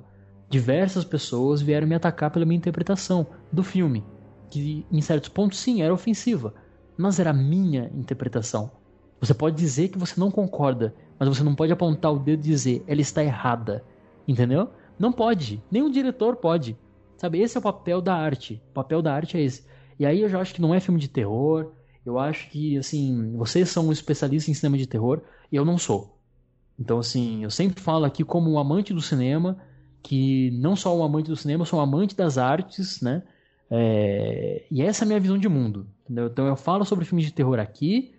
Diversas pessoas vieram me atacar pela minha interpretação do filme que em certos pontos sim era ofensiva, mas era a minha interpretação. Você pode dizer que você não concorda, mas você não pode apontar o dedo e dizer ela está errada, entendeu? Não pode, nem o diretor pode. Sabe, esse é o papel da arte. O papel da arte é esse. E aí eu já acho que não é filme de terror. Eu acho que, assim, vocês são um especialista em cinema de terror e eu não sou. Então, assim, eu sempre falo aqui como um amante do cinema, que não só um amante do cinema, eu sou um amante das artes, né? É, e essa é a minha visão de mundo. Entendeu? Então eu falo sobre filmes de terror aqui,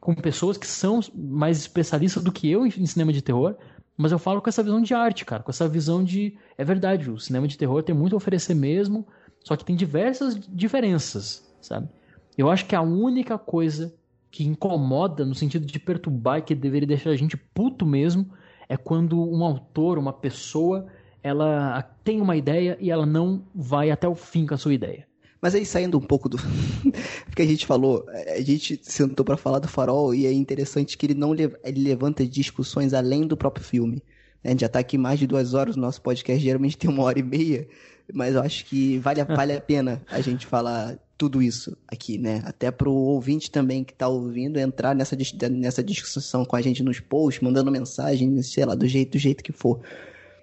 com pessoas que são mais especialistas do que eu em cinema de terror, mas eu falo com essa visão de arte, cara, com essa visão de. É verdade, o cinema de terror tem muito a oferecer mesmo, só que tem diversas diferenças, sabe? Eu acho que a única coisa que incomoda no sentido de perturbar e que deveria deixar a gente puto mesmo é quando um autor, uma pessoa, ela tem uma ideia e ela não vai até o fim com a sua ideia.
Mas aí saindo um pouco do *laughs* porque a gente falou, a gente sentou para falar do Farol e é interessante que ele não ele levanta discussões além do próprio filme. A gente já está aqui mais de duas horas, o nosso podcast geralmente tem uma hora e meia, mas eu acho que vale, a, vale a *laughs* pena a gente falar tudo isso aqui, né? Até para o ouvinte também que está ouvindo entrar nessa, nessa discussão com a gente nos posts, mandando mensagem, sei lá, do jeito, do jeito que for.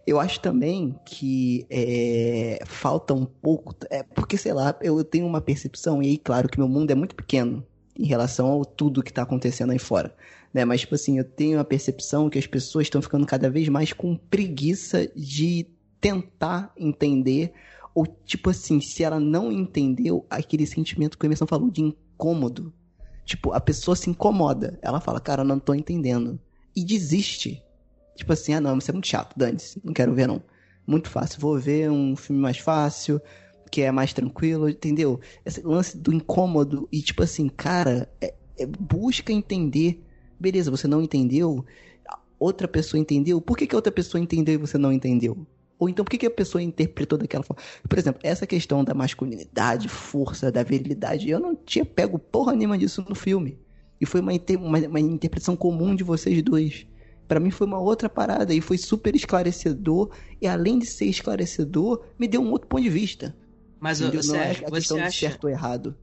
Eu acho também que é, falta um pouco. É, porque, sei lá, eu tenho uma percepção, e aí, claro, que meu mundo é muito pequeno. em relação ao tudo que tá acontecendo aí fora. Né? Mas, tipo assim, eu tenho a percepção que as pessoas estão ficando cada vez mais com preguiça de tentar entender. Ou, tipo assim, se ela não entendeu aquele sentimento que o Emerson falou de incômodo. Tipo, a pessoa se incomoda. Ela fala, cara, não tô entendendo. E desiste. Tipo assim, ah não, isso é muito chato, dane-se, não quero ver não. Muito fácil, vou ver um filme mais fácil, que é mais tranquilo, entendeu? Esse lance do incômodo e tipo assim, cara, é, é, busca entender. Beleza, você não entendeu, outra pessoa entendeu. Por que, que outra pessoa entendeu e você não entendeu? Ou então, por que, que a pessoa interpretou daquela forma? Por exemplo, essa questão da masculinidade, força, da virilidade, eu não tinha pego porra nenhuma disso no filme. E foi uma, uma, uma interpretação comum de vocês dois. Para mim foi uma outra parada e foi super esclarecedor. E além de ser esclarecedor, me deu um outro ponto de vista.
Mas
Entendeu?
você,
não é
acha, você acha,
certo ou errado.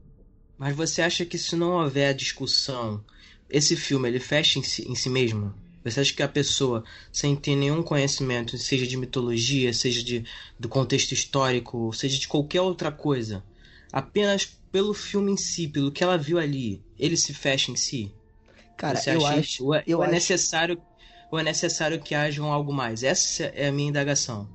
mas você acha que se não houver discussão, esse filme ele fecha em si, em si mesmo? Você acha que a pessoa, sem ter nenhum conhecimento, seja de mitologia, seja de, do contexto histórico, seja de qualquer outra coisa, apenas pelo filme em si, pelo que ela viu ali, ele se fecha em si?
Cara,
Você
eu acho.
Ou é,
eu
é
acho-
necessário ou é necessário que haja um algo mais? Essa é a minha indagação.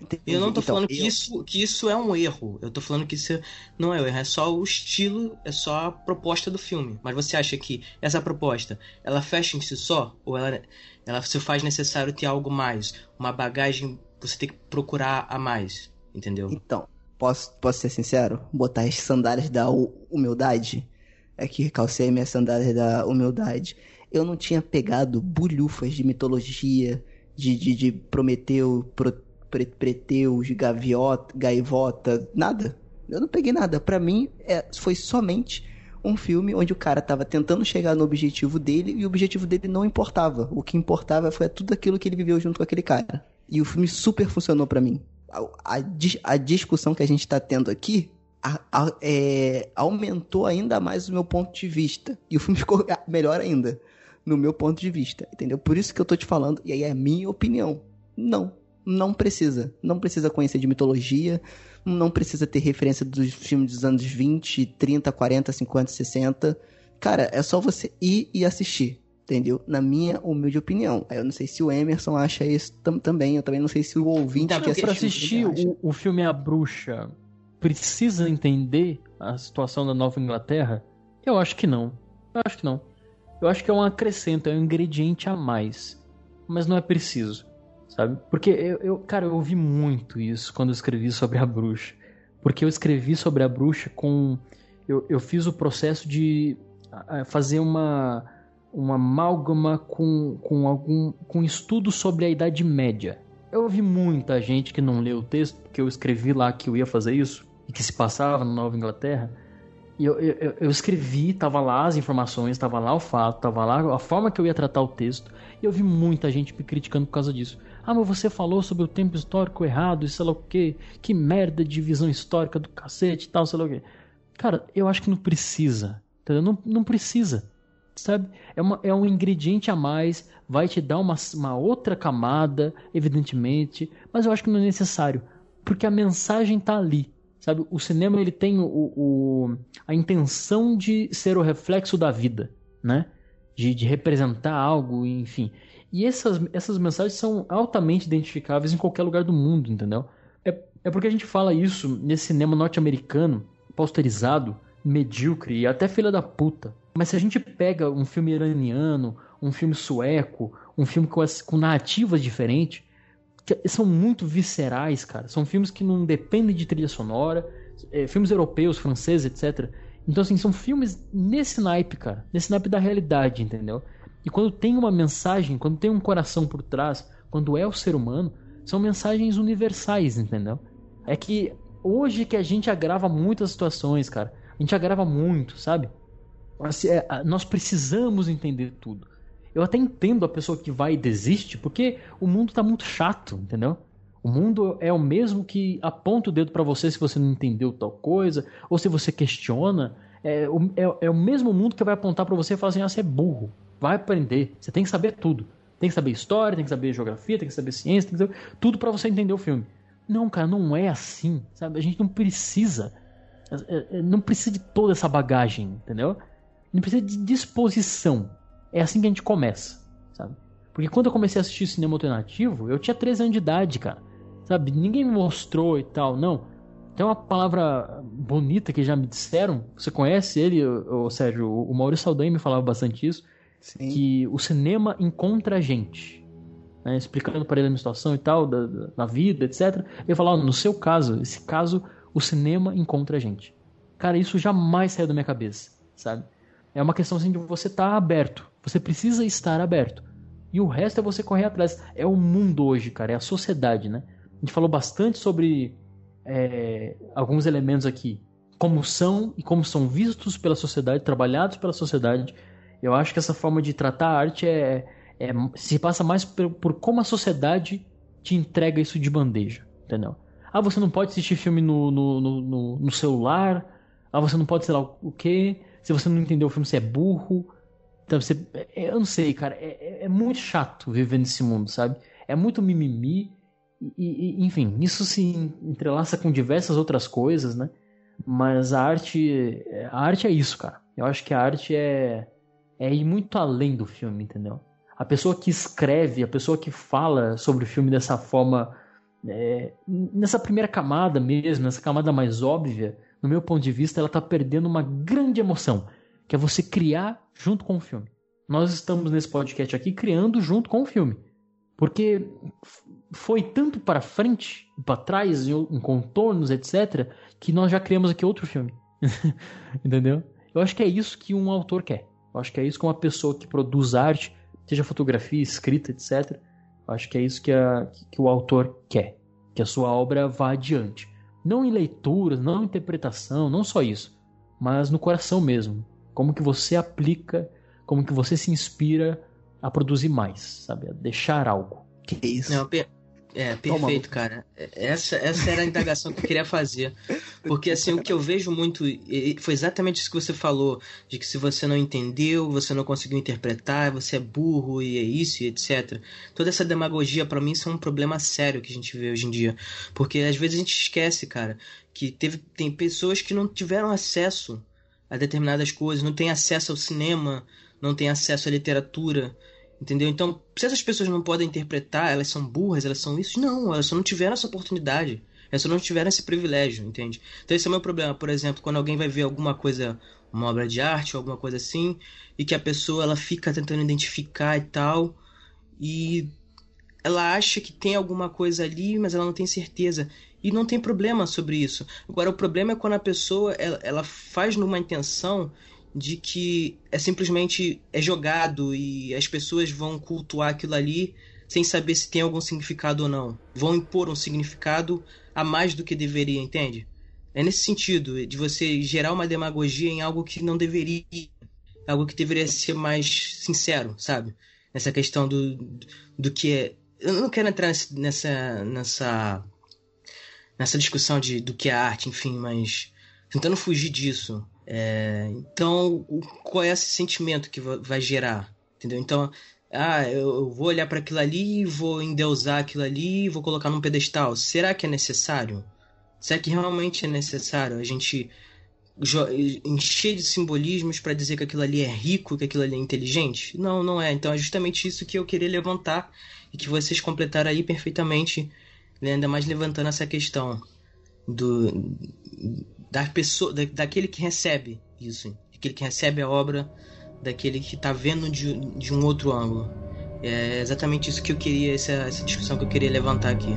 Entendi.
Eu não tô
Então,
falando que,
eu-
isso, que isso é um erro. Eu tô falando que isso não é um erro. É só o estilo, é só a proposta do filme. Mas você acha que essa proposta, ela fecha em si só? Ou ela, ela se faz necessário ter algo mais? Uma bagagem que você tem que procurar a mais? Entendeu?
Então, posso, posso ser sincero? Botar as sandálias da hu- humildade. Aqui, calcei minhas sandálias da humildade. Eu não tinha pegado bulhufas de mitologia, de, de, de Prometeu, Pro, Pre- Preteus, Gaviota, Gaivota, nada. Eu não peguei nada. Pra mim, é, foi somente um filme onde o cara tava tentando chegar no objetivo dele e o objetivo dele não importava. O que importava foi tudo aquilo que ele viveu junto com aquele cara. E o filme super funcionou pra mim. A, a a discussão que a gente tá tendo aqui a- é, aumentou ainda mais o meu ponto de vista. E o filme *laughs* ficou melhor ainda, no meu ponto de vista, entendeu? Por isso que eu tô te falando, e aí é a minha opinião. Não, não precisa. Não precisa conhecer de mitologia, não precisa ter referência dos filmes dos anos 20, 30, 40, 50, 60. Cara, é só você ir e assistir. Entendeu? Na minha humilde opinião. Aí Eu não sei se o Emerson acha isso tam- também. Eu também não sei se o ouvinte
Então,
que
Pra
assistiu
assistir
também acha.
o, o filme A Bruxa, precisa entender a situação da Nova Inglaterra? Eu acho que não. Eu acho que não. Eu acho que é um acrescento, é um ingrediente a mais. Mas não é preciso, sabe? Porque eu, eu- cara, eu ouvi muito isso quando eu escrevi sobre a bruxa. Porque eu escrevi sobre a bruxa com. Eu, eu fiz o processo de fazer uma, uma amálgama com, com algum com estudo sobre a Idade Média. Eu ouvi muita gente que não leu o texto, porque eu escrevi lá que eu ia fazer isso, e que se passava na Nova Inglaterra. E eu, eu, eu- escrevi, tava lá as informações, tava lá o fato, tava lá a forma que eu ia tratar o texto. E eu vi muita gente me criticando por causa disso. Ah, mas você falou sobre o tempo histórico errado e sei lá o quê. Que merda de visão histórica do cacete e tal, sei lá o quê. Cara, eu acho que não precisa. Entendeu? Não, não precisa. Sabe? É, uma, é um ingrediente a mais, vai te dar uma, uma outra camada, evidentemente, mas eu acho que não é necessário. Porque a mensagem tá ali. Sabe? O cinema ele tem o, o- a intenção de ser o reflexo da vida, né? De, de representar algo, enfim. E essas, essas mensagens são altamente identificáveis em qualquer lugar do mundo, entendeu? É, é porque a gente fala isso nesse cinema norte-americano, posterizado, medíocre e até filha da puta. Mas se a gente pega um filme iraniano, um filme sueco, um filme com, as- com narrativas diferentes, são muito viscerais, cara. São filmes que não dependem de trilha sonora, é, filmes europeus, franceses, etc. Então, assim, são filmes nesse naipe, cara. Nesse naipe da realidade, entendeu? E quando tem uma mensagem, quando tem um coração por trás, quando é o ser humano, são mensagens universais, entendeu? É que hoje que a gente agrava muitas situações, cara. A gente agrava muito, sabe? É, nós precisamos entender tudo. Eu até entendo a pessoa que vai e desiste, porque o mundo tá muito chato, entendeu? O mundo é o mesmo que aponta o dedo pra você se você não entendeu tal coisa, ou se você questiona. É o, é, é o mesmo mundo que vai apontar pra você e falar assim: ah, você é burro, vai aprender, você tem que saber tudo. Tem que saber história, tem que saber geografia, tem que saber ciência, tem que saber tudo pra você entender o filme. Não, cara, não é assim, sabe? A gente não precisa. é, é, Não precisa de toda essa bagagem, entendeu? Não precisa de disposição. É assim que a gente começa, sabe? Porque quando eu comecei a assistir cinema alternativo, eu tinha 13 anos de idade, cara. Sabe? Ninguém me mostrou e tal, não. Tem uma palavra bonita que já me disseram. Você conhece ele, o Sérgio? O Maurício Saldanha me falava bastante isso. Sim. Que o cinema encontra a gente. Né? Explicando para ele a minha situação e tal, da, da, da vida, etc. Ele falava, no seu caso, esse caso, o cinema encontra a gente. Cara, isso jamais saiu da minha cabeça, sabe? É uma questão assim de você estar tá aberto. Você precisa estar aberto. E o resto é você correr atrás. É o mundo hoje, cara. É a sociedade, né? A gente falou bastante sobre é, alguns elementos aqui. Como são e como são vistos pela sociedade, trabalhados pela sociedade. Eu acho que essa forma de tratar a arte é, é se passa mais por, por, como a sociedade te entrega isso de bandeja, entendeu? Ah, você não pode assistir filme no, no, no, no celular. Ah, você não pode sei lá o quê. Se você não entendeu o filme, você é burro. Então, você, é, eu não sei, cara. É, é, é muito chato viver nesse mundo, sabe? É muito mimimi. E, e, enfim, isso se entrelaça com diversas outras coisas, né? Mas a arte, a arte é isso, cara. Eu acho que a arte é, é ir muito além do filme, entendeu? A pessoa que escreve, a pessoa que fala sobre o filme dessa forma, é, nessa primeira camada mesmo, nessa camada mais óbvia, no meu ponto de vista, ela está perdendo uma grande emoção, que é você criar junto com o filme. Nós estamos nesse podcast aqui criando junto com o filme. Porque foi tanto para frente, para trás, em contornos, etc., que nós já criamos aqui outro filme. *laughs* Entendeu? Eu acho que é isso que um autor quer. Eu acho que é isso que uma pessoa que produz arte, seja fotografia, escrita, etc., eu acho que é isso que, a, que o autor quer. Que a sua obra vá adiante. Não em leituras, não em interpretação, não só isso. Mas no coração mesmo. Como que você aplica, como que você se inspira a produzir mais, sabe? A deixar algo.
Que isso? Não, per é, perfeito, cara. Essa, essa era a indagação que eu queria fazer. Porque, assim, o que eu vejo muito foi exatamente isso que você falou: de que se você não entendeu, você não conseguiu interpretar, você é burro e é isso e etc. Toda essa demagogia, para mim, isso é um problema sério que a gente vê hoje em dia. Porque às vezes a gente esquece, cara, que teve, tem pessoas que não tiveram acesso a determinadas coisas, não têm acesso ao cinema, não têm acesso à literatura Entendeu? Então, se essas pessoas não podem interpretar, elas são burras, elas são isso, não, elas só não tiveram essa oportunidade. Elas só não tiveram esse privilégio, entende? Então esse é o meu problema. Por exemplo, quando alguém vai ver alguma coisa, uma obra de arte ou alguma coisa assim, e que a pessoa ela fica tentando identificar e tal, e ela acha que tem alguma coisa ali, mas ela não tem certeza. E não tem problema sobre isso. Agora, o problema é quando a pessoa ela, ela faz numa intenção de que é simplesmente é jogado e as pessoas vão cultuar aquilo ali sem saber se tem algum significado ou não. Vão impor um significado a mais do que deveria, entende? É nesse sentido, de você gerar uma demagogia em algo que não deveria, algo que deveria ser mais sincero, sabe? Nessa questão do, do que é. Eu não quero entrar nessa, nessa, nessa discussão de, do que é arte, enfim, mas tentando fugir disso. É, então, qual é esse sentimento que vai gerar? Entendeu? Então, ah, eu vou olhar para aquilo ali, vou endeusar aquilo ali, vou colocar num pedestal. Será que é necessário? Será que realmente é necessário a gente encher de simbolismos para dizer que aquilo ali é rico, que aquilo ali é inteligente? Não, não é. Então é justamente isso que eu queria levantar e que vocês completaram aí perfeitamente, né? ainda mais levantando essa questão do da pessoa, da, daquele que recebe isso, daquele que recebe a obra, daquele que está vendo de, de um outro ângulo. É exatamente isso que eu queria, essa, essa discussão que eu queria levantar aqui.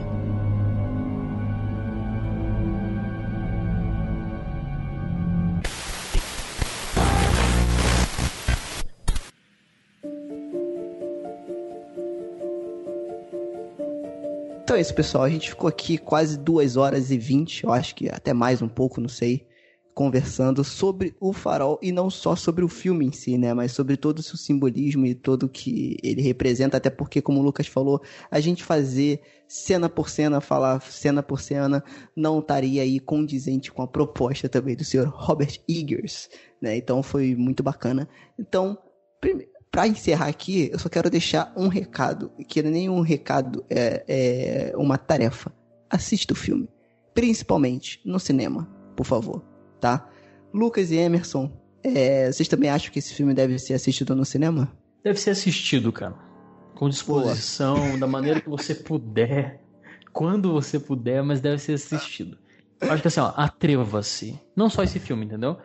É isso, pessoal. A gente ficou aqui quase duas horas e vinte, eu acho que até mais um pouco, não sei, conversando sobre o farol e não só sobre o filme em si, né? Mas sobre todo o seu simbolismo e todo que ele representa, até porque, como o Lucas falou, a gente fazer cena por cena, falar cena por cena, não estaria aí condizente com a proposta também do senhor Robert Eggers, né? Então foi muito bacana. Então, primeiro para encerrar aqui, eu só quero deixar um recado, que é nem um recado, é, é uma tarefa. Assista o filme, principalmente no cinema, por favor, tá? Lucas e Emerson, É, vocês também acham que esse filme deve ser assistido no cinema?
Deve ser assistido, cara. Com disposição, da maneira que você puder, quando você puder, mas deve ser assistido. Acho que assim, ó, atreva-se. Não só esse filme, entendeu?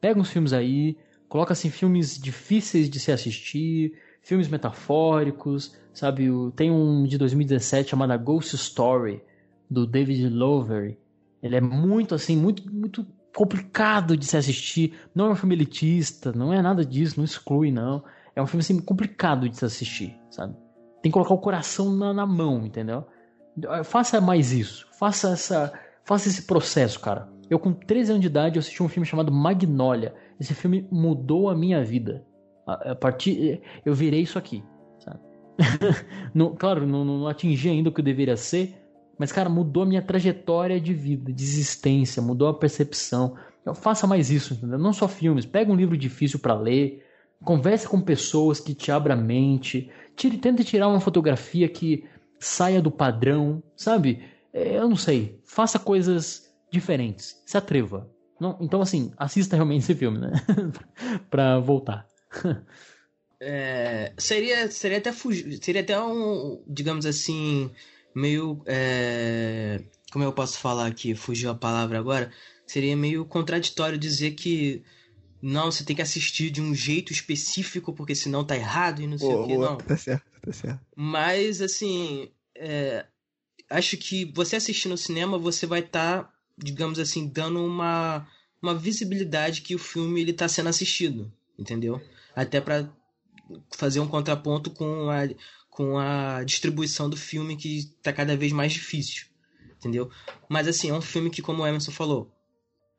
Pega uns filmes aí, coloca assim filmes difíceis de se assistir, filmes metafóricos, sabe? Tem um de 2017 chamado Ghost Story do David Lowery. Ele é muito assim, muito muito complicado de se assistir. Não é um filme elitista, não é nada disso, não exclui não. É um filme assim complicado de se assistir, sabe? Tem que colocar o coração na, na mão, entendeu? Faça mais isso, faça essa, faça esse processo, cara. Eu com 13 anos de idade assisti um filme chamado Magnolia. Esse filme mudou a minha vida. A, a partir eu virei isso aqui, *laughs* não, claro, não, não atingi ainda o que eu deveria ser, mas, cara, mudou a minha trajetória de vida, de existência, mudou a percepção. Então, faça mais isso, entendeu? Não só filmes. Pega um livro difícil para ler, converse com pessoas que te abram a mente, tire, tente tirar uma fotografia que saia do padrão, sabe? É, eu não sei. Faça coisas diferentes. Se atreva. Não, então, assim, assista realmente esse filme, né? *laughs* pra voltar.
É, seria, seria até fugir, seria até um, digamos assim, meio. É... Como eu posso falar aqui? Fugiu a palavra agora. Seria meio contraditório dizer que. Não, você tem que assistir de um jeito específico, porque senão tá errado e não sei o que, não.
Tá certo, tá certo.
Mas, assim. É... Acho que você assistindo no cinema, você vai estar, tá, digamos assim, dando uma, uma visibilidade que o filme ele tá sendo assistido, entendeu? Até para fazer um contraponto com a, com a distribuição do filme que tá cada vez mais difícil, entendeu? Mas assim, é um filme que, como o Emerson falou,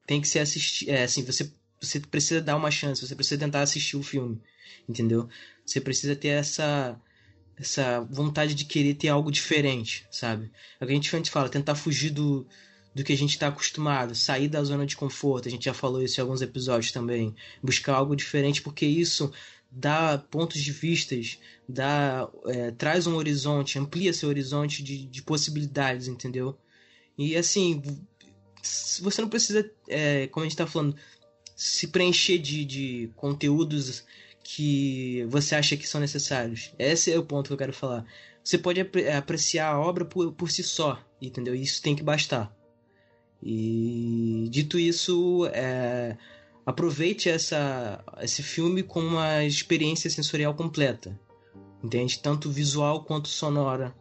tem que ser assistido, é assim, você, você precisa dar uma chance, você precisa tentar assistir o filme, entendeu? Você precisa ter essa essa vontade de querer ter algo diferente, sabe? É o que a gente fala, tentar fugir do, do que a gente está acostumado, sair da zona de conforto, a gente já falou isso em alguns episódios também, buscar algo diferente, porque isso dá pontos de vistas, dá, é, traz um horizonte, amplia seu horizonte de, de possibilidades, entendeu? E assim, você não precisa, é, como a gente está falando, se preencher de, de conteúdos que você acha que são necessários. Esse é o ponto que eu quero falar. Você pode apreciar a obra por, por si só, entendeu? Isso tem que bastar. E dito isso, é, aproveite essa, esse filme como uma experiência sensorial completa, entende? Tanto visual quanto sonora.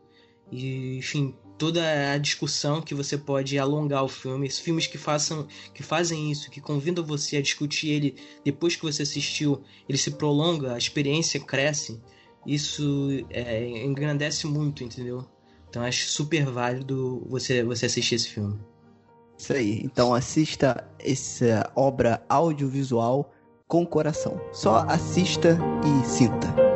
E, enfim, toda a discussão que você pode alongar o filme, filmes que façam que fazem isso, que convidam você a discutir ele depois que você assistiu, ele se prolonga, a experiência cresce. Isso é, engrandece muito, entendeu? Então acho super válido você você assistir esse filme.
Isso aí. Então assista essa obra audiovisual com coração. Só assista e sinta.